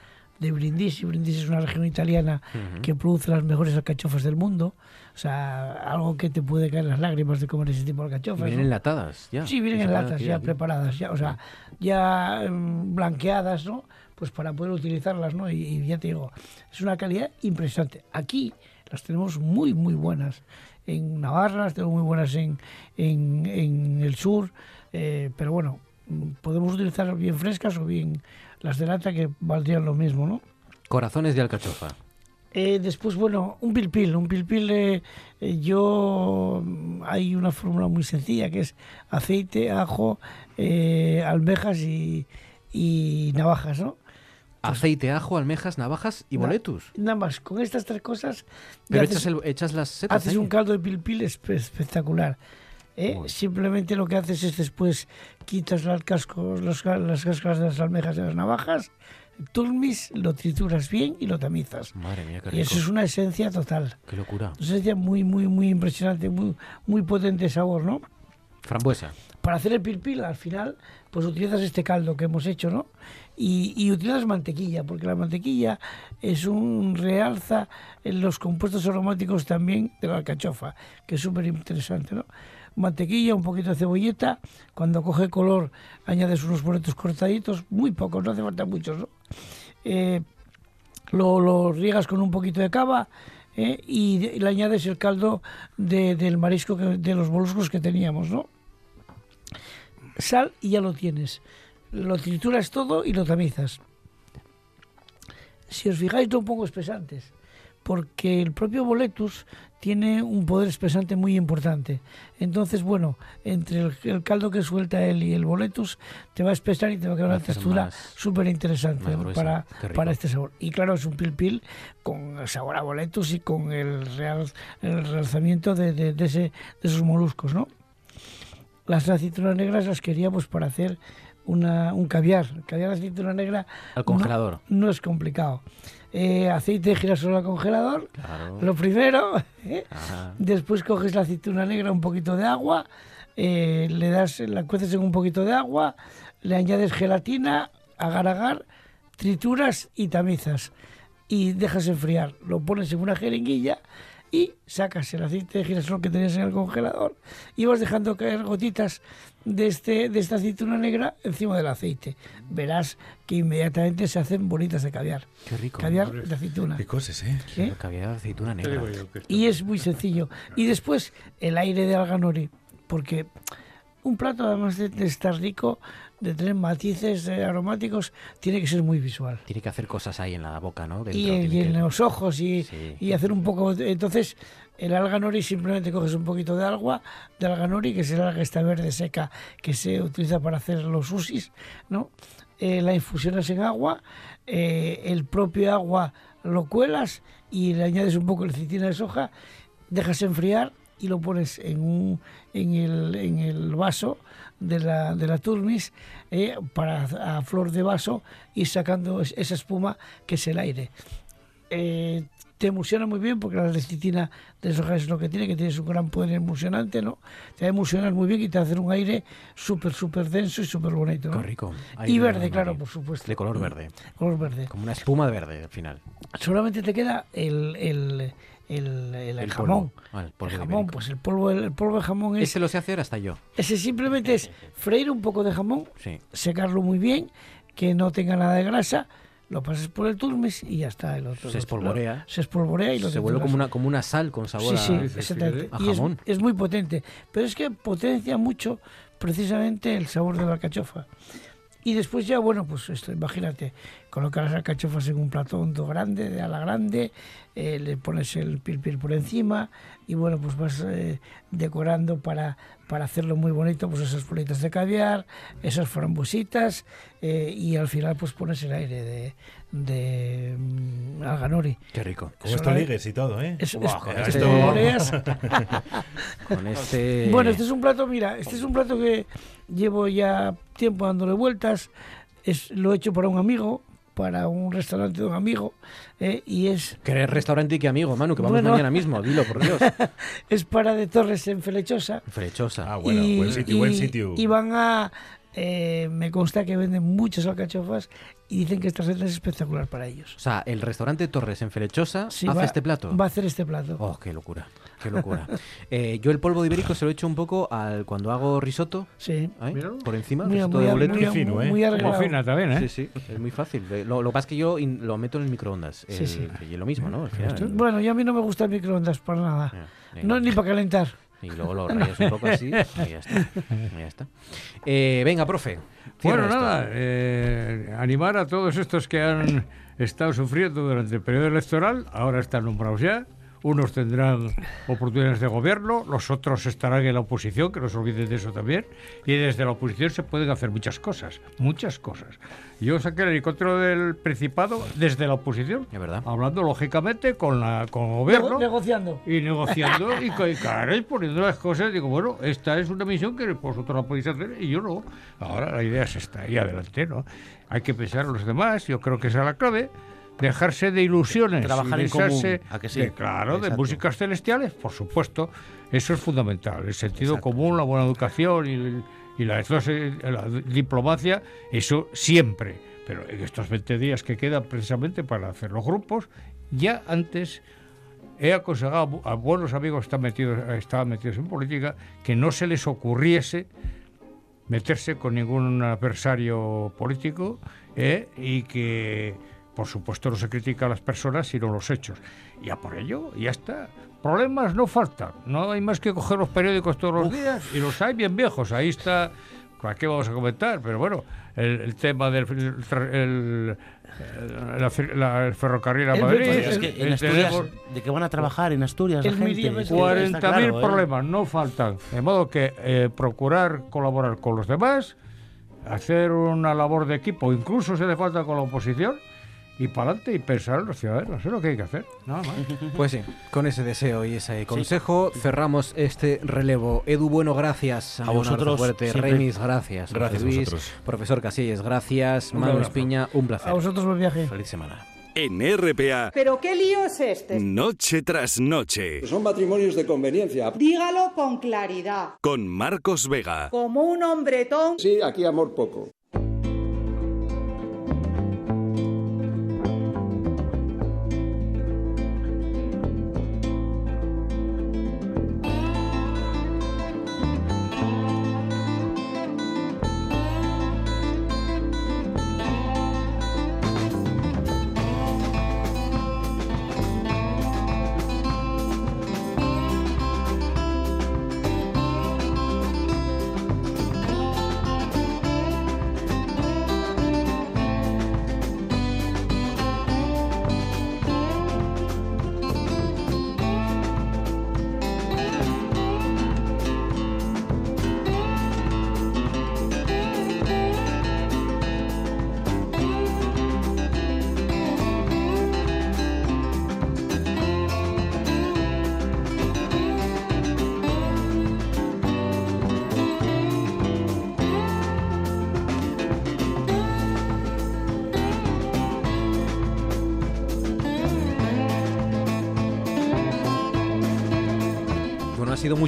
de Brindisi. Brindisi es una región italiana que produce las mejores alcachofas del mundo. O sea, algo que te puede caer las lágrimas de comer ese tipo de alcachofas. vienen ¿no? enlatadas ya. Sí, vienen Se en pueden latas adquirir ya preparadas, ya, o sea, ya em, blanqueadas, ¿no? Pues para poder utilizarlas, ¿no? Y, y ya te digo, es una calidad impresionante. Aquí las tenemos muy, muy buenas. En Navarra las tenemos muy buenas en, en, en el sur, eh, pero bueno, mm, podemos utilizar bien frescas o bien las de lata que valdrían lo mismo, ¿no? Corazones de alcachofa. Eh, después, bueno, un pilpil. Un pilpil, eh, eh, yo. Hay una fórmula muy sencilla que es aceite, ajo, eh, almejas y, y navajas, ¿no? Aceite, ajo, almejas, navajas y Na- boletus. Nada más, con estas tres cosas. Pero haces- echas, el- echas las setas haces ahí. un caldo de pilpil espe- espectacular. ¿Eh? Simplemente lo que haces es después quitas las, cascos, los las cáscaras de las almejas de las navajas, turmis, lo trituras bien y lo tamizas. Madre mía, qué Y eso es una esencia total. Qué locura. Una esencia muy, muy, muy impresionante, muy, muy potente sabor, ¿no? Frambuesa. Para hacer el pilpil, al final, pues utilizas este caldo que hemos hecho, ¿no? Y, y utilizas mantequilla, porque la mantequilla es un realza en los compuestos aromáticos también de la alcachofa, que es súper interesante, ¿no? Mantequilla, un poquito de cebolleta, cuando coge color añades unos boletos cortaditos, muy pocos, no hace falta muchos, ¿no? Eh, lo, riegas con un poquito de cava ¿eh? y, le añades el caldo de- del marisco, de los moluscos que teníamos, ¿no? Sal y ya lo tienes. Lo trituras todo y lo tamizas. Si os fijáis, no pongo espesantes, porque el propio boletus tiene un poder espesante muy importante. Entonces, bueno, entre el, el caldo que suelta él y el boletus, te va a espesar y te va a quedar una textura súper interesante para, para este sabor. Y claro, es un pil pil con sabor a boletus y con el, real, el realzamiento de, de- de ese, de esos moluscos, ¿no? Las aceitunas negras las queríamos para hacer una, un caviar. El caviar de aceituna negra Al no- congelador. no, es complicado. Eh, aceite de girasol al congelador, Claro. lo primero. ¿eh? Después coges la aceituna negra, un poquito de agua, eh, le das, la cueces en un poquito de agua, le añades gelatina, agar agar, trituras y tamizas. Y dejas enfriar. Lo pones en una jeringuilla y sacas el aceite de girasol que tenías en el congelador y vas dejando caer gotitas de, este, de esta aceituna negra encima del aceite. Verás que inmediatamente se hacen bolitas de caviar. Qué rico. Caviar de aceituna. Qué cosas, ¿eh? ¿Eh? Caviar de aceituna negra. Y es muy sencillo. Y después el aire de alga nori, porque un plato además de, de estar rico, de tener matices eh, aromáticos, tiene que ser muy visual. Tiene que hacer cosas ahí en la boca, ¿no? Dentro, Y, en- y en que- los ojos y, Sí. y hacer un poco... Entonces, el alga nori simplemente coges un poquito de agua, de alga nori, que es el alga esta verde seca que se utiliza para hacer los usis, ¿no? Eh, la infusionas en agua, eh, el propio agua lo cuelas y le añades un poco de lecitina de soja, dejas enfriar y lo pones en, un, en, el, en el vaso de la, de la turmis eh, para a flor de vaso y sacando es- esa espuma que es el aire. Eh, te emulsiona muy bien porque la lecitina de soja es lo que tiene, que tiene un gran poder emulsionante, ¿no? Te va a emulsionar muy bien y te va a hacer un aire súper, súper denso y súper bonito, ¿no? Qué rico. Y Aire verde, claro, por supuesto. De color verde. Color verde. Como una espuma de verde al final. Solamente te queda el, el, el, el- el El jamón. polvo. Ah, el polvo el de jamón, pues el polvo, el, polvo de jamón es... Ese lo sé hacer hasta yo. Ese simplemente es freír un poco de jamón, Sí. secarlo muy bien, que no tenga nada de grasa, lo pasas por el turmis y ya está. El otro, Se espolvorea. Se espolvorea y lo Se vuelve como una, como una sal con sabor sí, a, sí, exactamente. a Y es- jamón. es, muy potente. Pero es que potencia mucho precisamente el sabor de la alcachofa. Y después ya, bueno, pues esto, imagínate, colocas las alcachofas en un plato hondo grande, de ala grande, eh, le pones el pil por encima y bueno, pues vas eh, decorando para, para hacerlo muy bonito, pues esas bolitas de caviar, esas frambuesitas eh, y al final pues pones el aire de, de mm, alganori. Qué rico. Con esto ligues y todo, ¿eh? es- este. Con este... Bueno, este es un plato, mira, este es un plato que llevo ya tiempo dándole vueltas. Es, lo he hecho para un amigo, para un restaurante de un amigo, eh, y es, Que eres restaurante y que amigo, Manu, que vamos Bueno. mañana mismo, dilo, por Dios. es para de Torres en Felechosa. Frechosa. Ah, bueno, y, buen sitio, y- buen sitio. y van a... eh, me consta que venden muchas alcachofas y dicen que esta receta es espectacular para ellos. O sea, el restaurante Torres en Felechosa Sí, hace va- este plato. Va a hacer este plato. Oh, qué locura, qué locura. Eh, yo el polvo de ibérico se lo echo un poco al cuando hago risotto. Sí. ¿eh? Por encima, Mira, risotto muy de boleto. muy- fino, ¿eh? muy fina también, ¿eh? Sí, sí, es muy fácil. Lo, lo que pasa es que yo in- lo meto en el microondas. Sí, el- sí. Y lo mismo, ¿no? Al final, Esto- bueno, yo a mí no me gusta el microondas para nada. No, ni para calentar. Y luego lo rayas un poco así y ya está. y ya está. Eh, venga, profe. Bueno, esto. nada, eh, animar a todos estos que han estado sufriendo durante el periodo electoral, ahora están nombrados ya. Unos tendrán oportunidades de gobierno, los otros estarán en la oposición, que no se olviden de eso también. Y desde la oposición se pueden hacer muchas cosas, muchas cosas. Yo saqué el helicóptero del Principado desde la oposición, Es verdad. hablando lógicamente con, la, con el gobierno Nego- negociando. y negociando y claro, y poniendo las cosas. Digo, bueno, esta es una misión que vosotros la podéis hacer y yo no. Ahora la idea es esta, y adelante, ¿no? Hay que pensar en los demás, yo creo que esa es la clave. Dejarse de ilusiones. Trabajar y en común, dejarse ¿a que sí? de- claro, de músicas celestiales, por supuesto. Eso es fundamental. El sentido común, la buena educación y, el- y la, la diplomacia, eso siempre. Pero en estos 20 días que quedan precisamente para hacer los grupos, ya antes he aconsejado a buenos amigos que están metidos, estaban metidos en política que no se les ocurriese meterse con ningún adversario político eh, y que, por supuesto, no se critica a las personas sino los hechos. Y a por ello, ya está. Problemas no faltan. No hay más que coger los periódicos todos los días y los hay bien viejos. Ahí está. ¿Para qué vamos a comentar? Pero bueno, el, el tema del el, el- la la- el ferrocarril a Madrid. Es que en Asturias, de que van a trabajar en Asturias la El gente. Miriam es es que que- 40.000 está claro, ¿eh? problemas no faltan. De modo que eh, procurar colaborar con los demás, hacer una labor de equipo, incluso si hace falta con la oposición, y para adelante y pensar en los ciudadanos. Eso es lo que hay que hacer. Nada más. Pues sí, con ese deseo y ese consejo cerramos este relevo. Edu Bueno, gracias. A vosotros, fuerte. Remis, gracias. Gracias a Luis, vosotros. Profesor Casillas, gracias. Manu. Espiña, un placer. A vosotros buen viaje. Feliz semana. En RPA, ¿Pero qué lío es este? noche tras noche, Son matrimonios de conveniencia. Dígalo con claridad. con Marcos Vega. Como un hombretón. Sí, aquí amor poco.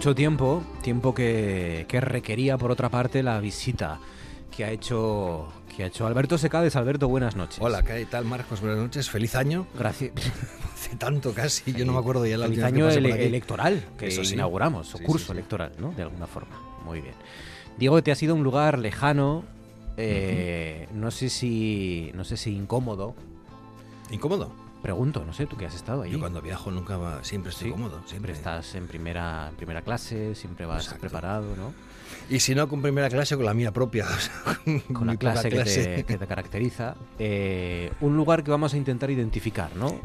Mucho tiempo, tiempo que, que requería por otra parte la visita que ha hecho que ha hecho Alberto Secades. Alberto, buenas noches. Hola, ¿qué tal Marcos? Buenas noches, feliz año. Gracias. Hace tanto casi, yo no me acuerdo ya la Feliz que año electoral que Eso sí. inauguramos, o Sí, curso sí. electoral, ¿no? De alguna forma. Muy bien. Diego, te ha sido un lugar lejano, eh, no sé si no sé si incómodo, ¿Incómodo? Pregunto, no sé, tú que has estado allí. Yo cuando viajo nunca va, siempre estoy Sí, cómodo. Siempre estás en primera, en primera clase, siempre vas Exacto. preparado, ¿no? Y si no con primera clase, con la mía propia. o sea, Con la poca clase que te, que te caracteriza. Eh, un lugar que vamos a intentar identificar, ¿no?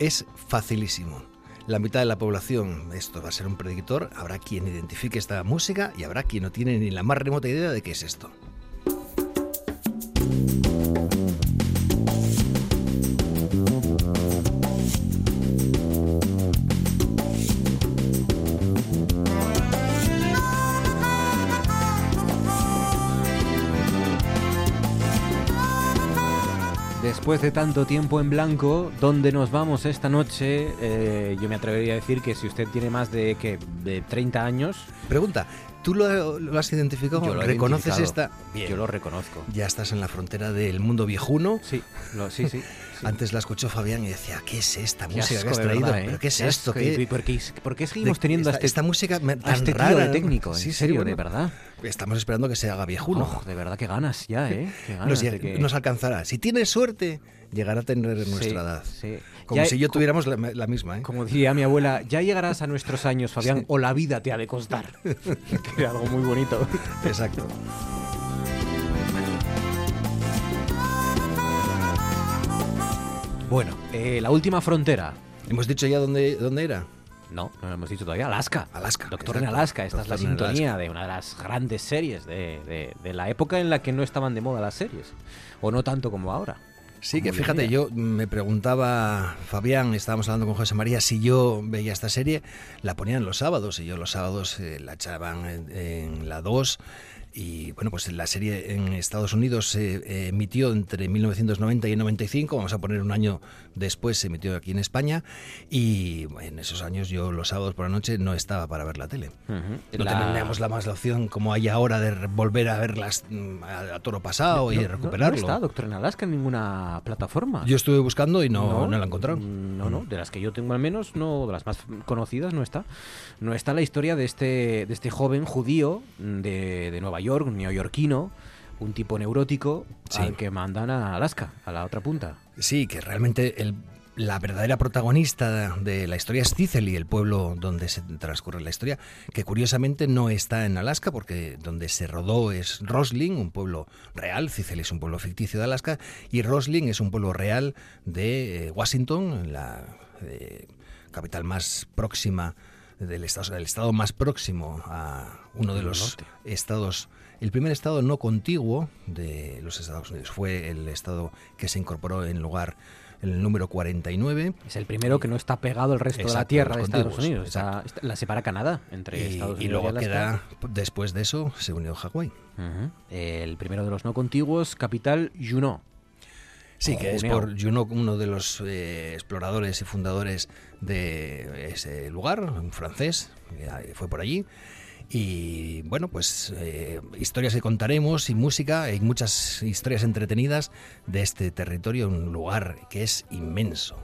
Es facilísimo. La mitad de la población, esto va a ser un predictor, habrá quien identifique esta música y habrá quien no tiene ni la más remota idea de qué es esto. Después de tanto tiempo en blanco, ¿dónde nos vamos esta noche? Eh, yo me atrevería a decir que si usted tiene más de, ¿qué? de 30 años... Pregunta, ¿tú lo, lo has identificado? Yo lo ¿Reconoces esta? Yo lo reconozco. Ya estás en la frontera del mundo viejuno. Sí, lo- sí, sí. Antes la escuchó Fabián y decía, ¿qué es esta Qué música que has traído? verdad, ¿eh? ¿Pero qué es Qué esto? ¿Qué- ¿Y por qué, por qué seguimos de- teniendo esta, este, esta música a tan este rara, de técnico? Sí, en sí, serio, bueno. de verdad. Estamos esperando que se haga viejuno. Oh, de verdad, qué ganas ya, ¿eh? Qué ganas nos, de que- nos alcanzará. Si tienes suerte, llegará a tener Sí, nuestra edad. sí. Como Ya- si yo tuviéramos la, la misma, ¿eh? Como diría mi abuela, ya llegarás a nuestros años, Fabián, o la vida te ha de costar. que era algo muy bonito. Exacto. Bueno, eh, la última frontera. ¿Hemos dicho ya dónde, dónde era? No, no lo hemos dicho todavía. Alaska. Alaska. Doctor en. Alaska. Esta es la sintonía de una de las grandes series de, de- de la época en la que no estaban de moda las series. O no tanto como ahora. Sí, que Como fíjate, yo me preguntaba, Fabián, estábamos hablando con José María, si yo veía esta serie, la ponían los sábados, y yo los sábados eh, la echaban en, en la 2. Y bueno, pues la serie en Estados Unidos se eh, emitió entre 1990 y 95, vamos a poner un año después, se emitió aquí en España. Y en esos años yo los sábados por la noche no estaba para ver la tele. Ujú. No La- teníamos la más la opción como hay ahora de volver a verlas mm, a, a toro pasado y No- no- recuperarlo. No, está Doctor en Alaska en ninguna plataforma. Yo estuve buscando y no, no, la encontraron. No, no, de las que yo tengo al menos, no, de las más conocidas no está. No está la historia de este, de este joven judío de, de Nueva York, neoyorquino, un tipo neurótico Sí. al que mandan a Alaska, a la otra punta. Sí, que realmente el- la verdadera protagonista de la historia es Cicely, el pueblo donde se transcurre la historia, que curiosamente no está en Alaska, porque donde se rodó es Roslin, un pueblo real, Cicely es un pueblo ficticio de Alaska, y Roslin es un pueblo real de eh, Washington, la eh, capital más próxima del estado, el estado más próximo a uno de los estados, el primer estado no contiguo de los Estados Unidos. Fue el estado que se incorporó en lugar, el número 49. Es el primero que no está pegado al resto de la tierra de Estados Unidos. Está- está- la separa Canadá entre Y, Estados Unidos y luego Alaska. queda, después de eso, se unió Hawái. El primero de los no contiguos, capital Juneau. Sí, que es por Junot, uno de los eh, exploradores y fundadores de ese lugar, un francés, fue por allí. Y bueno, pues eh, historias que contaremos y música, hay muchas historias entretenidas de este territorio, un lugar que es inmenso.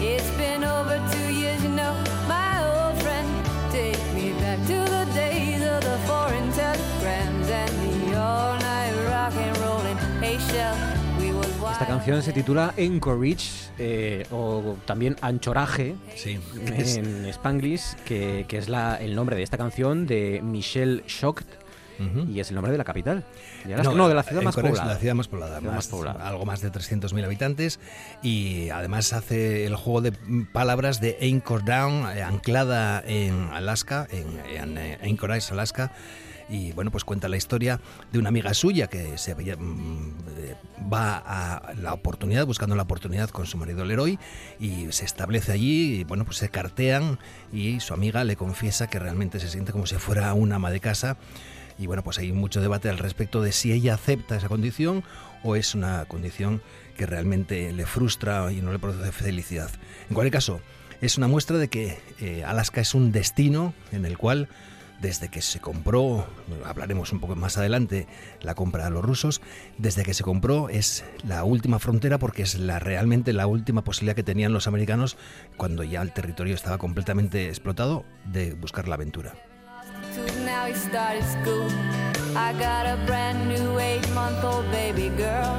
It's been over two years, you know, the foreign telegrams and the all night rock and rollin'. Hey, Shell, we was Esta canción se titula Anchorage eh, o también Anchoraje Sí. en Spanglish, que, que es la, el nombre de esta canción de Michelle Schocht y es el nombre de la capital. de Alaska. No, de la ciudad más Anchorage, poblada. La ciudad más poblada, Ciudad más- más poblada. algo más de 300.000 habitantes y además hace el juego de palabras de Anchor Down, eh, anclada en Alaska, en, en, eh, Anchorage, Alaska. Y bueno, pues cuenta la historia de una amiga suya que se mm, eh, va a la oportunidad, buscando la oportunidad con su marido Leroy, y se establece allí, y bueno, pues se cartean y su amiga le confiesa que realmente se siente como si fuera una ama de casa y bueno, pues hay mucho debate al respecto de si ella acepta esa condición o es una condición que realmente le frustra y no le produce felicidad. En cualquier caso, es una muestra de que eh, Alaska es un destino en el cual desde que se compró, hablaremos un poco más adelante, la compra a los rusos, desde que se compró es la última frontera porque es la realmente la última posibilidad que tenían los americanos cuando ya el territorio estaba completamente explotado de buscar la aventura. Now he started school. I got a brand new eight-month-old baby girl.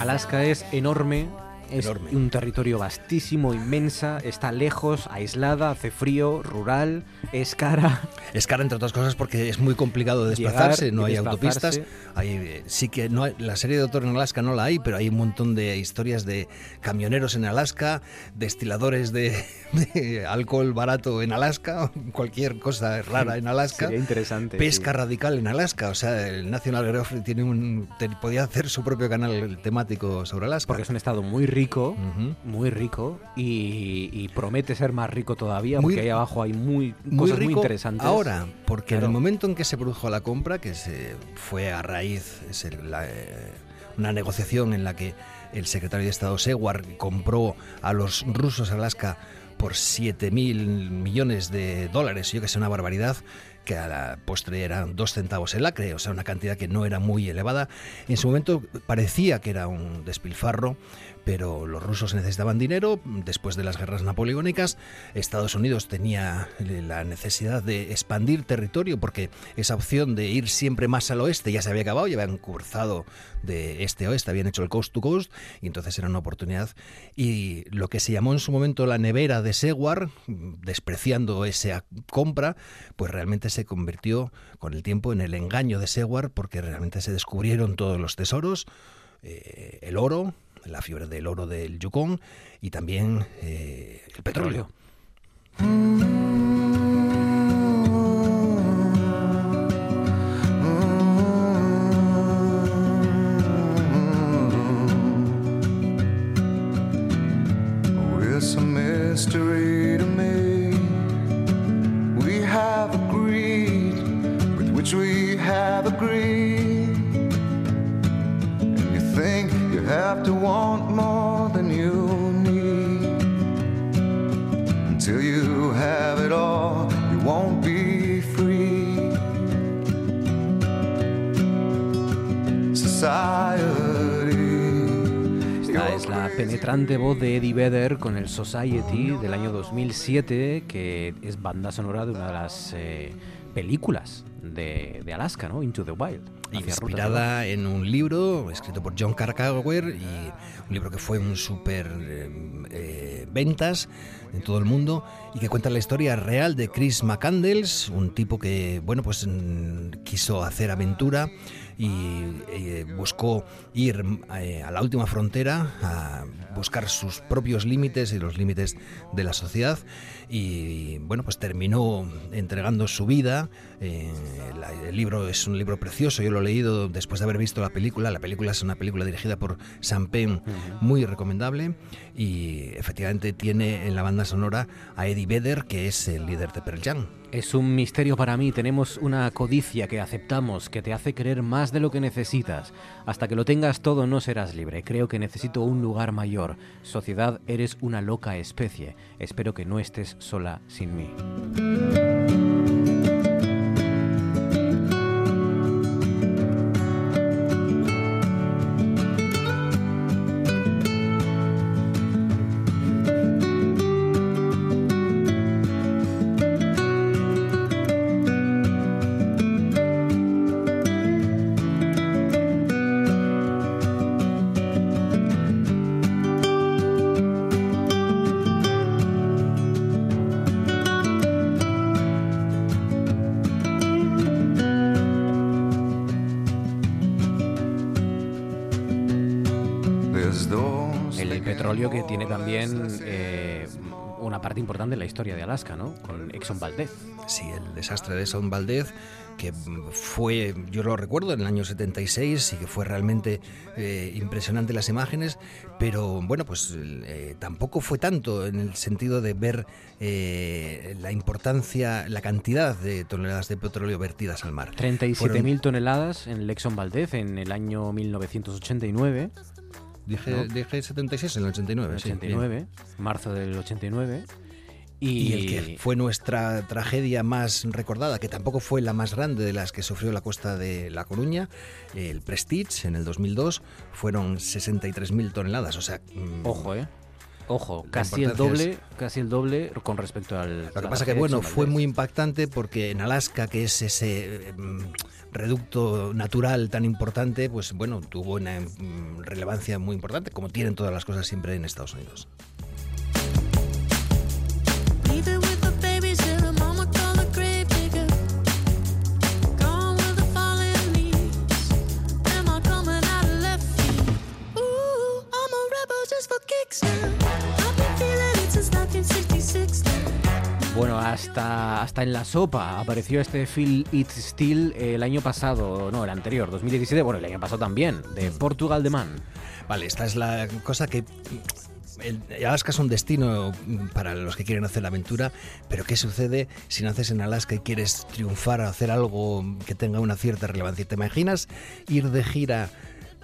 Alaska es enorme, es Enorme. un territorio vastísimo, inmensa, está lejos, aislada, hace frío, rural, es cara. Es cara entre otras cosas porque es muy complicado desplazarse, no hay desplazarse. autopistas. Hay, eh, sí que no hay- la serie de Doctor en Alaska no la hay, pero hay un montón de historias de camioneros en Alaska, destiladores de, de alcohol barato en Alaska, cualquier cosa rara en Alaska. Sería interesante. Pesca sí. radical en Alaska, o sea, el National Geographic tiene un te- podía hacer su propio canal temático sobre Alaska. Porque es un estado muy rico, muy rico, y, y promete ser más rico todavía, Muy- porque ahí abajo hay muy, muy cosas rico muy interesantes. ahora, porque en el momento en que se produjo la compra, que se fue a raíz, es la, eh, una negociación en la que el secretario de Estado Seward compró a los rusos Alaska por 7 mil millones de dólares, yo que sé, una barbaridad, que a la postre eran dos centavos el acre, o sea, una cantidad que no era muy elevada. En su momento parecía que era un despilfarro, pero los rusos necesitaban dinero. Después de las guerras napoleónicas, Estados Unidos tenía la necesidad de expandir territorio porque esa opción de ir siempre más al oeste ya se había acabado, ya habían cruzado de este a oeste, habían hecho el coast to coast y entonces era una oportunidad. Y lo que se llamó en su momento la nevera de Seward, despreciando esa compra, pues realmente se convirtió con el tiempo en el engaño de Seward porque realmente se descubrieron todos los tesoros, eh, el oro, la fiebre del oro del Yukon y también eh, el petróleo. Have to want more than you need. Until you have it all, you won't be free. Society. Esta es la penetrante voz de Eddie Vedder con el Society del año 2007, que es banda sonora de una de las eh, películas de, de Alaska, ¿no? Into the Wild. rutas Inspirada en un libro escrito por John Krakauer y un libro que fue un super eh, eh, ventas en todo el mundo y que cuenta la historia real de Chris McCandles, un tipo que bueno pues quiso hacer aventura y eh, buscó ir eh, a la última frontera a buscar sus propios límites y los límites de la sociedad y bueno pues terminó entregando su vida eh, la- el libro es un libro precioso yo lo he leído después de haber visto la película la película es una película dirigida por Sam Penn muy recomendable y efectivamente tiene en la banda sonora a Eddie Vedder que es el líder de Pearl Jam Es un misterio para mí. Tenemos una codicia que aceptamos, que te hace creer más de lo que necesitas. Hasta que lo tengas todo no serás libre. Creo que necesito un lugar mayor. Sociedad, eres una loca especie. Espero que no estés sola sin mí. Historia de Alaska, ¿no? Con Exxon Valdez. Sí, el desastre de Exxon Valdez, que fue, yo lo recuerdo, en el año 76 y que fue realmente eh, impresionante las imágenes, pero bueno, pues eh, tampoco fue tanto en el sentido de ver eh, la importancia, la cantidad de toneladas de petróleo vertidas al mar. 37.000 Fueron- toneladas en el Exxon Valdez en el año 1989. Dije, ¿no? dije 76 en el 89, sí, 89, marzo del 89. Y, el que fue nuestra tragedia más recordada, que tampoco fue la más grande de las que sufrió la costa de La Coruña, el Prestige en el 2002, fueron 63.000 toneladas. O sea, mm, Ojo, ¿eh? Ojo, casi el doble, casi el doble con respecto al. Lo que pasa que bueno, fue muy impactante porque en Alaska, que es ese mm, reducto natural tan importante, pues bueno, tuvo una mm, relevancia muy importante, como tienen todas las cosas siempre en Estados Unidos. Bueno, hasta, hasta en la sopa apareció este Feel It Still el año pasado, no, el anterior, 2017, bueno, el año pasado también, de Portugal de Man. Vale, esta es la cosa que Alaska es un destino para los que quieren hacer la aventura, pero ¿qué sucede si naces en Alaska y quieres triunfar, hacer algo que tenga una cierta relevancia? ¿Te imaginas ir de gira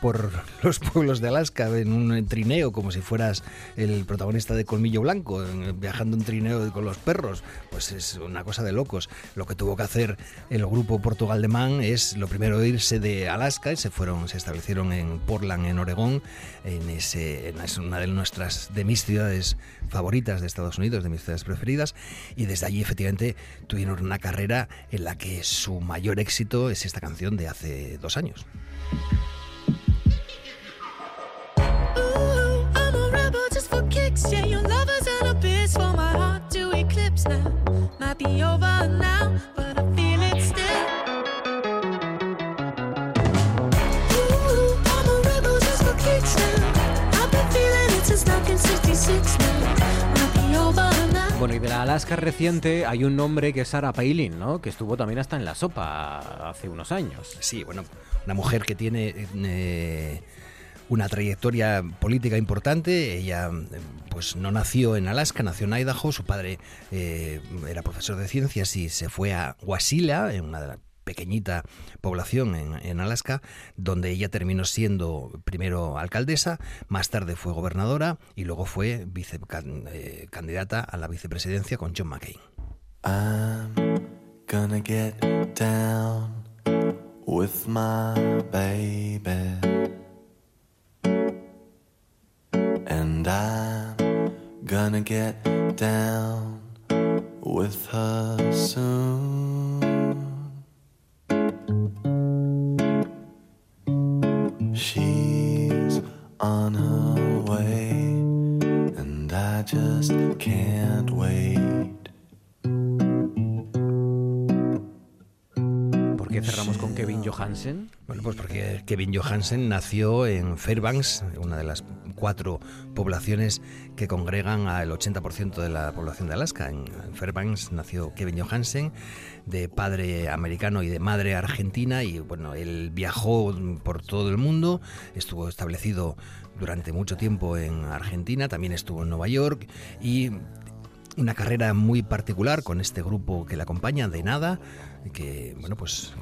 por los pueblos de Alaska en un trineo como si fueras el protagonista de Colmillo Blanco, viajando en trineo con los perros? Pues es una cosa de locos. Lo que tuvo que hacer el grupo Portugal de Man es lo primero irse de Alaska y se fueron, se establecieron en Portland, en Oregón, en ese, en- una de nuestras, de mis ciudades favoritas de Estados Unidos, de mis ciudades preferidas, y desde allí efectivamente tuvieron una carrera en la que su mayor éxito es esta canción de hace dos años. Yeah, your lover's an abyss for my heart to eclipse now. Might be over now, but I feel it still. Ooh, I'm a rebel just for kicks now. I've been feeling it since 1966 now. Might be over now. Bueno, y de la Alaska reciente hay un nombre que es Sarah Palin, ¿no? Que estuvo también hasta en la sopa hace unos años. Sí, bueno, una mujer que tiene eh, una trayectoria política importante. Ella eh, pues no nació en Alaska, nació en Idaho. Su padre eh, era profesor de ciencias y se fue a Wasilla, en una de las pequeñita población en, Alaska, donde ella terminó siendo primero alcaldesa, más tarde fue gobernadora y luego fue vice, eh, candidata a la vicepresidencia con John McCain. And I'm gonna get down with her soon. She's on her way, and I just can't wait. ¿Por qué cerramos con Kevin Johansen? Bueno, pues porque Kevin Johansen nació en Fairbanks, una de las cuatro poblaciones que congregan al 80% de la población de Alaska. En Fairbanks nació Kevin Johansen, de padre americano y de madre argentina, y bueno, él viajó por todo el mundo, estuvo establecido durante mucho tiempo en Argentina, también estuvo en Nueva York y una carrera muy particular con este grupo que le acompaña, de nada, que bueno, pues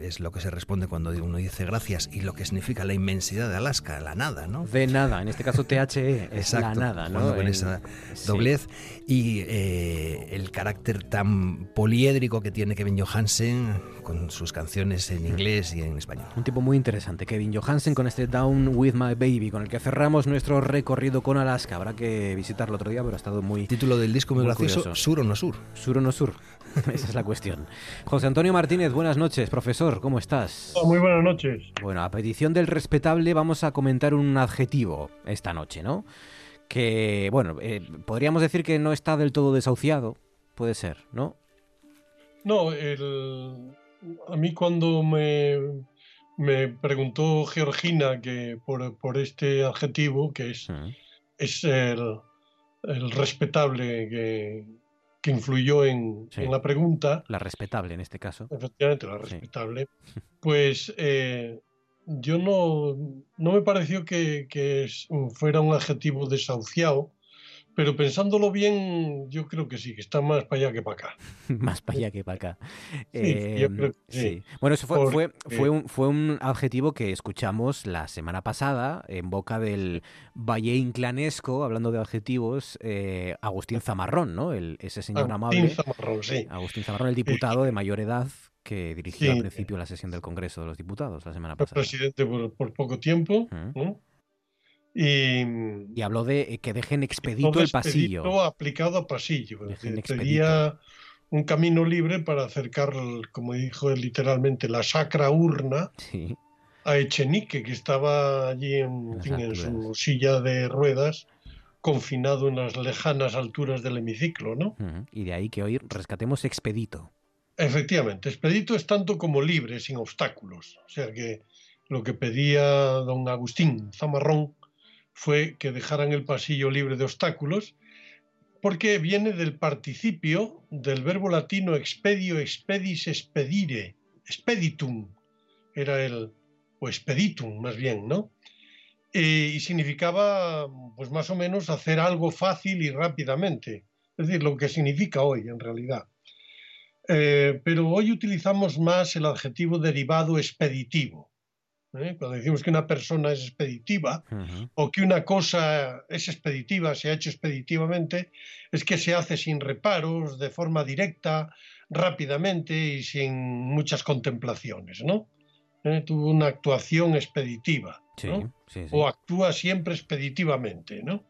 es lo que se responde cuando uno dice gracias y lo que significa la inmensidad de Alaska, la nada, ¿no? De nada, en este caso THE, es la nada, ¿no? con En- esa sí. doblez y eh, el carácter tan poliédrico que tiene Kevin Johansen con sus canciones en inglés y en español. Un tipo muy interesante, Kevin Johansen, con este Down with My Baby, con el que cerramos nuestro recorrido con Alaska. Habrá que visitarlo otro día, pero ha estado muy. Título del disco muy gracioso, ¿Sur o no sur? Sur o no sur. Esa es la cuestión. José Antonio Martínez, buenas noches, profesor, ¿cómo estás? Muy buenas noches. Bueno, a petición del respetable vamos a comentar un adjetivo esta noche, ¿no? Que, bueno, eh, podríamos decir que no está del todo desahuciado, puede ser, ¿no? No, el, a mí cuando me, me preguntó Georgina que por, por este adjetivo, que es, es el, el respetable que, que influyó en, Sí. en la pregunta, La respetable en este caso. efectivamente la respetable, pues eh, yo no, no me pareció que, que fuera un adjetivo desahuciado, pero pensándolo bien, yo creo que sí, que está más para allá que para acá. Más para allá que para acá. Sí, yo Em, creo que sí. sí. Bueno, eso fue, fue, Porque- fue, un, fue un adjetivo que escuchamos la semana pasada en boca del valle inclanesco, hablando de adjetivos, eh, Agustín Zamarrón, ¿no? El, ese señor Agustín amable. Zamarrón, sí. Agustín Zamarrón, el diputado de mayor edad que dirigió Sí. al principio la sesión del Congreso de los Diputados la semana pasada. presidente por, por poco tiempo. ¿no? Y, Y habló de eh, que dejen expedito el pasillo. expedito aplicado a pasillo. Pedía un camino libre para acercar, como dijo él literalmente, la sacra urna Sí. a Echenique, que estaba allí en, en su silla de ruedas, confinado en las lejanas alturas del hemiciclo, ¿no? Ujú. Y de ahí que hoy rescatemos expedito. Efectivamente, expedito es tanto como libre, sin obstáculos. O sea que lo que pedía don Agustín Zamarrón fue que dejaran el pasillo libre de obstáculos, porque viene del participio del verbo latino expedio, expedis, expedire, expeditum, era el, o expeditum más bien, ¿no? Eh, y significaba, pues más o menos, hacer algo fácil y rápidamente. Es decir, lo que significa hoy, en realidad. Eh, pero hoy utilizamos más el adjetivo derivado expeditivo. ¿Eh? Cuando decimos que una persona es expeditiva o que una cosa es expeditiva, se ha hecho expeditivamente, es que se hace sin reparos, de forma directa, rápidamente y sin muchas contemplaciones, ¿no? ¿Eh? Tuvo una actuación expeditiva, Sí, ¿no? sí, sí. o actúa siempre expeditivamente, ¿no?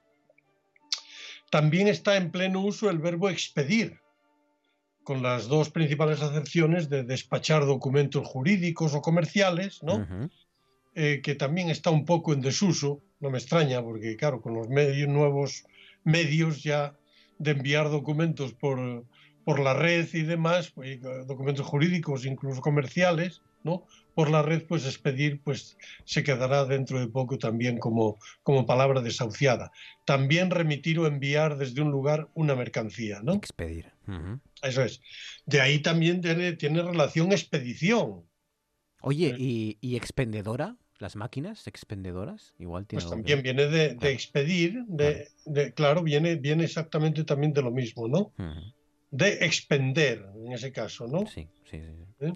También está en pleno uso el verbo expedir, con las dos principales acepciones de despachar documentos jurídicos o comerciales, ¿no? Eh, que también está un poco en desuso, no me extraña, porque claro, con los medios, nuevos medios ya de enviar documentos por, por la red y demás, pues, eh, documentos jurídicos, incluso comerciales, ¿no? Por la red, pues expedir, pues se quedará dentro de poco también como, como palabra desahuciada. También remitir o enviar desde un lugar una mercancía, ¿no? Expedir. Eso es. De ahí también tiene, tiene relación expedición. Oye, ¿y, y expendedora? ¿Las máquinas expendedoras? Igual tiene Pues también que- viene de, de expedir, de, de- claro, viene, viene exactamente también de lo mismo, ¿no? De expender, en ese caso, ¿no? Sí, sí, sí. ¿Eh?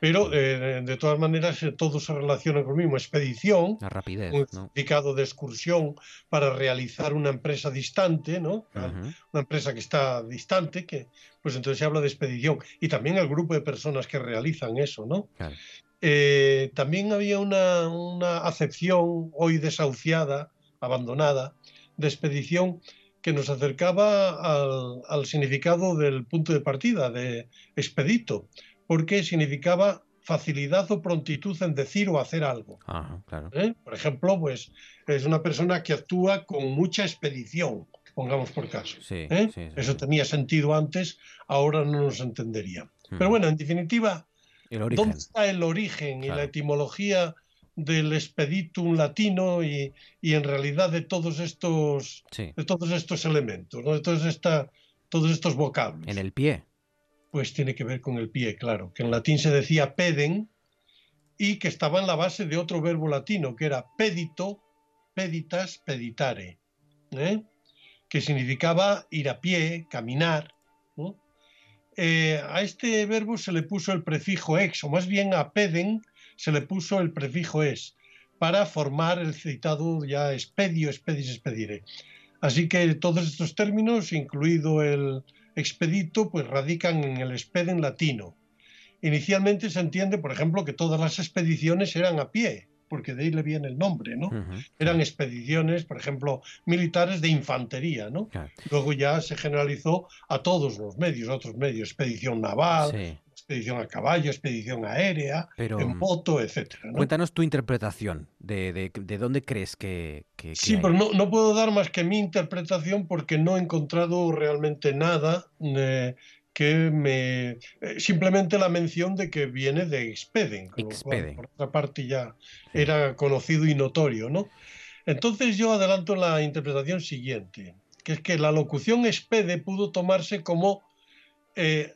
Pero eh, de todas maneras eh, todo se relaciona con lo mismo. Expedición, La rapidez, un de excursión para realizar una empresa distante, ¿no? Una empresa que está distante, que pues entonces se habla de expedición. Y también el grupo de personas que realizan eso, ¿no? Claro. Eh, también había una, una acepción hoy desahuciada, abandonada, de expedición que nos acercaba al, al significado del punto de partida, de expedito, porque significaba facilidad o prontitud en decir o hacer algo. Ajá, claro. ¿eh? Por ejemplo, pues es una persona que actúa con mucha expedición, pongamos por caso. Sí, ¿eh? sí, sí, Eso tenía sentido antes, ahora no nos entendería. Pero Ujú. bueno, en definitiva. ¿Dónde está el origen y la etimología del expeditum latino y, y en realidad de todos estos, Sí. de todos estos elementos, ¿no? de todos, esta, todos estos vocablos? En el pie. Pues tiene que ver con el pie, claro, que en latín se decía peden y que estaba en la base de otro verbo latino, que era pedito, peditas, peditare, ¿eh? que significaba ir a pie, caminar. Eh, a este verbo se le puso el prefijo ex, o más bien a peden se le puso el prefijo es, para formar el citado ya expedio, expedis, expedire. Así que todos estos términos, incluido el expedito, pues radican en el expeden latino. Inicialmente se entiende, por ejemplo, que todas las expediciones eran a pie, porque de ahí le viene el nombre, ¿no? Eran expediciones, por ejemplo, militares de infantería, ¿no? Claro. Luego ya se generalizó a todos los medios, otros medios, expedición naval, Sí. expedición a caballo, expedición aérea, Pero, en moto, etcétera. ¿no? Cuéntanos tu interpretación de, de, de dónde crees que, que- que Sí, hay. pero no, no puedo dar más que mi interpretación porque no he encontrado realmente nada eh, que me... eh, simplemente la mención de que viene de expeden. con lo cual, por otra parte ya era conocido y notorio, ¿no? Entonces yo adelanto la interpretación siguiente, que es que la locución expede pudo tomarse como eh,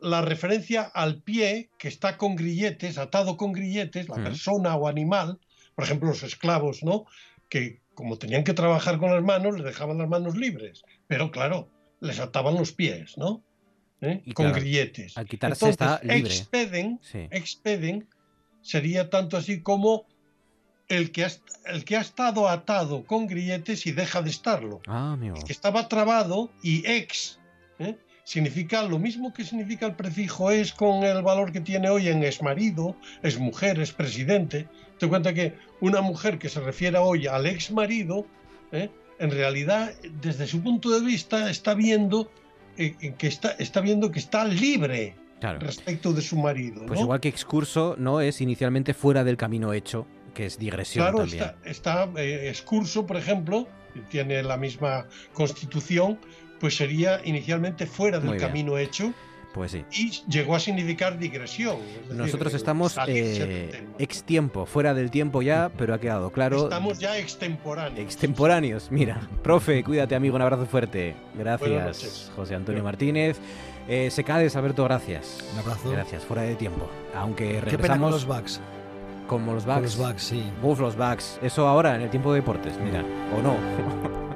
la referencia al pie que está con grilletes, atado con grilletes, la Mm. persona o animal, por ejemplo los esclavos, ¿no? Que como tenían que trabajar con las manos, les dejaban las manos libres. Pero claro, les ataban los pies, ¿no? ¿Eh? Y Con claro, grilletes. al quitarse está libre. Expeden, Sí. expeden sería tanto así como el que, ha, est- el que ha estado atado con grilletes y deja de estarlo. Ah, amigo. que estaba trabado y ex ¿eh? significa lo mismo que significa el prefijo es con el valor que tiene hoy en es marido, es mujer, es presidente. Te cuenta que una mujer que se refiere hoy al ex marido, ¿eh? en realidad, desde su punto de vista, está viendo eh, eh, que está, está viendo que está libre Claro. respecto de su marido. Pues ¿no? igual que excurso no es inicialmente fuera del camino hecho, que es digresión Claro, también. está, está eh, excurso, por ejemplo, que tiene la misma constitución, pues sería inicialmente fuera del camino hecho Pues sí. y llegó a significar digresión. es decir, Nosotros estamos eh, ex tiempo, fuera del tiempo ya, pero ha quedado claro. Estamos ya extemporáneos. Extemporáneos, mira. Profe, cuídate, amigo, un abrazo fuerte. Gracias. José Antonio Martínez. Eh, Secades, Alberto, gracias. Un abrazo. Gracias, fuera de tiempo. Aunque Qué pena con regresamos los backs. como los Con backs. los backs, sí. Uf, los backs. Eso ahora en el tiempo de deportes, mira. O no.